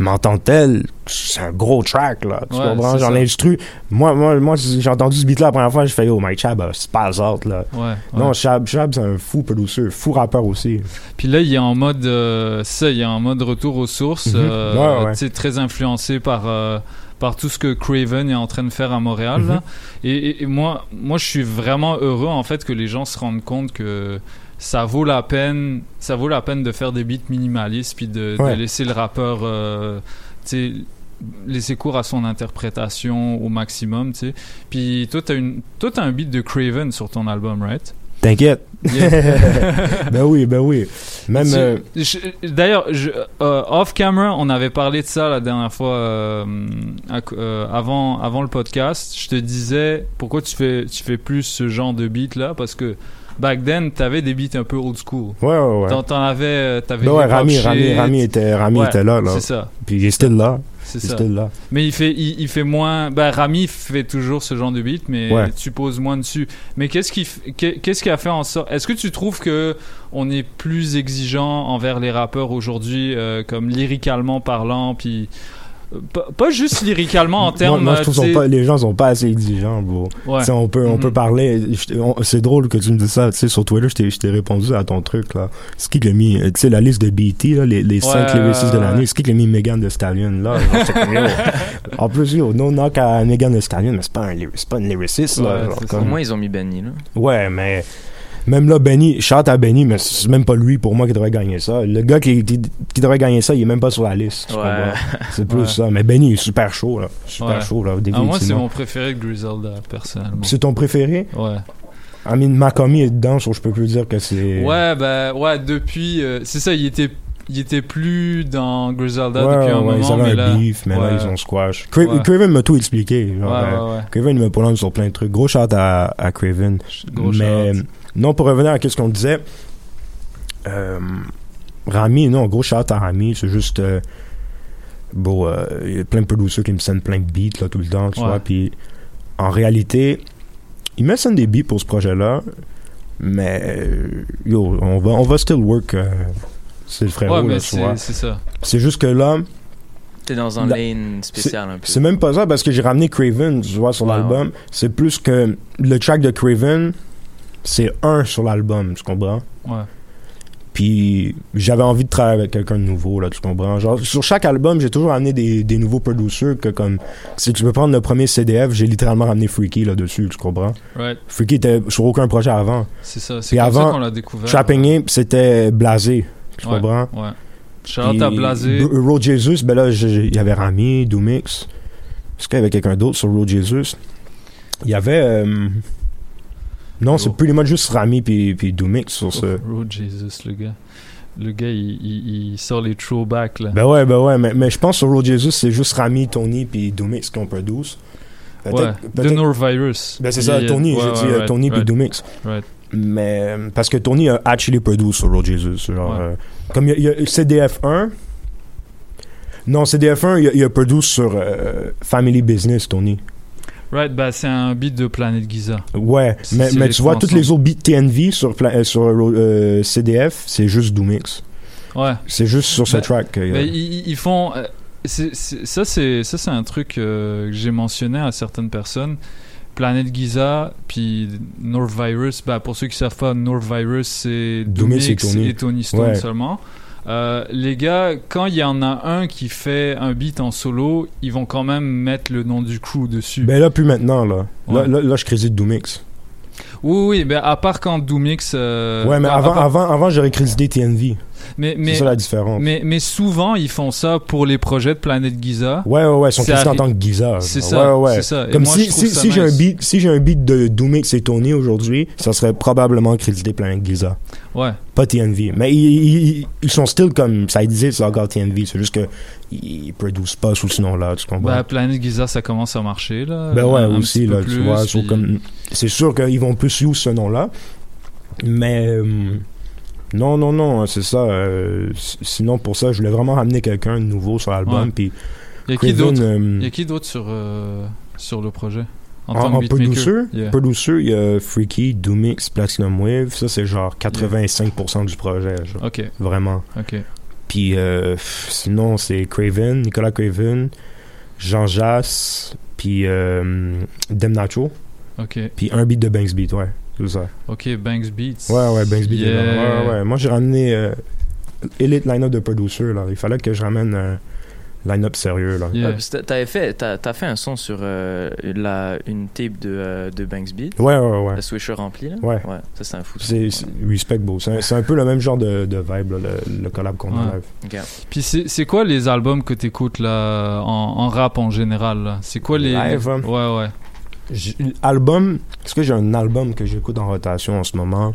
Mais en tant que tel, c'est un gros track, là. Tu Ouais, comprends? Genre, l'instru. Moi, moi, moi j'ai entendu ce beat-là la première fois, j'ai fait, oh, Mike Chab, c'est pas out, là. Ouais, Non. Chab, Chab, c'est un fou producer, fou rappeur aussi. Puis là, il est en mode, euh, ça, il est en mode retour aux sources, euh, Ouais, ouais. tu sais, très influencé par euh, par tout ce que Craven est en train de faire à Montréal. là. Mhm. Et, et- et moi, moi, je suis vraiment heureux en fait que les gens se rendent compte que ça vaut la peine, ça vaut la peine de faire des beats minimalistes puis de, laisser le rappeur, euh, tu sais, laisser cours à son interprétation au maximum, tu sais. Puis toi, t'as une, toi, t'as un beat de Craven sur ton album, right? T'inquiète. Yeah. (laughs) ben oui, ben oui. Même. Euh, D'ailleurs, euh, off camera, on avait parlé de ça la dernière fois euh, avant avant le podcast. Je te disais pourquoi tu fais tu fais plus ce genre de beat là parce que back then t'avais des beats un peu old school. Ouais, ouais, ouais. T'en, t'en avais euh, t'avais ouais, Rami. Rami, Rami était, Rami Ouais, était là, là. C'est ça. Puis il est still là. C'est ça. still là. Mais il fait, il, il fait moins. Ben, Rami fait toujours ce genre de beat, mais Ouais. tu poses moins dessus. Mais qu'est-ce qui, qu'est-ce qui a fait en sorte Est-ce que tu trouves que on est plus exigeant envers les rappeurs aujourd'hui, euh, comme lyricalement parlant, puis pas, juste lyricalement en Moi, termes. moi, je trouve euh, sont pas, les gens sont pas assez exigeants, bro. Ouais. On peut, on peut parler. je- on- C'est drôle que tu me dises ça. Tu sais, sur Twitter, je t'ai- je t'ai répondu à ton truc, là. C'est qui qui l'a mis, tu sais, la liste de BT, là, les, les 5 Ouais, lyricistes de l'année. C'est qui qui l'a mis Megan Thee Stallion, là? (laughs) Genre, en plus, yo, no knock à Megan Thee Stallion, mais c'est pas un, c'est pas une lyriciste, là. Ouais, genre, c'est comme- ça. Au moins, ils ont mis Benny, là. Ouais, mais même là, Benny, chante à Benny, mais c'est même pas lui pour moi qui devrait gagner ça. Le gars qui, qui, qui devrait gagner ça, il est même pas sur la liste. Ouais. C'est plus Ouais. ça. Mais Benny est super chaud, là. Super Ouais. chaud, là. Ah, moi, c'est mon préféré de Griselda, personnellement. C'est ton préféré? Ouais. I mean, Macomy est dedans, so je peux plus dire que c'est. Ouais, ben, ouais, depuis. euh, c'est ça, il était, il était plus dans Griselda Ouais, depuis un ouais, ils moment. avaient mais un là, beef, mais là, ils ont squash. Cra-. Craven m'a tout expliqué. Genre, Ouais, euh, ouais, ouais. Craven me prolonge sur plein de trucs. Gros shot à, à Craven. Gros mais shout. Non, pour revenir à ce qu'on disait, euh, Rami, non, gros shot à Rami, c'est juste. euh, bon, euh, il y a plein de producers qui me sendent plein de beats là, tout le temps, tu Ouais. vois. Puis en réalité, il me send des beats pour ce projet-là, mais euh, yo, on va, on va still work. euh, c'est le frérot, Ouais, mais là, tu c'est, vois. c'est ça. C'est juste que là. T'es dans un La- lane spécial un peu. C'est même pas ça parce que j'ai ramené Craven, tu vois, sur Ouais, l'album. C'est plus que le track de Craven, c'est un sur l'album, tu comprends? Ouais. Puis j'avais envie de travailler avec quelqu'un de nouveau, là, tu comprends? Genre, sur chaque album, j'ai toujours amené des, des nouveaux producers que comme, si tu veux prendre le premier CDF, j'ai littéralement ramené Freaky là-dessus, tu comprends? Right. Freaky était sur aucun projet avant. C'est ça, c'est comme ça avant, qu'on l'a découvert. Trapping Ape, c'était blasé, tu Ouais, comprends? Ouais. À Blasé. Road Jesus, ben là, il y avait Rami, Doomix. Est-ce qu'il y avait quelqu'un d'autre sur Road Jesus? Il y avait. euh, Non, c'est pretty much juste Rami puis, puis Doomix sur ce. Oh, Jesus, le gars. Le gars, il, il- il sort les throwbacks, là. Ben ouais, ben ouais, mais, mais je pense sur Road Jesus, c'est juste Rami, Tony puis Doomix qui ont produit. ouais, The Nor Virus. Ben c'est ça, Tony, ouais, j'ai ouais, dit euh, right, Tony puis right. Doomix. Right. Mais parce que Tony a actually produit sur Road Jesus. Genre, Ouais. euh, comme il y a, y a CDF1. Non, CDF1, il a, il a produit sur euh, Family Business, Tony. Right, bah c'est un beat de Planet Giza. Ouais, mais, tu vois, toutes les autres beats TNV sur, euh, sur euh, CDF, c'est juste Doomix. Ouais. C'est juste sur ce Ben- track. euh, ils, ils font. euh, ça, c'est ça, c'est un truc euh, que j'ai mentionné à certaines personnes. Planet Giza, puis North Virus. Bah, pour ceux qui savent pas, North Virus, c'est Doomix et Tony. et Tony Stone Ouais. seulement. Euh, les gars, quand il y en a un qui fait un beat en solo, ils vont quand même mettre le nom du crew dessus. Ben là, plus maintenant, là. Là, Ouais. là, là, je crédite Doomix. Oui, oui, ben à part quand Doomix. euh, ouais, mais avant, part- avant, avant j'aurais crédité TNV. Mais, mais, c'est ça la différence. Mais, mais souvent, ils font ça pour les projets de Planet Giza. Ouais, ouais, ouais, ils sont crédités en tant que Giza. C'est ça, Ouais, ouais. c'est ça. Et Comme moi, si, si, j'ai un beat, si j'ai un beat de Doomix et Tony aujourd'hui, ça serait probablement crédité Planet Giza. Ouais. Pas TNV. Mais ils, ils, ils sont still comme ça c'est encore TNV. C'est juste que ils produisent pas sous ce nom-là, tu comprends? Bah, Planet Giza, ça commence à marcher, là. Ben ouais, aussi, là, tu vois. puis- C'est sûr qu'ils vont plus use ce nom-là. Mais. euh, non, non, non, c'est ça. euh, sinon, pour ça, je voulais vraiment ramener quelqu'un de nouveau sur l'album. Puis. Il y a qui Craven, d'autre? euh, y a qui d'autre sur, euh, sur le projet? En, en que beatmaker? Producer, Yeah. producer, il y a Freaky, Doomix, Platinum Wave. Ça, c'est genre 85% du projet. genre. Vraiment. Ok. Puis sinon, c'est Craven, Nicolas Craven, Jean Jass, puis Dem Nacho. Ok. Puis un beat de Banks Beat, ouais. Ça. Ok, Banks Beats. Ouais, ouais, Banks Beat. est Yeah. là. Ouais, ouais. Moi, j'ai ramené euh, Elite Line-Up de producer, là. Il fallait que je ramène un line-up sérieux, là. Ouais, t'a- t'avais fait, t'as, t'as fait un son sur euh, la, une tape de, euh, de Banks Beat. Ouais, ouais, ouais. La Swisher remplie, là. Ouais. ça, c'est un fou. C'est c'est- Respect Beau. C'est un, c'est un peu le même genre de, de vibe, là, le, le collab qu'on Ouais. Ok. Puis c'est c'est quoi les albums que t'écoutes là en, en rap en général là? C'est quoi les Live, les- hein? Ouais ouais. Album, est-ce que j'ai un album que j'écoute en rotation en ce moment?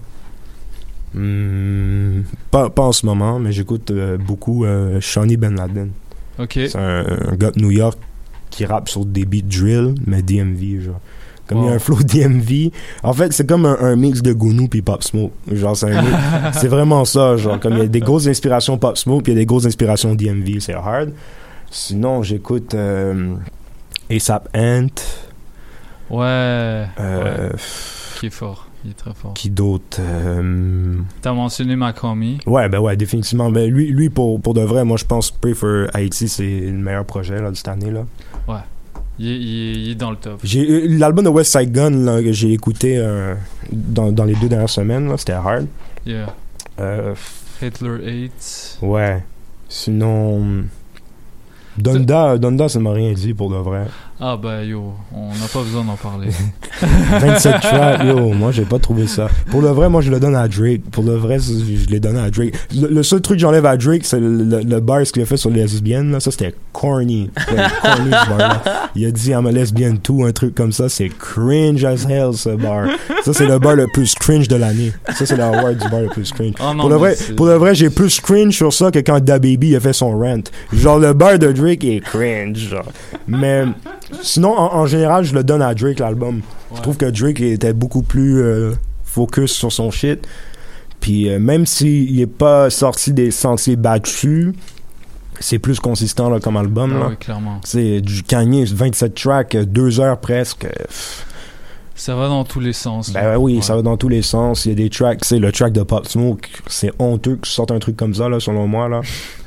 Hmm, pas, pas en ce moment, mais j'écoute euh, beaucoup euh, Shawnee Ben Laden. Ok. C'est un, un gars de New York qui rappe sur des beats drill, mais DMV, genre. Comme il y a un flow DMV. En fait, c'est comme un, un mix de Gounou puis Pop Smoke. Genre, c'est (laughs) c'est vraiment ça, genre. Comme il y a des grosses inspirations Pop Smoke puis il y a des grosses inspirations DMV, c'est hard. Sinon, j'écoute euh, ASAP Ant. Ouais. Euh, ouais. Qui est fort. Il est très fort. Qui d'autre Euh, T'as mentionné Macomi. Ouais, ben ouais, définitivement. Ben lui, lui pour, pour de vrai, moi je pense Pray for Haiti, c'est le meilleur projet là, de cette année. là. Ouais. Il est, il il est dans le top. Euh, L'album de West Side Gun là, que j'ai écouté euh, dans, dans les deux dernières semaines, c'était hard. Yeah. Euh, Hitler 8. ouais. Sinon. Donda, Donda, ça m'a rien dit pour de vrai. Ah bah yo, on n'a pas besoin d'en parler. (laughs) 27 tracks, yo, moi j'ai pas trouvé ça. Pour le vrai, moi je le donne à Drake. Pour le vrai, je l'ai donné à Drake. Le, le seul truc que j'enlève à Drake, c'est le, le, le bar ce qu'il a fait sur les lesbiennes, là. Ça c'était corny. Corny (laughs) ce bar-là. Il a dit I'm a lesbian tout, un truc comme ça. C'est cringe as hell ce bar. Ça c'est le bar le plus cringe de l'année. Ça c'est l'award du bar le plus cringe. Oh non, pour, le vrai, pour le vrai, j'ai plus cringe sur ça que quand DaBaby a fait son rant. Genre le bar de Drake est cringe. Genre. Mais sinon, en, en général, je le donne à Drake l'album. Je trouve que Drake était beaucoup plus euh, focus sur son shit. Puis euh, même s'il est pas sorti des sentiers battus, c'est plus consistant là, comme album. Ah là. oui, clairement. C'est du Kanye, 27 tracks, 2 heures presque. Pff, Ça va dans tous les sens. Ben là. ouais, oui, Ouais. ça va dans tous les sens. Il y a des tracks, c'est le track de Pop Smoke. C'est honteux que tu sortes un truc comme ça, là, selon moi. Là.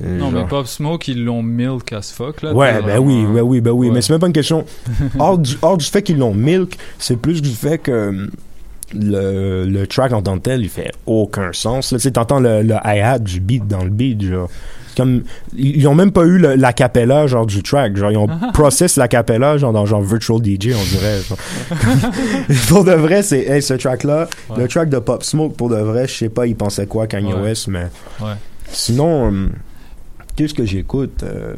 Euh, Non, mais Pop Smoke, ils l'ont milk as fuck là. Ouais, ben oui, ben oui, ben oui. Ouais. Mais c'est même pas une question. (laughs) hors, du, hors du fait qu'ils l'ont milk, c'est plus du fait que hum, le, le track en tant que tel, il fait aucun sens. Tu sais, t'entends le, le hi-hat du beat dans le beat, genre. Comme, ils ils ont même pas eu la capella, genre, du track. Genre, ils ont process la capella, genre, dans genre Virtual DJ, on dirait. genre. (laughs) pour de vrai, c'est, hey, ce track-là, Ouais. le track de Pop Smoke, pour de vrai, je sais pas, il pensait quoi, Kanye Ouais. West, mais. Ouais. Sinon, hum, qu'est-ce que j'écoute? Euh,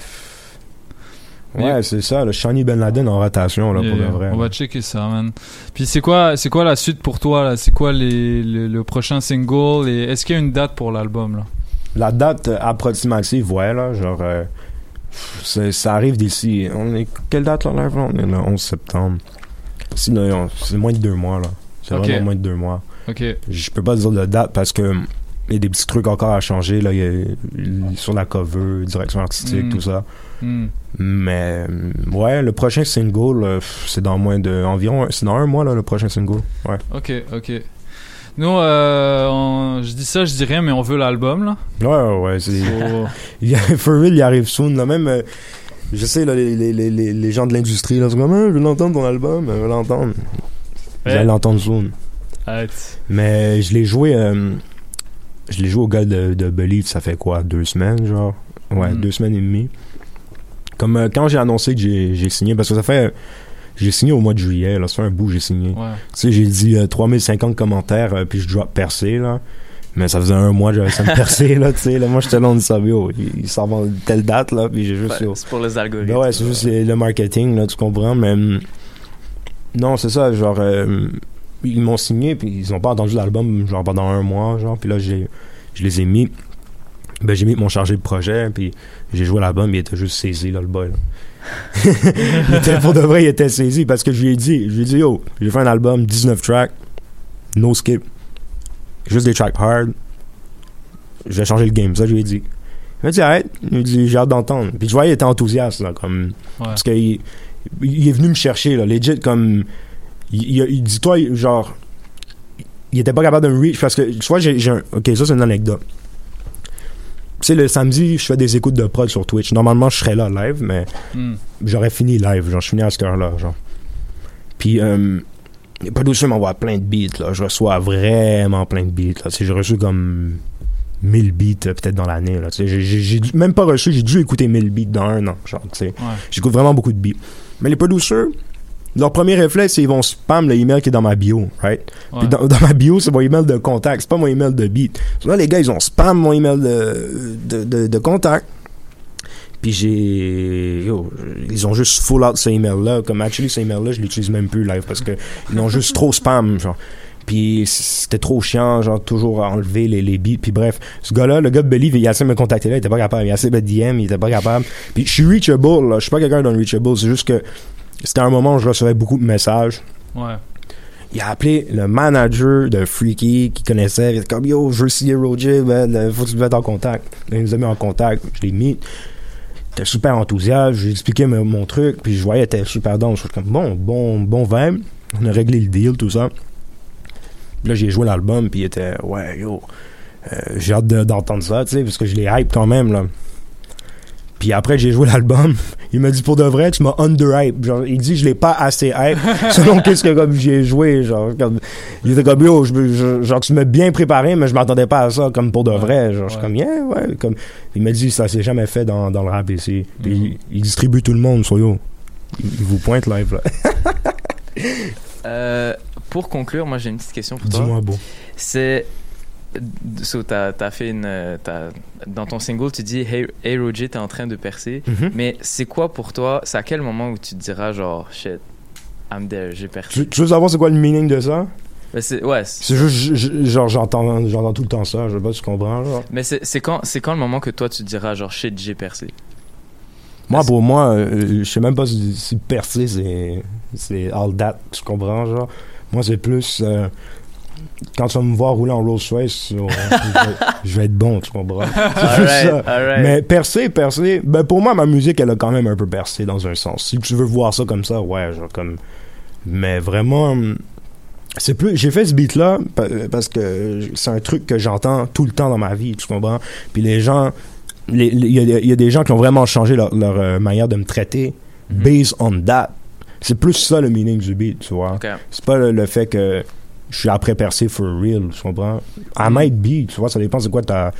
Ouais, c'est ça, le Shani Ben Laden en rotation, là, Yeah, pour de vrai. On va checker ça, man. Puis c'est quoi, c'est quoi la suite pour toi là? C'est quoi les, le, le prochain single? Et est-ce qu'il y a une date pour l'album là? La date euh, approximative, ouais, là, genre, euh, ça arrive d'ici. On est, quelle date, là, là? On est le 11 septembre. Sinon, c'est moins de deux mois, là. C'est Ok. vraiment moins de deux mois. Ok. Je peux pas dire de date parce que il y a des petits trucs encore à changer là, il y a- sur la cover, direction artistique, Mm. tout ça. Mm. Mais euh, ouais, le prochain single, euh, c'est dans moins de environ, c'est dans un mois là le prochain single. Ouais. Ok, ok. Nous, euh, on- je dis ça, je dis rien, mais on veut l'album, là. Ouais, ouais, ouais. c'est- Faut- (laughs) il y a, for real, il arrive soon. Là, même, euh, je sais, là, les, les, les, les- les gens de l'industrie, là, sont comme, Ah, je veux l'entendre ton album, je veux l'entendre. Vous allez l'entendre soon. Arrête. Mais je l'ai joué, euh, je l'ai joué au gars de, de Believe, ça fait quoi, deux semaines, genre? Ouais, Mm. deux semaines et demie. Comme euh, quand j'ai annoncé que j'ai j'ai signé, parce que ça fait. J'ai signé au mois de juillet, là, ça fait un bout, j'ai signé. Ouais. Tu sais, j'ai dit euh, 3050 commentaires, euh, puis je drop percé, là. Mais ça faisait un mois que j'avais ça me percer, (laughs) là, tu sais. Là, moi, j'étais là, on dit ça, yo, il, il telle date, là, puis j'ai juste, Ouais, c'est pour les algorithmes. Ben ouais, c'est juste le marketing, là, tu comprends, mais... hum, Non, c'est ça, genre... euh, ils m'ont signé, puis ils ont pas entendu l'album, genre, pendant un mois, genre, puis là, j'ai, je les ai mis... Ben, j'ai mis mon chargé de projet, puis j'ai joué l'album, il était juste saisi, là, le boy, là. Il était, pour de vrai, il était saisi, parce que je lui ai dit, je lui ai dit, yo, j'ai fait un album, 19 tracks, no skip, juste des tracks hard, je vais changer le game, ça, je lui ai dit. Il m'a dit, arrête. Il m'a dit, j'ai hâte d'entendre. Puis je voyais, il était enthousiaste, là, comme. Parce qu'il il est venu me chercher, là, legit, comme. Il, il, il dit, toi, genre. Il était pas capable de me reach parce que, tu vois, j'ai j'ai un. Ok, ça, c'est une anecdote. Tu sais, le samedi, je fais des écoutes de prod sur Twitch. Normalement, je serais là live, mais Hmm. j'aurais fini live. Genre, je finis à cette heure-là, genre. Puis, euh, les producers m'envoient plein de beats, là. Je reçois vraiment plein de beats, là. J'ai reçu comme 1000 beats, euh, peut-être dans l'année, là. J'ai- j'ai même pas reçu, j'ai dû écouter 1000 beats dans un an, genre, tu sais. J'écoute vraiment beaucoup de beats. Mais les producers, leur premier réflexe, c'est ils vont spam le email qui est dans ma bio, right? Ouais. Puis dans, dans ma bio, c'est mon email de contact, c'est pas mon email de beat. Là, les gars, ils ont spam mon email de, de, de, de contact. Puis j'ai. Ils ont juste full out ce email-là. Comme actually, ce email-là, je l'utilise même plus live parce que ils l'ont juste trop spam, genre. Puis c'était trop chiant, genre, toujours à enlever les, les beats. Puis bref, ce gars-là, le gars de Believe, il a essayé de me contacter là, il était pas capable. Il a essayé de DM, il était pas capable. Puis je suis reachable, là. Je suis pas quelqu'un d'unreachable. C'est juste que c'était un moment où je recevais beaucoup de messages. Ouais. Il a appelé le manager de Freaky qui connaissait. Il était comme Yo, je veux signer Roger, euh, faut que tu te mettes en contact. Il nous a mis en contact. Je l'ai mis. Il était super enthousiaste. Je lui ai expliqué mon, mon truc. Puis je voyais, était super dense. Je suis comme Bon, bon, bon vibe. On a réglé le deal, tout ça. Puis là, j'ai joué l'album. Puis il était Ouais, yo, euh, j'ai hâte de- d'entendre ça, tu sais, parce que je l'ai hype quand même, là. Puis après, j'ai joué l'album. (laughs) Il m'a dit pour de vrai, tu m'as under-hype. Genre, il dit, je l'ai pas assez hype. (laughs) selon qu'est-ce que comme j'ai joué. Genre, comme, il était comme, yo, je, je- genre, tu m'as bien préparé, mais je m'attendais pas à ça comme pour de vrai. Genre, je suis comme, yeah, ouais. Comme, il m'a dit, ça s'est jamais fait dans, dans le rap ici. Puis il, il distribue tout le monde, so yo. Il vous pointe live, là. (laughs) Euh, pour conclure, moi j'ai une petite question pour toi. Dis-moi, beau. C'est. So, t'as fait une. t'as- dans ton single, tu dis Hey, hey Roger, t'es en train de percer. Mhm. Mais c'est quoi pour toi? C'est à quel moment où tu te diras, genre, shit, I'm there, j'ai percé? Tu, tu veux savoir c'est quoi le meaning de ça? Ben, c'est, ouais, C'est juste, je- genre, j'entends, j'entends tout le temps ça. Je sais pas si tu comprends, genre. Mais c'est, c'est, quand, c'est quand le moment que toi tu te diras, genre, shit, j'ai percé? Moi, pour moi, euh, je sais même pas si, si percer, c'est, c'est all that, tu comprends, genre. Moi, c'est plus, euh, quand tu vas me voir rouler en Rolls Royce, je, vais, être bon, tu comprends? (laughs) C'est ça. alright. Mais percer, percer, ben pour moi, ma musique, elle a quand même un peu percé dans un sens. Si tu veux voir ça comme ça, ouais, genre comme... Mais vraiment... C'est plus... J'ai fait ce beat-là pa- parce que c'est un truc que j'entends tout le temps dans ma vie, tu comprends? Puis les gens... Il y, a- il y a des gens qui ont vraiment changé leur, leur, euh, manière de me traiter based on that. C'est plus ça le meaning du beat, tu vois? Ok. C'est pas le, le fait que je suis après percé for real, tu comprends? I might be, tu vois, ça dépend c'est quoi ta,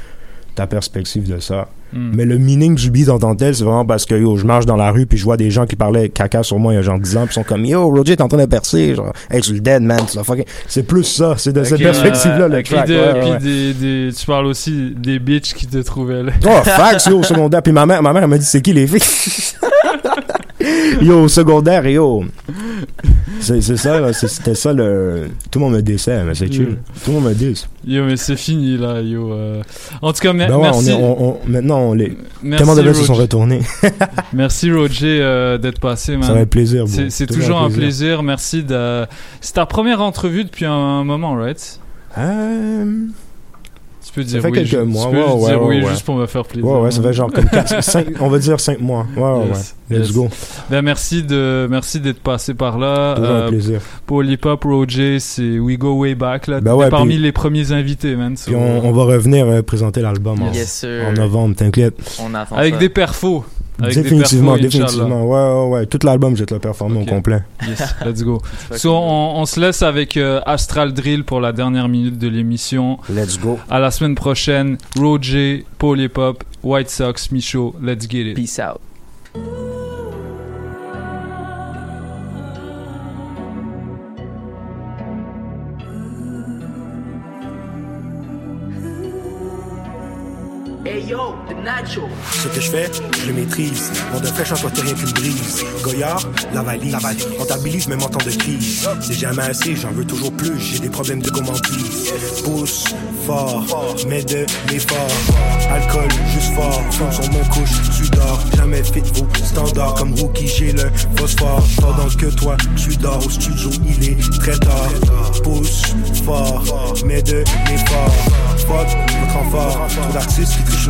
ta perspective de ça. Mm. Mais le meaning du beat en tant que tel, c'est vraiment parce que yo, je marche dans la rue puis je vois des gens qui parlaient caca sur moi il y a genre 10 ans puis sont comme yo, Roger t'es en train de percer, genre, hey, tu le dead man, tu fucking. C'est plus ça, c'est de cette Ok, perspective-là euh, le puis de- ouais, puis ouais. des- des- tu parles aussi des bitches qui te trouvaient là. Oh, fax, yo, au secondaire. Puis ma mère, ma mère, elle m'a dit, c'est qui les filles? (laughs) (laughs) yo, au secondaire, yo. C'est ça, C'était ça le. Tout le monde me décède, mais c'est chill. Mm. Tout le monde me dit. Yo, mais c'est fini là, yo. euh. En tout cas, mer- Ben ouais, merci. on est, on, on- maintenant, on les. Merci, tellement de se sont retournés. (laughs) Merci Roger euh, d'être passé, man. Ça être plaisir. C'est Toujours un plaisir. Merci de. C'est ta première entrevue depuis un moment, right? Euh... Tu peux Ça dire fait oui, quelques ju- mois. Tu peux ouais, dire oui ouais, ouais. juste pour me faire plaisir. Ouais, ouais, ça fait genre comme 4, 5, (laughs) on va dire 5 mois. Ouais, ouais, Yes, ouais. Let's yes. go. Ben merci de merci d'être passé par là. Toujours un plaisir. Pour l'hip hop, Roger, c'est We Go Way Back là. Ben ouais, parmi puis- les premiers invités, man. Puis on, on va revenir euh, présenter l'album en, Yes, sir. en novembre, t'inquiète. On attend Avec ça. des perfos. Avec des définitivement, perfos, définitivement. Ouais, ouais, ouais. Tout l'album, je vais te le performer Ok. au complet. Yes, (laughs) let's go. So, on, on se laisse avec euh, Astral Drill pour la dernière minute de l'émission. Let's go. À la semaine prochaine. Roger, Paul Hip Hop, White Sox, Michaud. Let's get it. Peace out. Hey yo, the Nacho. Ce que je fais, je le maîtrise. Mon de fraîche encore rien qu'une brise. Goyard, la valise. Comptabilise même en temps de crise. C'est jamais assez, j'en veux toujours plus. J'ai des problèmes de gourmandise. Pousse fort, mais de l'effort. Alcool, juste fort. Fond sur mon couche, tu dors. Jamais fit vos standards. Comme rookie, j'ai le phosphore. Pendant que toi, tu dors au studio, il est très tard. Pousse fort, mais de l'effort. Fuck, votre renfort. Trop d'artistes qui trichent